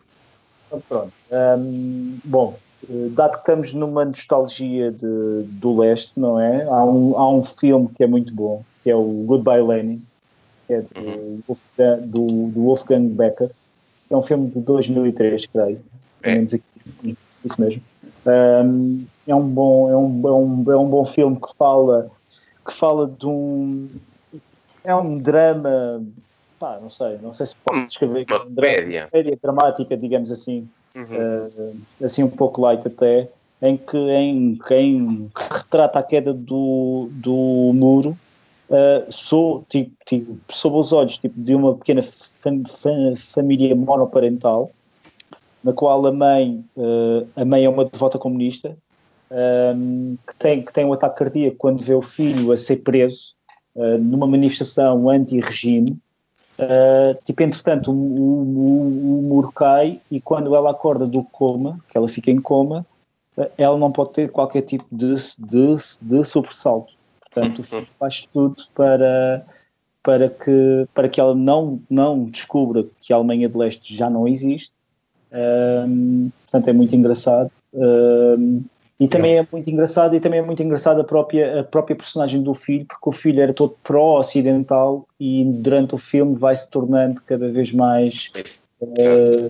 Então, pronto. Hum, bom, dado que estamos numa nostalgia de, do leste, não é? Há um, há um filme que é muito bom, que é o Goodbye Lenin, que é do, Wolfgang- do, do Wolfgang Becker. É um filme de 2003, creio. Pelo menos aqui, isso mesmo. Hum, é um bom, é um, é um, é um bom filme que fala, que fala de um. É um drama. Pá, não sei, não sei se posso descrever. Uma um drama- comédia. comédia dramática, digamos assim, Uhum. eh, assim um pouco light até, em que, em, que- em que retrata a queda do, do muro eh, sou, tipo, tipo, sob os olhos tipo, de uma pequena fam- fam- família monoparental, na qual a mãe, eh, a mãe é uma devota comunista, ehm, que, tem, que tem um ataque cardíaco quando vê o filho a ser preso eh, numa manifestação anti-regime. Uh, tipo, entretanto, o, o, o- muro cai e quando ela acorda do coma, que ela fica em coma, uh, ela não pode ter qualquer tipo de, de, de sobressalto. Portanto, o filho faz tudo para, para, que, para que ela não, não descubra que a Alemanha de Leste já não existe. Um, portanto, é muito engraçado. E também é muito engraçado e também é muito engraçado a própria, a própria personagem do filho, porque o filho era todo pró-ocidental e durante o filme vai se tornando cada vez mais eh,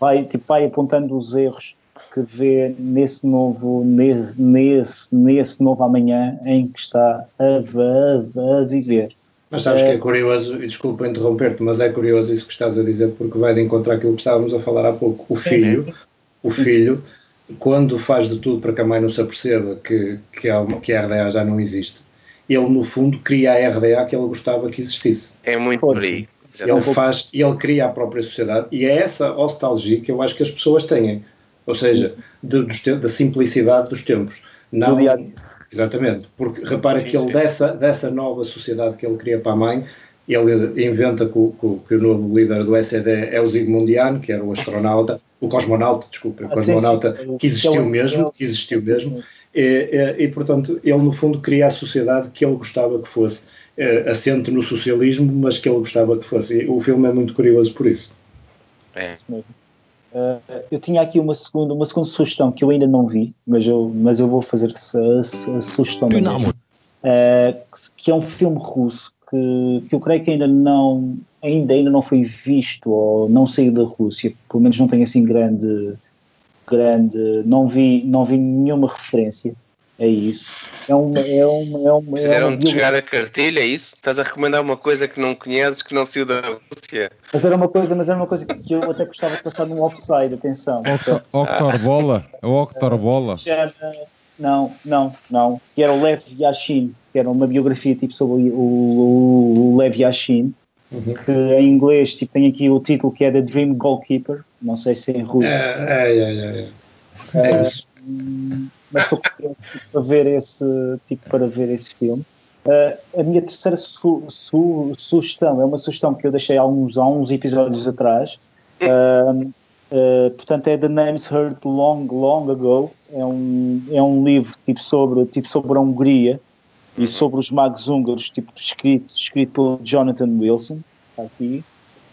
vai, tipo, vai apontando os erros que vê nesse novo nesse, nesse, nesse novo amanhã em que está a, a, a viver. Mas sabes que é curioso, e desculpa interromper-te, mas é curioso isso que estás a dizer, porque vai de encontrar aquilo que estávamos a falar há pouco. O filho, o filho, quando faz de tudo para que a mãe não se aperceba que, que, a, que a RDA já não existe, ele no fundo cria a RDA que ele gostava que existisse. É muito por aí. Ele faz, ele cria a própria sociedade e é essa nostalgia que eu acho que as pessoas têm. Ou seja, de- dos te- da simplicidade dos tempos. Não, Do dia a dia. Exatamente, porque repara que ele, dessa, dessa nova sociedade que ele cria para a mãe, ele inventa que o, que o- que o novo líder do SED é o Zygmundiano, que era o astronauta, o cosmonauta, desculpa, o Ah, cosmonauta sim. que existiu mesmo, que existiu mesmo, e, e, e, portanto ele no fundo cria a sociedade que ele gostava que fosse, eh, assente no socialismo, mas que ele gostava que fosse. E o filme é muito curioso por isso. É. mesmo. Uh, eu tinha aqui uma segunda, uma segunda sugestão que eu ainda não vi, mas eu, mas eu vou fazer essa, essa sugestão. na mesma. Uh, que- que é um filme russo que, que eu creio que ainda não, ainda, ainda não foi visto ou não saiu da Rússia, pelo menos não tem assim grande, grande não, vi, não vi nenhuma referência a isso. É uma, é uma, é uma, é Fizeram de chegar biografia. a cartilha, é isso? Estás a recomendar uma coisa que não conheces, que não saiu da Rússia? Mas era uma coisa, mas era uma coisa que eu até gostava de passar num offside, atenção. Octo- Octorbola? É o Octorbola? Não, não, não. Que era o Lev Yashin, que era uma biografia tipo sobre o, o, o Lev Yashin, que em inglês tipo, tem aqui o título que é The Dream Goalkeeper. Não sei se é em russo. É, é, é, é. É isso. Hum, mas estou curioso tipo, para ver esse tipo para ver esse filme. Uh, a minha terceira su- su- sugestão é uma sugestão que eu deixei há uns, há uns episódios atrás. Uh, uh, portanto, é The Names Heard Long, Long Ago. É um, é um livro tipo sobre, tipo sobre a Hungria e sobre os magos húngaros, tipo, escrito, escrito pelo Jonathan Wilson. Está aqui.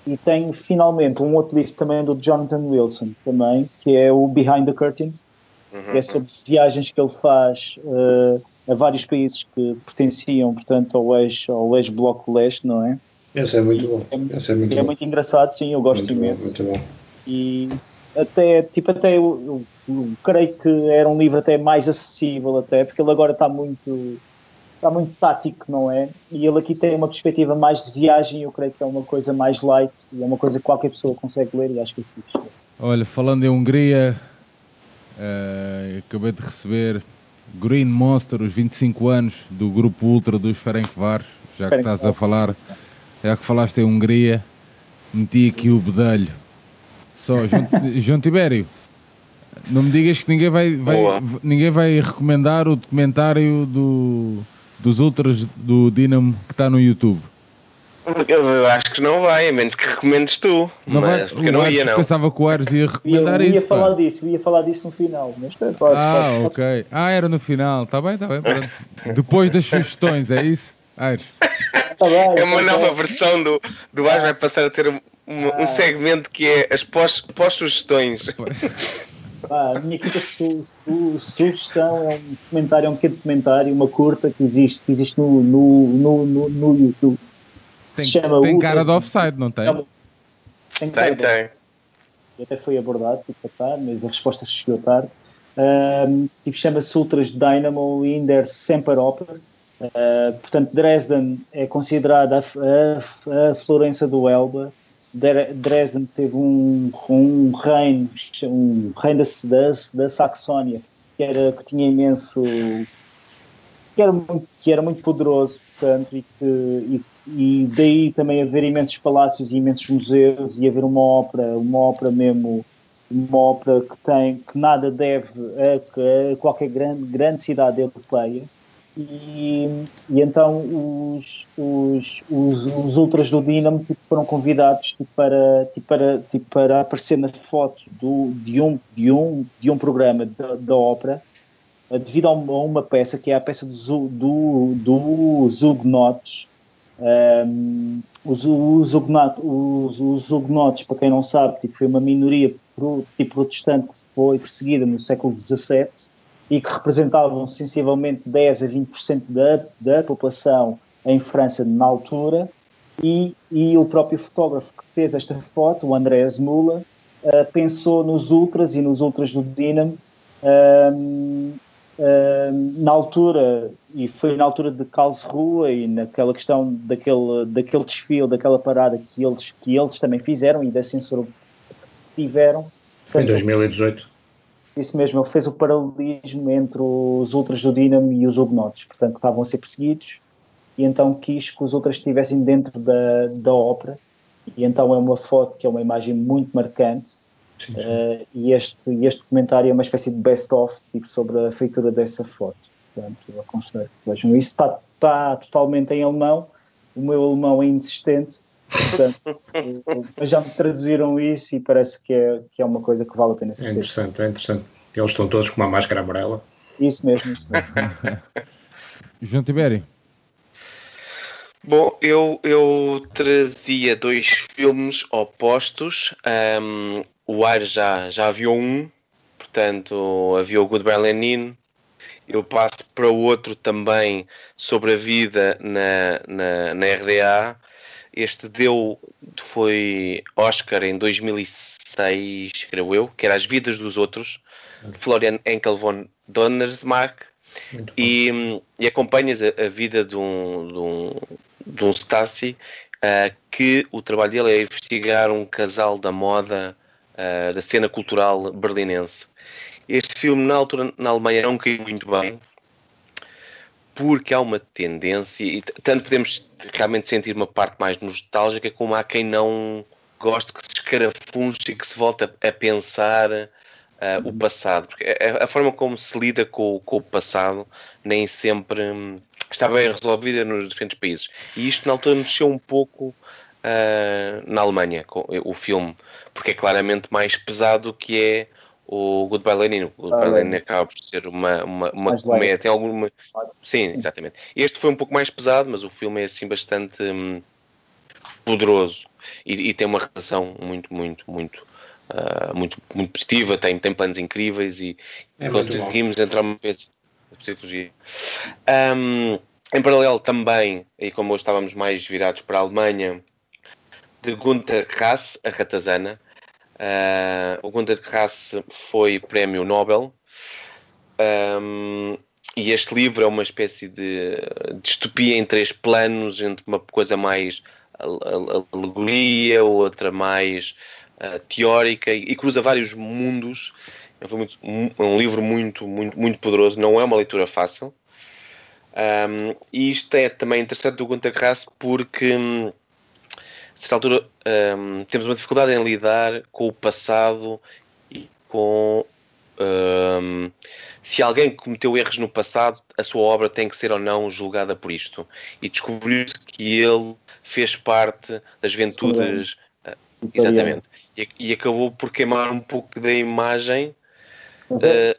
E tem finalmente um outro livro também do Jonathan Wilson, também, que é o Behind the Curtain, que é sobre viagens que ele faz eh, a vários países que pertenciam, portanto, ao ex- ao ex-bloco leste, não é? Esse é muito bom. Esse é muito É bom. muito engraçado, sim, eu gosto Muito bom, imenso. muito bom. E até, tipo, até eu, eu- eu creio que era um livro até mais acessível, até, porque ele agora está muito está muito tático, não é? E ele aqui tem uma perspectiva mais de viagem, eu creio que é uma coisa mais light e é uma coisa que qualquer pessoa consegue ler e acho que é fixe. Olha, falando em Hungria, eh, acabei de receber Green Monster, os 25 anos do grupo Ultra dos Ferencváros. Já que estás a falar, já que falaste em Hungria, meti aqui o bedelho. Só, João, João Tibério, não me digas que ninguém vai, vai- ninguém vai recomendar o documentário do, dos Ultras do Dinamo que está no YouTube. Eu acho que não vai, a menos que recomendes tu. Não mas vai, porque eu não ia, não. pensava que o Aires ia E eu recomendar ia isso. pá. falar disso, eu ia falar disso no final, mas pode, pode, Ah, pode- ok. Ah, era no final. Está bem, está bem. Depois das sugestões, é isso? Aires. tá bem, É uma tá nova bem. versão do, do Ars, vai passar a ter um, um- um segmento que é as pós- Ah, a minha quinta su- su- sugestão é um documentário, é um pequeno documentário, uma curta que existe, que existe no, no, no, no, no YouTube. Tem, Se chama tem cara de offside, não tem? Tem cara Tem, de tem. até foi abordado tipo, tarde, mas a resposta chegou tarde. Ahm, tipo, chama-se Ultras Dynamo in der Semperoper. Ah, portanto, Dresden é considerada a, a a Florença do Elba. Dre- Dresden teve um, um reino, um reino da, da, da Saxónia, que, era, que tinha imenso. que era muito, que era muito poderoso, portanto, e, que, e, e daí também haver imensos palácios e imensos museus e haver uma ópera, uma ópera mesmo, uma ópera que tem, que nada deve a, a qualquer grande, grande cidade europeia. E, e então os, os, os, os ultras do Dinamo tipo, foram convidados tipo, para, tipo, para, tipo, para aparecer na foto do, de, um, de, um, de um programa da, da ópera eh, devido a uma, a uma peça que é a peça do, do, do Zugnotes. Um, os, os, Huguenot- os, os Huguenotes, para quem não sabe, tipo, foi uma minoria pro, tipo, protestante que foi perseguida no século XVII e que representavam sensivelmente 10 a 20% da, da população em França na altura. E, e o próprio fotógrafo que fez esta foto, o Andrés Mula, eh, pensou nos ultras e nos ultras do Dinamo um, um, na altura, e foi na altura de Karlsruhe e naquela questão daquele, daquele desfile, daquela parada que eles, que eles também fizeram e da censura tiveram. Foi em Portanto, 2018. Isso mesmo, ele fez o paralelismo entre os ultras do Dinamo e os Huguenotes, portanto, que estavam a ser perseguidos, e então quis que os ultras estivessem dentro da, da ópera, e então é uma foto que é uma imagem muito marcante, Sim, sim. eh, e este, este documentário é uma espécie de best-of tipo, sobre a feitura dessa foto. Portanto, eu aconselho que vejam isso. Está, está totalmente em alemão, o meu alemão é inexistente, portanto, já me traduziram isso e parece que é, que é uma coisa que vale a pena É ser. interessante, é interessante. Eles estão todos com uma máscara amarela. Isso mesmo, isso mesmo. João Tibério. Bom, eu, eu trazia dois filmes opostos. Ahm, o Aires já, já viu um, portanto, havia o Good Berlin Eu passo para o outro também sobre a vida na, na, na RDA. Este deu, foi Oscar em 2006, creio eu, que era As Vidas dos Outros, de Florian Enkel von Donnersmarck. E, hum, e acompanhas a, a vida de um, de um, de um Stasi ah, que o trabalho dele é investigar um casal da moda ah, da cena cultural berlinense. Este filme, na altura, na Alemanha, não caiu muito bem porque há uma tendência, e tanto podemos realmente sentir uma parte mais nostálgica, como há quem não goste que se escarafunche e que se volte a, a pensar ah, o passado. Porque a, a forma como se lida com, com o passado nem sempre hum, está bem resolvida nos diferentes países. E isto na altura mexeu um pouco ah, na Alemanha, com o filme, porque é claramente mais pesado que é o Goodbye Lenin. O Goodbye Ah, Lenin acaba por ser uma, uma, uma comédia, tem alguma... Sim, exatamente. Este foi um pouco mais pesado, mas o filme é assim bastante hum, poderoso e, e tem uma relação muito, muito, muito, ah, muito, muito positiva, tem, tem planos incríveis e É conseguimos entrar uma vez na psicologia. Hum, em paralelo também, e como hoje estávamos mais virados para a Alemanha, de Gunther Grass, a Ratazana. Ah, o Gunther Grass foi prémio Nobel. Um, e este livro é uma espécie de distopia em três planos, entre uma coisa mais al- al- alegoria, outra mais ah, teórica, e, e cruza vários mundos. É um, é um livro muito, muito, muito poderoso, não é uma leitura fácil. Um, e isto é também interessante do Gunter Grass porque, hum, certa altura, hum, temos uma dificuldade em lidar com o passado e com hum, se alguém cometeu erros no passado, a sua obra tem que ser ou não julgada por isto. E descobriu-se que ele fez parte das juventudes. ah, exatamente. E, e acabou por queimar um pouco da imagem. Mas, é- ah,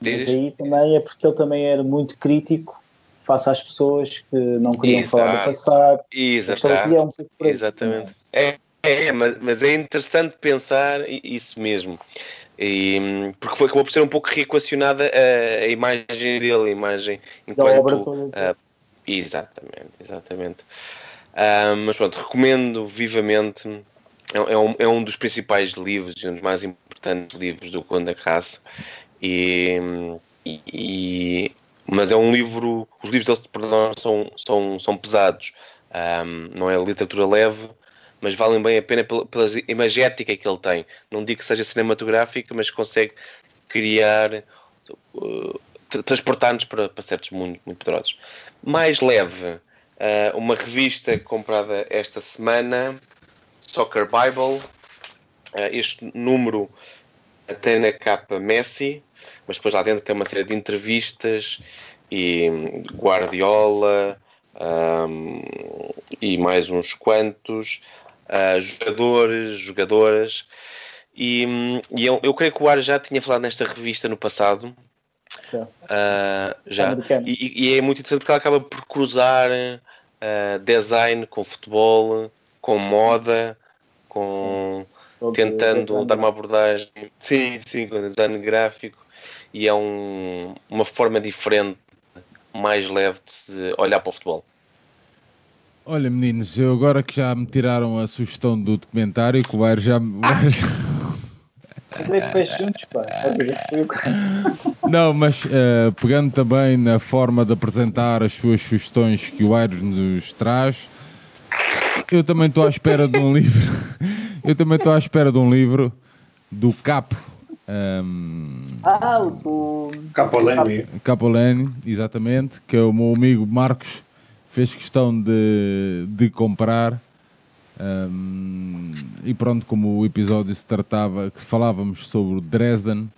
mas aí também é porque ele também era muito crítico face às pessoas que não queriam Exato. falar do passado. Exato. é um. Exatamente. É, é mas, mas é interessante pensar isso mesmo. E, porque foi, acabou por ser um pouco reequacionada a, a imagem dele, a imagem Da enquanto. obra toda. ah, exatamente, exatamente. Ah, mas pronto, recomendo vivamente. É, é um, é um dos principais livros e um dos mais importantes livros do Conde hum, e- e- mas é um livro. Os livros dele nós são, são, são pesados. Um, não é literatura leve, mas valem bem a pena pela, pela imagética que ele tem. Não digo que seja cinematográfica, mas consegue criar, uh, tra- transportar-nos para, para certos mundos muito poderosos. Mais leve, uh, uma revista comprada esta semana, Soccer Bible. Uh, este número tem na capa Messi, mas depois lá dentro tem uma série de entrevistas e hum, Guardiola hum, e mais uns quantos ah, jogadores, jogadoras. E, hum, e eu, eu creio que o Ar já tinha falado nesta revista no passado. Ah, já. E, e- é muito interessante porque ela acaba por cruzar ah, design com futebol, com moda, com tentando dar uma abordagem sim, sim, com design gráfico e é um- uma forma diferente, mais leve de se olhar para o futebol. Olha, meninos, eu agora que já me tiraram a sugestão do documentário, que o Air já. o- Não, mas eh, pegando também na forma de apresentar as suas sugestões que o Aires nos traz, eu também estou à espera de um livro. Eu também estou à espera de um livro do Capo. Ehm, Ah, o do. Capolani. Capolani, exatamente, que é o meu amigo Marcos fez questão de, de comprar. Ahm, e pronto, como o episódio se tratava, que falávamos sobre o Dresden,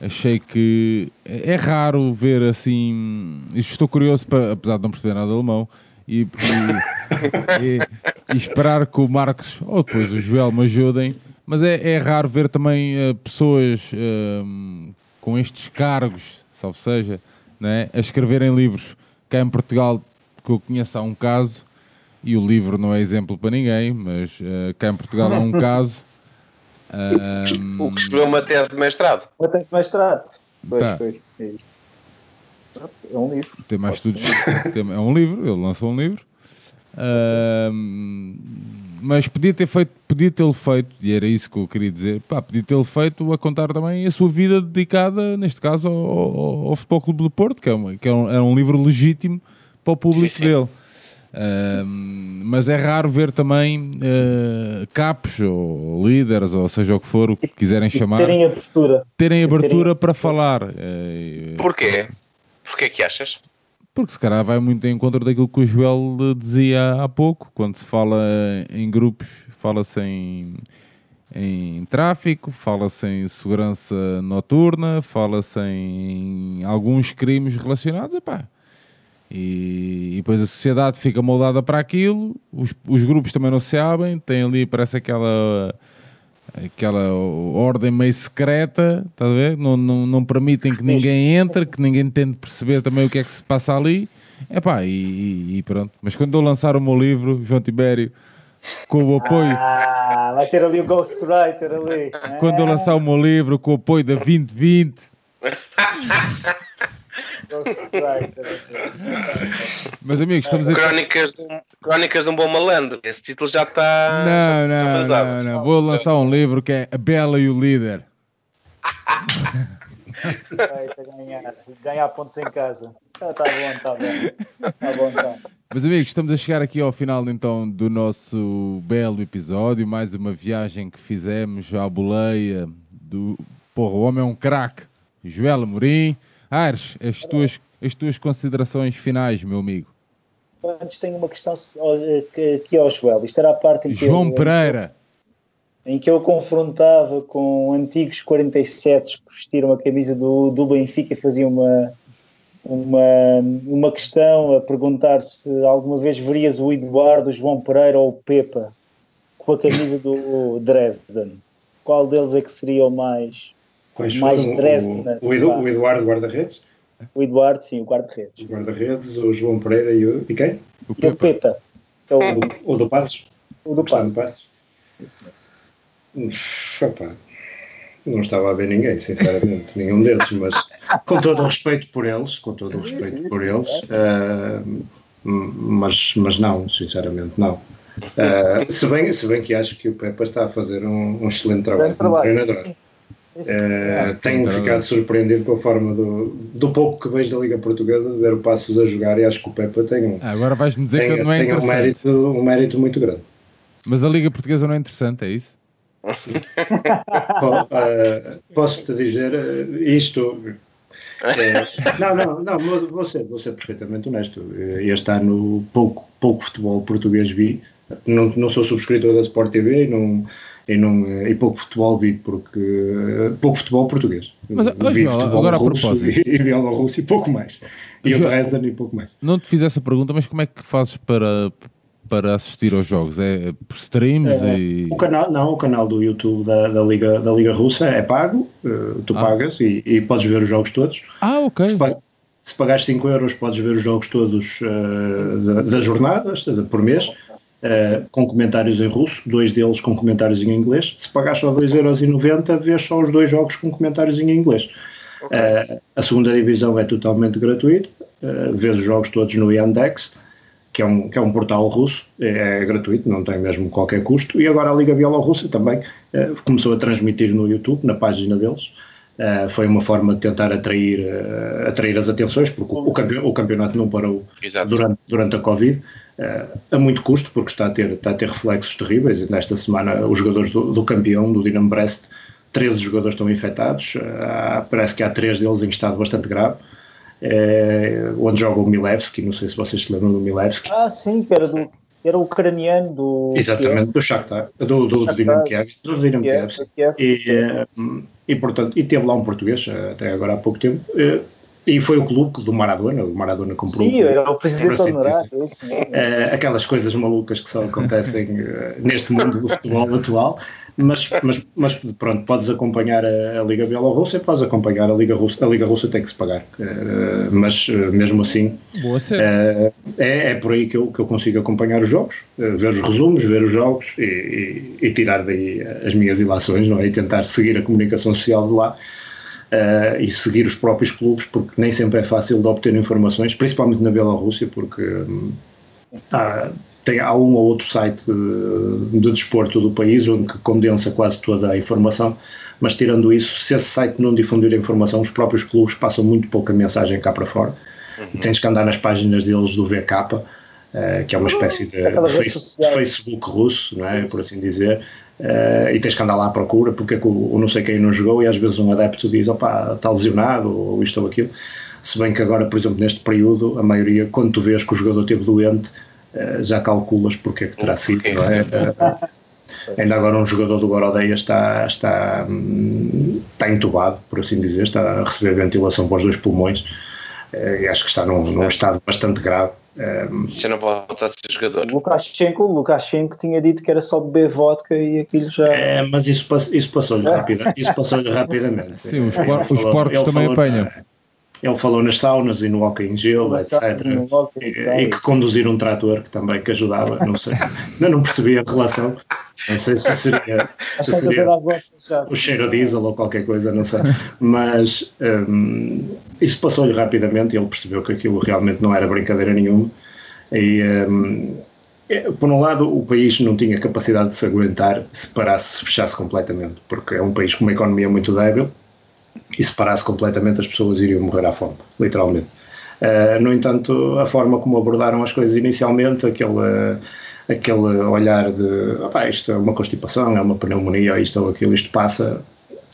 achei que é é raro ver assim. Estou curioso, para, apesar de não perceber nada de alemão, e, e- e- e esperar que o Marcos ou depois o Joel me ajudem. Mas é, é raro ver também eh, pessoas ahm, com estes cargos, salvo seja, né, a escreverem livros. Cá em Portugal, que eu conheço, há um caso, e o livro não é exemplo para ninguém, mas eh, cá em Portugal há um caso. O que escreveu uma tese de mestrado. Mas tem-se mestrado. Pois Pá. foi. É isso. É um livro. Tem mais Pode estudos. tem- é um livro, ele lançou um livro. Ahm, mas podia ter feito, podia tê-lo feito, e era isso que eu queria dizer, pá, podia tê-lo feito a contar também a sua vida dedicada, neste caso, ao, ao- ao Futebol Clube do Porto, que, é, uma- que é um, é um livro legítimo para o público Sim, sim. dele. Ahm, mas é raro ver também eh, capos ou líderes, ou seja o que for, o que quiserem chamar, Terem abertura. terem abertura terem- para falar. Eh, Porquê? Porquê que achas? Porque se calhar vai muito em encontro daquilo que o Joel eh, dizia há pouco, quando se fala em grupos, fala-se em, em tráfico, fala-se em segurança noturna, fala-se em alguns crimes relacionados. Epá, E, e depois a sociedade fica moldada para aquilo, os, os grupos também não se abrem, tem ali, parece aquela aquela ordem meio secreta, estás a ver? Não, não, não permitem que ninguém entre, que ninguém tente perceber também o que é que se passa ali. Epá, e, e pronto. Mas quando eu lançar o meu livro, João Tibério, com o apoio, Ah, vai ter ali o Ghostwriter ali. quando eu lançar o meu livro com o apoio da 2020, Ghostwriter. meus amigos, estamos a. Crónicas de, um- Crónicas de um Bom Malandro. Esse título já está. Não, já está não, atrasado. não, não. Vou lançar um livro que é A Bela e o Líder. Ganhar, ganhar pontos em casa. Está tá bom, está bom. Está bom, está. Meus amigos, estamos a chegar aqui ao final então do nosso belo episódio. Mais uma viagem que fizemos à boleia do. Porra, o homem é um craque. Joel Amorim. Aires, as tuas, as tuas considerações finais, meu amigo. Antes tenho uma questão que- aqui ao Joel. Isto era a parte em que João eu, Pereira. em que eu confrontava com antigos 47 que vestiram a camisa do, do Benfica e faziam uma, uma, uma questão a perguntar se alguma vez verias o Eduardo, o João Pereira ou o Pepa com a camisa do Dresden. Qual deles é que seria o mais. Quais Mais foram? Dresden, O, o, Edu- o Eduardo Guarda-Redes, O Eduardo, sim, o guarda-redes. o Guarda-Redes, o João Pereira e, o, e quem? O E o Pepa. Pepa, é o, O, do- o do Passos? o do passe. Passos? Uf, opá, Não estava a ver ninguém, sinceramente, nenhum deles, mas com todo o respeito por eles, com todo o respeito sim, por sim, eles, é. ah, mas, mas não, sinceramente não. Ah, se, bem, se bem que acho que o Pepa está a fazer um, um excelente trabalho como treinador. sim, Eh, tenho Treinador. ficado surpreendido com a forma do, do pouco que vejo da Liga Portuguesa de ver o Passos a jogar e acho que o Pepa tem um, Ah, agora vais-me dizer tem, que não é tem um, interessante. mérito, um mérito muito grande. Mas a Liga Portuguesa não é interessante, é isso? Eh, Posso-te dizer eh, isto. eh, não, não, não, vou, ser, vou ser perfeitamente honesto. Este ano pouco, pouco futebol português vi. Não, não sou subscritor da Sport TV e, não, e, não, eh, e pouco futebol vi porque eh, pouco futebol português. Mas, vi João, futebol agora a russo propósito. E, Bielorrusso e pouco mais. E o Dresden e pouco mais. Não te fiz essa pergunta, mas como é que fazes para, para assistir aos jogos? É por streams É, e. O canal, não, o canal do YouTube da, da, Liga, da Liga Russa é pago, eh, tu Ah. pagas e, e podes ver os jogos todos. Ah, ok. Se, pa- se pagares 5 euros, podes ver os jogos todos da- das jornadas por mês, eh, com comentários em russo, dois deles com comentários em inglês. Se pagares só 2,90€, vês só os dois jogos com comentários em inglês. Eh, a segunda divisão é totalmente gratuita, uh, vês os jogos todos no Yandex, que é um, que é um portal russo, é, é gratuito, não tem mesmo qualquer custo. E agora a Liga Bielorrussa também eh, começou a transmitir no YouTube, na página deles. Eh, foi uma forma de tentar atrair, eh, atrair as atenções, porque o, o campe- o campeonato não parou Exato. durante, durante a Covid, eh, a muito custo, porque está a ter, está a ter reflexos terríveis. E nesta semana, os jogadores do, do campeão, do Dinamo Brest, 13 jogadores estão infectados, parece que há três deles em estado bastante grave. onde joga o Milevski, não sei se vocês se lembram do Milevski, Ah, sim, que era, do, era o ucraniano do. Exatamente, do Shakhtar, do, do, do Dinamo Kiev, do Dinamo Kiev, Kiev, Kiev. e, eh, e, portanto, e teve lá um português, eh, até agora há pouco tempo, eh, e foi o clube do Maradona, o Maradona comprou Sim, era o presidente honorário. é aquelas coisas malucas que só acontecem neste mundo do futebol atual, mas, mas, mas pronto, podes acompanhar a, a Liga Bielorrussa e podes acompanhar a Liga Russa, a Liga Russa tem que se pagar, Eh, mas eh, mesmo assim eh, é, é por aí que eu, que eu consigo acompanhar os jogos, ver os resumos, ver os jogos e, e- e tirar daí as minhas ilações não é? e tentar seguir a comunicação social de lá eh, e seguir os próprios clubes, porque nem sempre é fácil de obter informações, principalmente na Bielorrússia, porque hum, há, tem, há um ou outro site de, de desporto do país onde que condensa quase toda a informação, mas tirando isso, se esse site não difundir a informação, os próprios clubes passam muito pouca mensagem cá para fora. E tens que andar nas páginas deles do VK, eh, que é uma espécie de, de face- de. Facebook russo, não é? por assim dizer, eh, e tens que andar lá à procura porque é que o, o não sei quem não jogou e às vezes um adepto diz, opá, está lesionado ou isto ou aquilo. Se bem que agora, por exemplo, neste período, a maioria, quando tu vês que o jogador esteve doente, já calculas porque é que terá sido, não é? Eh, Ainda agora um jogador do Gorodeia está, está, hum, está entubado, por assim dizer, está a receber ventilação para os dois pulmões. eh, e acho que está num, num estado bastante grave. Eh, Já não volta a ser jogador. O Lukashenko, o Lukashenko tinha dito que era só beber vodka e aquilo já. É, mas isso, isso passou-lhe rapida, isso passou-lhe rapidamente. Sim, os, por- os falou- porcos também falou apanham. Ele falou nas saunas e no hockey em gelo, etc. E, que conduzir um trator que também que ajudava, não sei. Ainda não percebi a relação. Não sei se seria, se seria o cheiro a diesel ou qualquer coisa, não sei. Mas hum, isso passou-lhe rapidamente e ele percebeu que aquilo realmente não era brincadeira nenhuma. E, hum, é, por um lado, o país não tinha capacidade de se aguentar se parasse, se fechasse completamente, porque é um país com uma economia muito débil e se parasse completamente as pessoas iriam morrer à fome, literalmente. Uh, no entanto, a forma como abordaram as coisas inicialmente, aquele, aquele olhar de "Opá, isto é uma constipação, é uma pneumonia, isto ou aquilo, isto passa,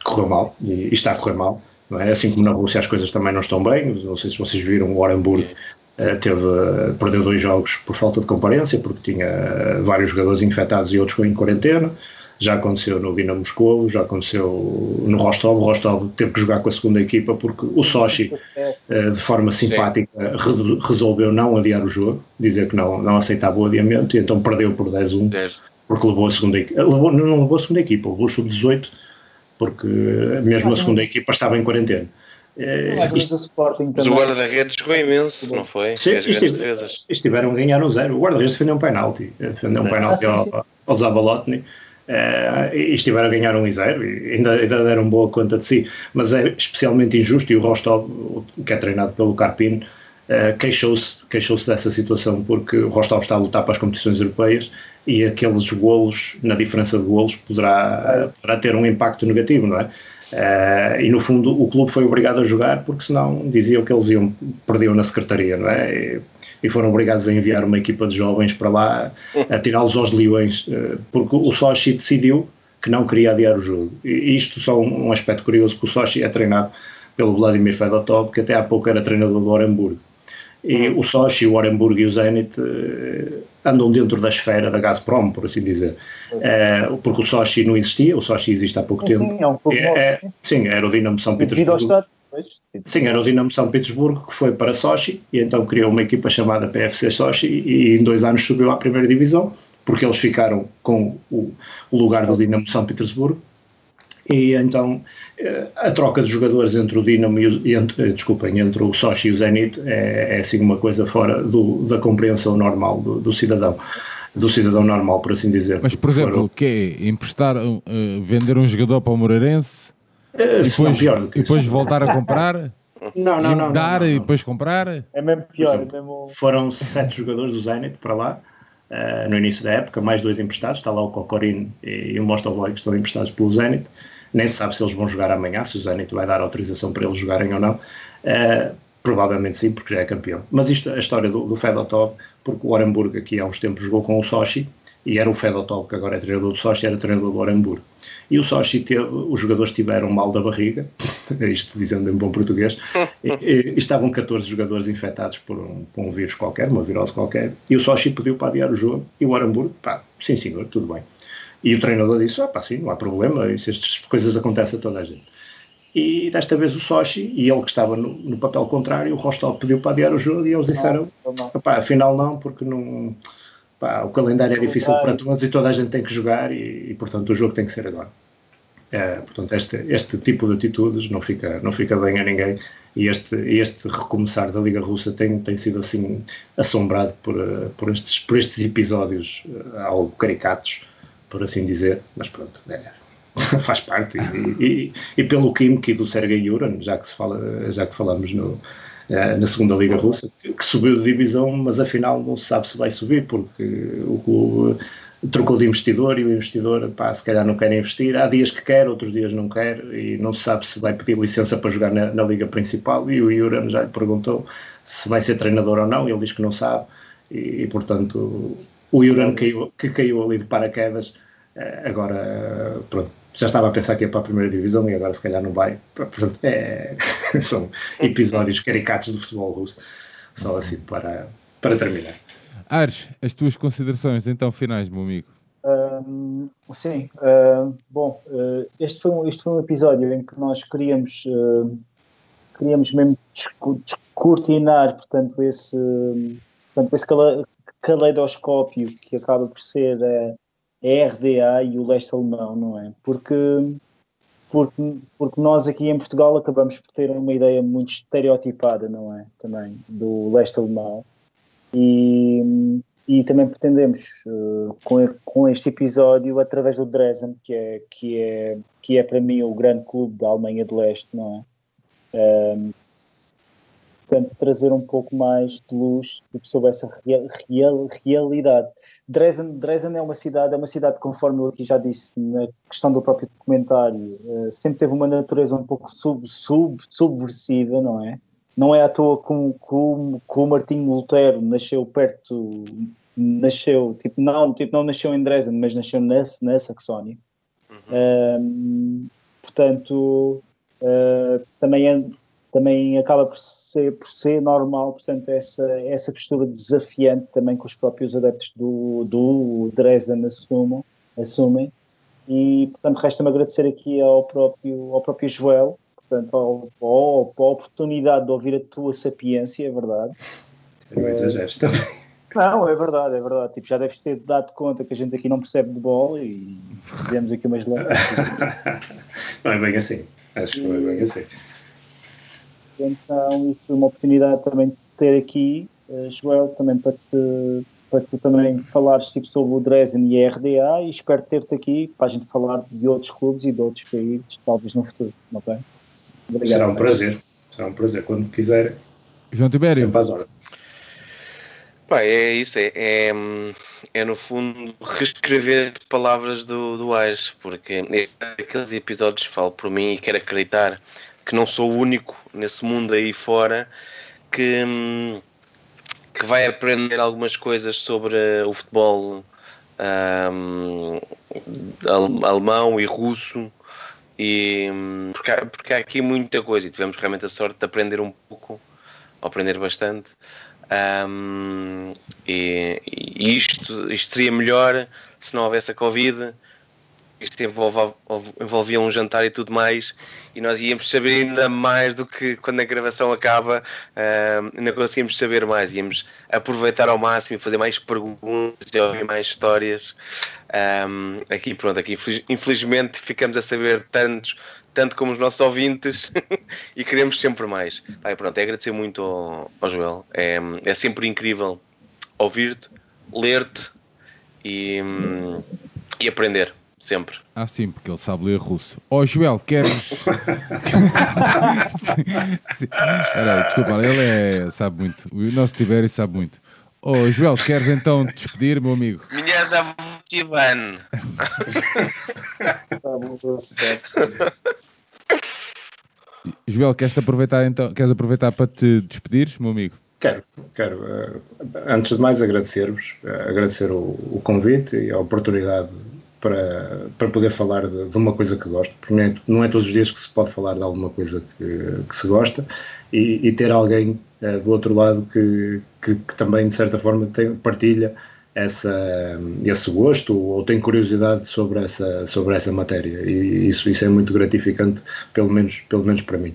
correu mal e, e está a correr mal. É? Assim como na Rússia as coisas também não estão bem, não sei se vocês viram o Orenburg eh, teve, perdeu dois jogos por falta de comparência, porque tinha vários jogadores infectados e outros em quarentena. Já aconteceu no Dinamo Moscou, já aconteceu no Rostov. O Rostov teve que jogar com a segunda equipa porque o Sochi, eh, de forma simpática, re- resolveu não adiar o jogo, dizer que não, não aceitava o adiamento e então perdeu por 10-1 Deve. porque levou a segunda equipa. Levou, não levou a segunda equipa, levou o sub-18, porque mesmo a segunda equipa estava em quarentena. Eh, Mais isto- Sporting Mas o guarda-redes jogou imenso, não foi? Sim, estiveram a ganhar um zero. O guarda-redes defendeu um penalti, eh, defendeu um penalti Ah, sim, ao, ao Zabalotny. Eh, e estiveram a ganhar um e zero e ainda, ainda deram boa conta de si, mas é especialmente injusto e o Rostov, que é treinado pelo Carpino, eh, queixou-se queixou dessa situação porque o Rostov está a lutar para as competições europeias e aqueles golos, na diferença de golos, poderá, poderá ter um impacto negativo, não é? Eh, e no fundo o clube foi obrigado a jogar porque senão diziam que eles iam, perdiam na secretaria, não é? E, e foram obrigados a enviar uma equipa de jovens para lá, a tirá-los aos leões, eh, porque o Sochi decidiu que não queria adiar o jogo. E isto só um, um aspecto curioso, que o Sochi é treinado pelo Vladimir Fedotov, que até há pouco era treinador do Orenburg. E o Sochi, o Orenburg e o Zenit eh, andam dentro da esfera da Gazprom, por assim dizer. Eh, porque o Sochi não existia, o Sochi existe há pouco Sim, tempo. sim, é um pouco É- é- sim, era o Dinamo São Petersburgo. Sim, era o Dinamo São Petersburgo que foi para Sochi e então criou uma equipa chamada PFC Sochi e em dois anos subiu à primeira divisão porque eles ficaram com o, o lugar do Dinamo São Petersburgo. E então eh, a troca de jogadores entre o Dinamo e, o, e entre, eh, desculpem, entre o Sochi e o Zenit é, é assim uma coisa fora do, da compreensão normal do, do cidadão do cidadão normal, por assim dizer. Mas, por exemplo, o que é emprestar, uh, vender um jogador para o Moreirense? Eh, e se não depois, pior do que e isso. depois voltar a comprar? não, não, não, não, dar não, e não. depois comprar? É mesmo pior. Por É mesmo... Foram sete jogadores do Zenit para lá eh, no início da época, mais dois emprestados. Está lá o Kokorin e o Mostovoy que estão emprestados pelo Zenit. Nem se sabe se eles vão jogar amanhã, se o Zenit vai dar autorização para eles jogarem ou não. Eh, provavelmente sim, porque já é campeão. Mas isto é a história do, do Fedotov, porque o Orenburg aqui há uns tempos jogou com o Sochi e era o Fedotov, que agora é treinador do Sochi, era treinador do Orenburg. E o Sochi teve, os jogadores tiveram mal da barriga, isto dizendo em bom português, e, e- estavam 14 jogadores infectados por um, por um vírus qualquer, uma virose qualquer, e o Sochi pediu para adiar o jogo, e o Orenburg, pá, sim senhor, tudo bem. E o treinador disse, ah pá, sim, não há problema, isso, estas coisas acontecem a toda a gente. E desta vez o Sochi, e ele que estava no, no papel contrário, o Rostov pediu para adiar o jogo, e eles disseram, Não, não. Afinal não, porque não, pá, o calendário é difícil para todos e toda a gente tem que jogar e, e, portanto o jogo tem que ser agora. É, portanto, este, este tipo de atitudes não fica, não fica bem a ninguém e este, este recomeçar da Liga Russa tem, tem sido assim assombrado por, por, estes, por estes episódios eh, algo caricatos, por assim dizer, mas pronto, é, faz parte. E, e, e pelo Kimki do Sergei Yuran, já que, se fala, já que falamos no, na segunda Liga Russa, que, subiu de divisão, mas afinal não se sabe se vai subir, porque o clube trocou de investidor e o investidor, pá, se calhar não quer investir. Há dias que quer, outros dias não quer, e não se sabe se vai pedir licença para jogar na, na Liga Principal. E o Yuran já lhe perguntou se vai ser treinador ou não, e ele diz que não sabe, e, e portanto o Yuran caiu, que caiu ali de paraquedas, eh, agora, eh, pronto. Já estava a pensar que ia para a primeira divisão e agora se calhar não vai. Portanto, é, são episódios caricatos do futebol russo. Só assim para, para terminar. Ares, as tuas considerações então finais, meu amigo. Ahm, sim, ahm, bom, ah, este, foi um, este foi um episódio em que nós queríamos ah, queríamos mesmo desco- descortinar, portanto, esse, portanto, esse cale- caleidoscópio que acaba por ser a, a RDA e o leste alemão, não é? Porque, porque, porque nós aqui em Portugal acabamos por ter uma ideia muito estereotipada, não é? Também, do leste alemão. E, e também pretendemos, eh, com, com este episódio, através do Dresden, que é, que, é, que é para mim o grande clube da Alemanha de Leste, não é? Ehm, portanto, trazer um pouco mais de luz sobre essa rea- real- realidade. Dresden, Dresden é uma cidade, é uma cidade, conforme eu aqui já disse na questão do próprio documentário, eh, sempre teve uma natureza um pouco sub, sub, subversiva, não é? Não é à toa que o- Martinho Lutero nasceu perto, nasceu, tipo, não, tipo, não nasceu em Dresden, mas nasceu na, na Saxónia. Ehm, portanto, eh, também, é- também acaba por ser, por ser normal, portanto, essa, essa postura desafiante também que os próprios adeptos do, do Dresden assumam, assumem. E, portanto, resta-me agradecer aqui ao próprio, ao próprio Joel, portanto, ao, ao, a oportunidade de ouvir a tua sapiência, é verdade. Não exageres também. Não, é verdade, é verdade. Tipo, já deves ter dado conta que a gente aqui não percebe de bola e fizemos aqui umas letras. Não é bem assim. Acho que não é bem assim. Então, isso foi uma oportunidade também de ter aqui, eh, Joel, também para, te, para tu também falares tipo, sobre o Dresden e a RDA e espero ter-te aqui para a gente falar de outros clubes e de outros países, talvez no futuro, ok? Obrigado. Será um prazer. Será um prazer. Quando quiser, João Tibério, sempre às horas. Pá, é isso, é, é, é, no fundo reescrever palavras do, do Ais, porque aqueles episódios falo por mim e quero acreditar que não sou o único nesse mundo aí fora que, hum, que vai aprender algumas coisas sobre o futebol ale- alemão e russo e hum, porque há, porque há aqui muita coisa e tivemos realmente a sorte de aprender um pouco, aprender bastante. Um, e, e isto, isto seria melhor se não houvesse a Covid. Isto envolvia um jantar e tudo mais, e nós íamos saber ainda mais do que quando a gravação acaba, ainda conseguimos saber mais. Íamos aproveitar ao máximo e fazer mais perguntas e ouvir mais histórias. Um, aqui, pronto, aqui infeliz- infelizmente ficamos a saber tantos, tanto como os nossos ouvintes e queremos sempre mais. Ai, pronto, é agradecer muito ao, ao Joel. É, é sempre incrível ouvir-te, ler-te e, e aprender, sempre. Ah, sim, porque ele sabe ler russo. Ó, Joel, queres. Sim, sim. Peraí, desculpa, ele é, sabe muito. O nosso Tibério sabe muito. Ó, Joel, queres então te despedir, meu amigo? Minha Ivan. Tá bom, tá certo. Joel, queres aproveitar então? Queres aproveitar para te despedires, meu amigo? Quero, quero. eh, antes de mais, agradecer-vos, eh, agradecer o, o convite e a oportunidade para, para poder falar de, de uma coisa que gosto, porque não é, não é todos os dias que se pode falar de alguma coisa que, que se gosta. E, e ter alguém eh, do outro lado que, que, que também, de certa forma, tem, partilha essa, esse gosto ou tem curiosidade sobre essa, sobre essa matéria. E isso, isso é muito gratificante, pelo menos, pelo menos para mim.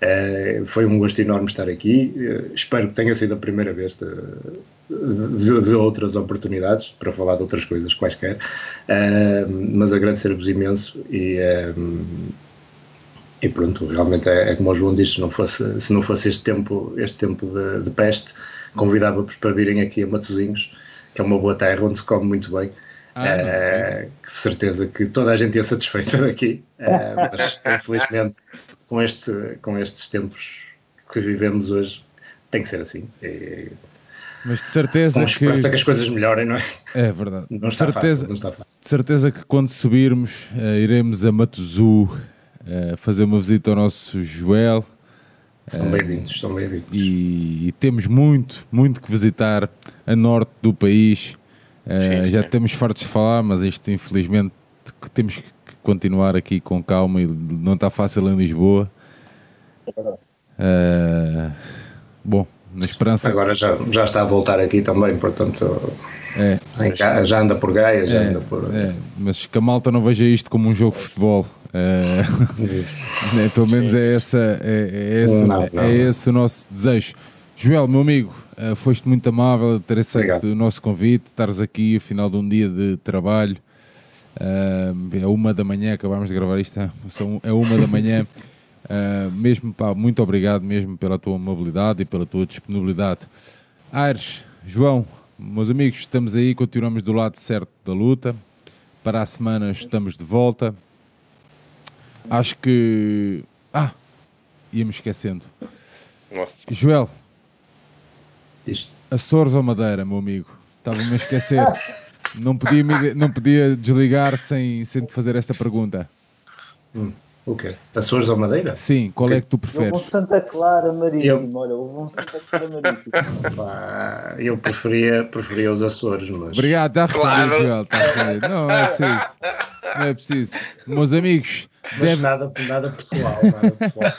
Eh, foi um gosto enorme estar aqui. Eh, espero que tenha sido a primeira vez de, de- de outras oportunidades para falar de outras coisas quaisquer. Eh, mas agradecer-vos imenso e, e pronto, realmente é, é como o João disse, se não fosse, se não fosse este tempo, este tempo de, de peste, convidava-vos para virem aqui a Matosinhos, que é uma boa terra onde se come muito bem. Ah, de certeza que toda a gente ia satisfeita daqui, Eh, mas infelizmente com, este, com estes tempos que vivemos hoje tem que ser assim. E, Mas de certeza com que. esperança que as coisas melhorem, não é? É verdade. Não de, está certeza, fácil, não está fácil. de certeza que quando subirmos, eh, iremos a Matozu eh, fazer uma visita ao nosso Joel. São bem-vindos, são bem-vindos. e, e temos muito, muito que visitar a norte do país. Eh, Sim, já temos fartos de falar, mas isto infelizmente temos que continuar aqui com calma e não está fácil em Lisboa. Eh, bom, na esperança. Agora já, já está a voltar aqui também, portanto É, já anda por Gaia, já é, anda por. é, mas que a malta não veja isto como um jogo de futebol. Eh, né, pelo menos é, essa, é, é esse, Não, não. é esse o nosso desejo. Joel, meu amigo, eh, foste muito amável ter aceito o nosso convite, estares aqui ao final de um dia de trabalho. Eh, é uma da manhã, acabámos de gravar isto, é- são- é uma da manhã. Eh, mesmo, pá, muito obrigado mesmo pela tua amabilidade e pela tua disponibilidade. Aires, João, meus amigos, estamos aí, continuamos do lado certo da luta. Para a semana estamos de volta. Acho que. Ah! Ia-me esquecendo. Nossa. Joel, Diz. Açores ou Madeira, meu amigo? Estava-me a esquecer. Não podia, me- não podia desligar sem, sem te fazer esta pergunta. O quê? Açores ou Madeira? Sim, qual é que tu Houve um preferes? Santa Clara Marítimo, Eu- olha, houve um Santa Clara Marítimo. Pá, eu preferia, preferia os Açores, mas. Obrigado, está respondido, Claro. Joel. Está respondido. Não, não é preciso. Não é preciso. Meus amigos, Mas deve- nada, nada pessoal, nada pessoal.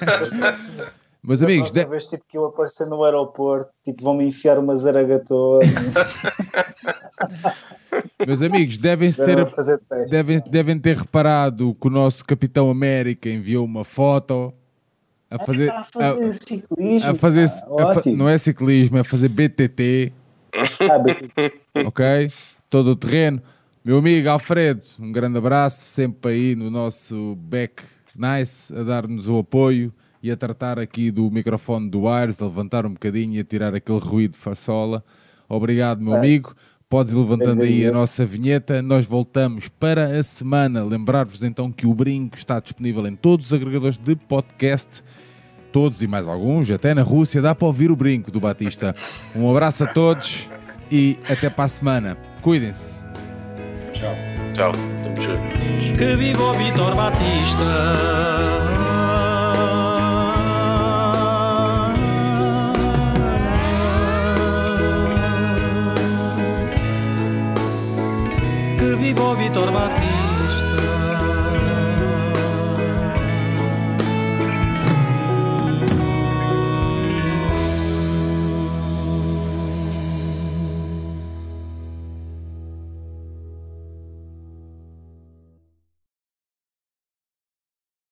meus amigos, próxima de- vez tipo, que eu aparecer no aeroporto, tipo, vão-me enfiar uma zaragatona, meus amigos, devem-se ter, devem, devem ter reparado que o nosso Capitão América enviou uma foto a fazer. Está a fazer ciclismo. a fazer a fa- não é ciclismo, é fazer BTT, Ah, bem, ok? Todo o terreno. Meu amigo Alfredo, um grande abraço, sempre aí no nosso back nice, a dar-nos o apoio e a tratar aqui do microfone do Aires, a levantar um bocadinho e a tirar aquele ruído de façola. Obrigado, meu É. amigo. Podes ir levantando aí a nossa vinheta. Nós voltamos para a semana. Lembrar-vos então que o Brinco está disponível em todos os agregadores de podcast todos e mais alguns, até na Rússia, dá para ouvir o brinco do Batista. Um abraço a todos e até para a semana. Cuidem-se. Tchau. Tchau. Que viva o Vitor Batista. Que viva o Vitor Batista.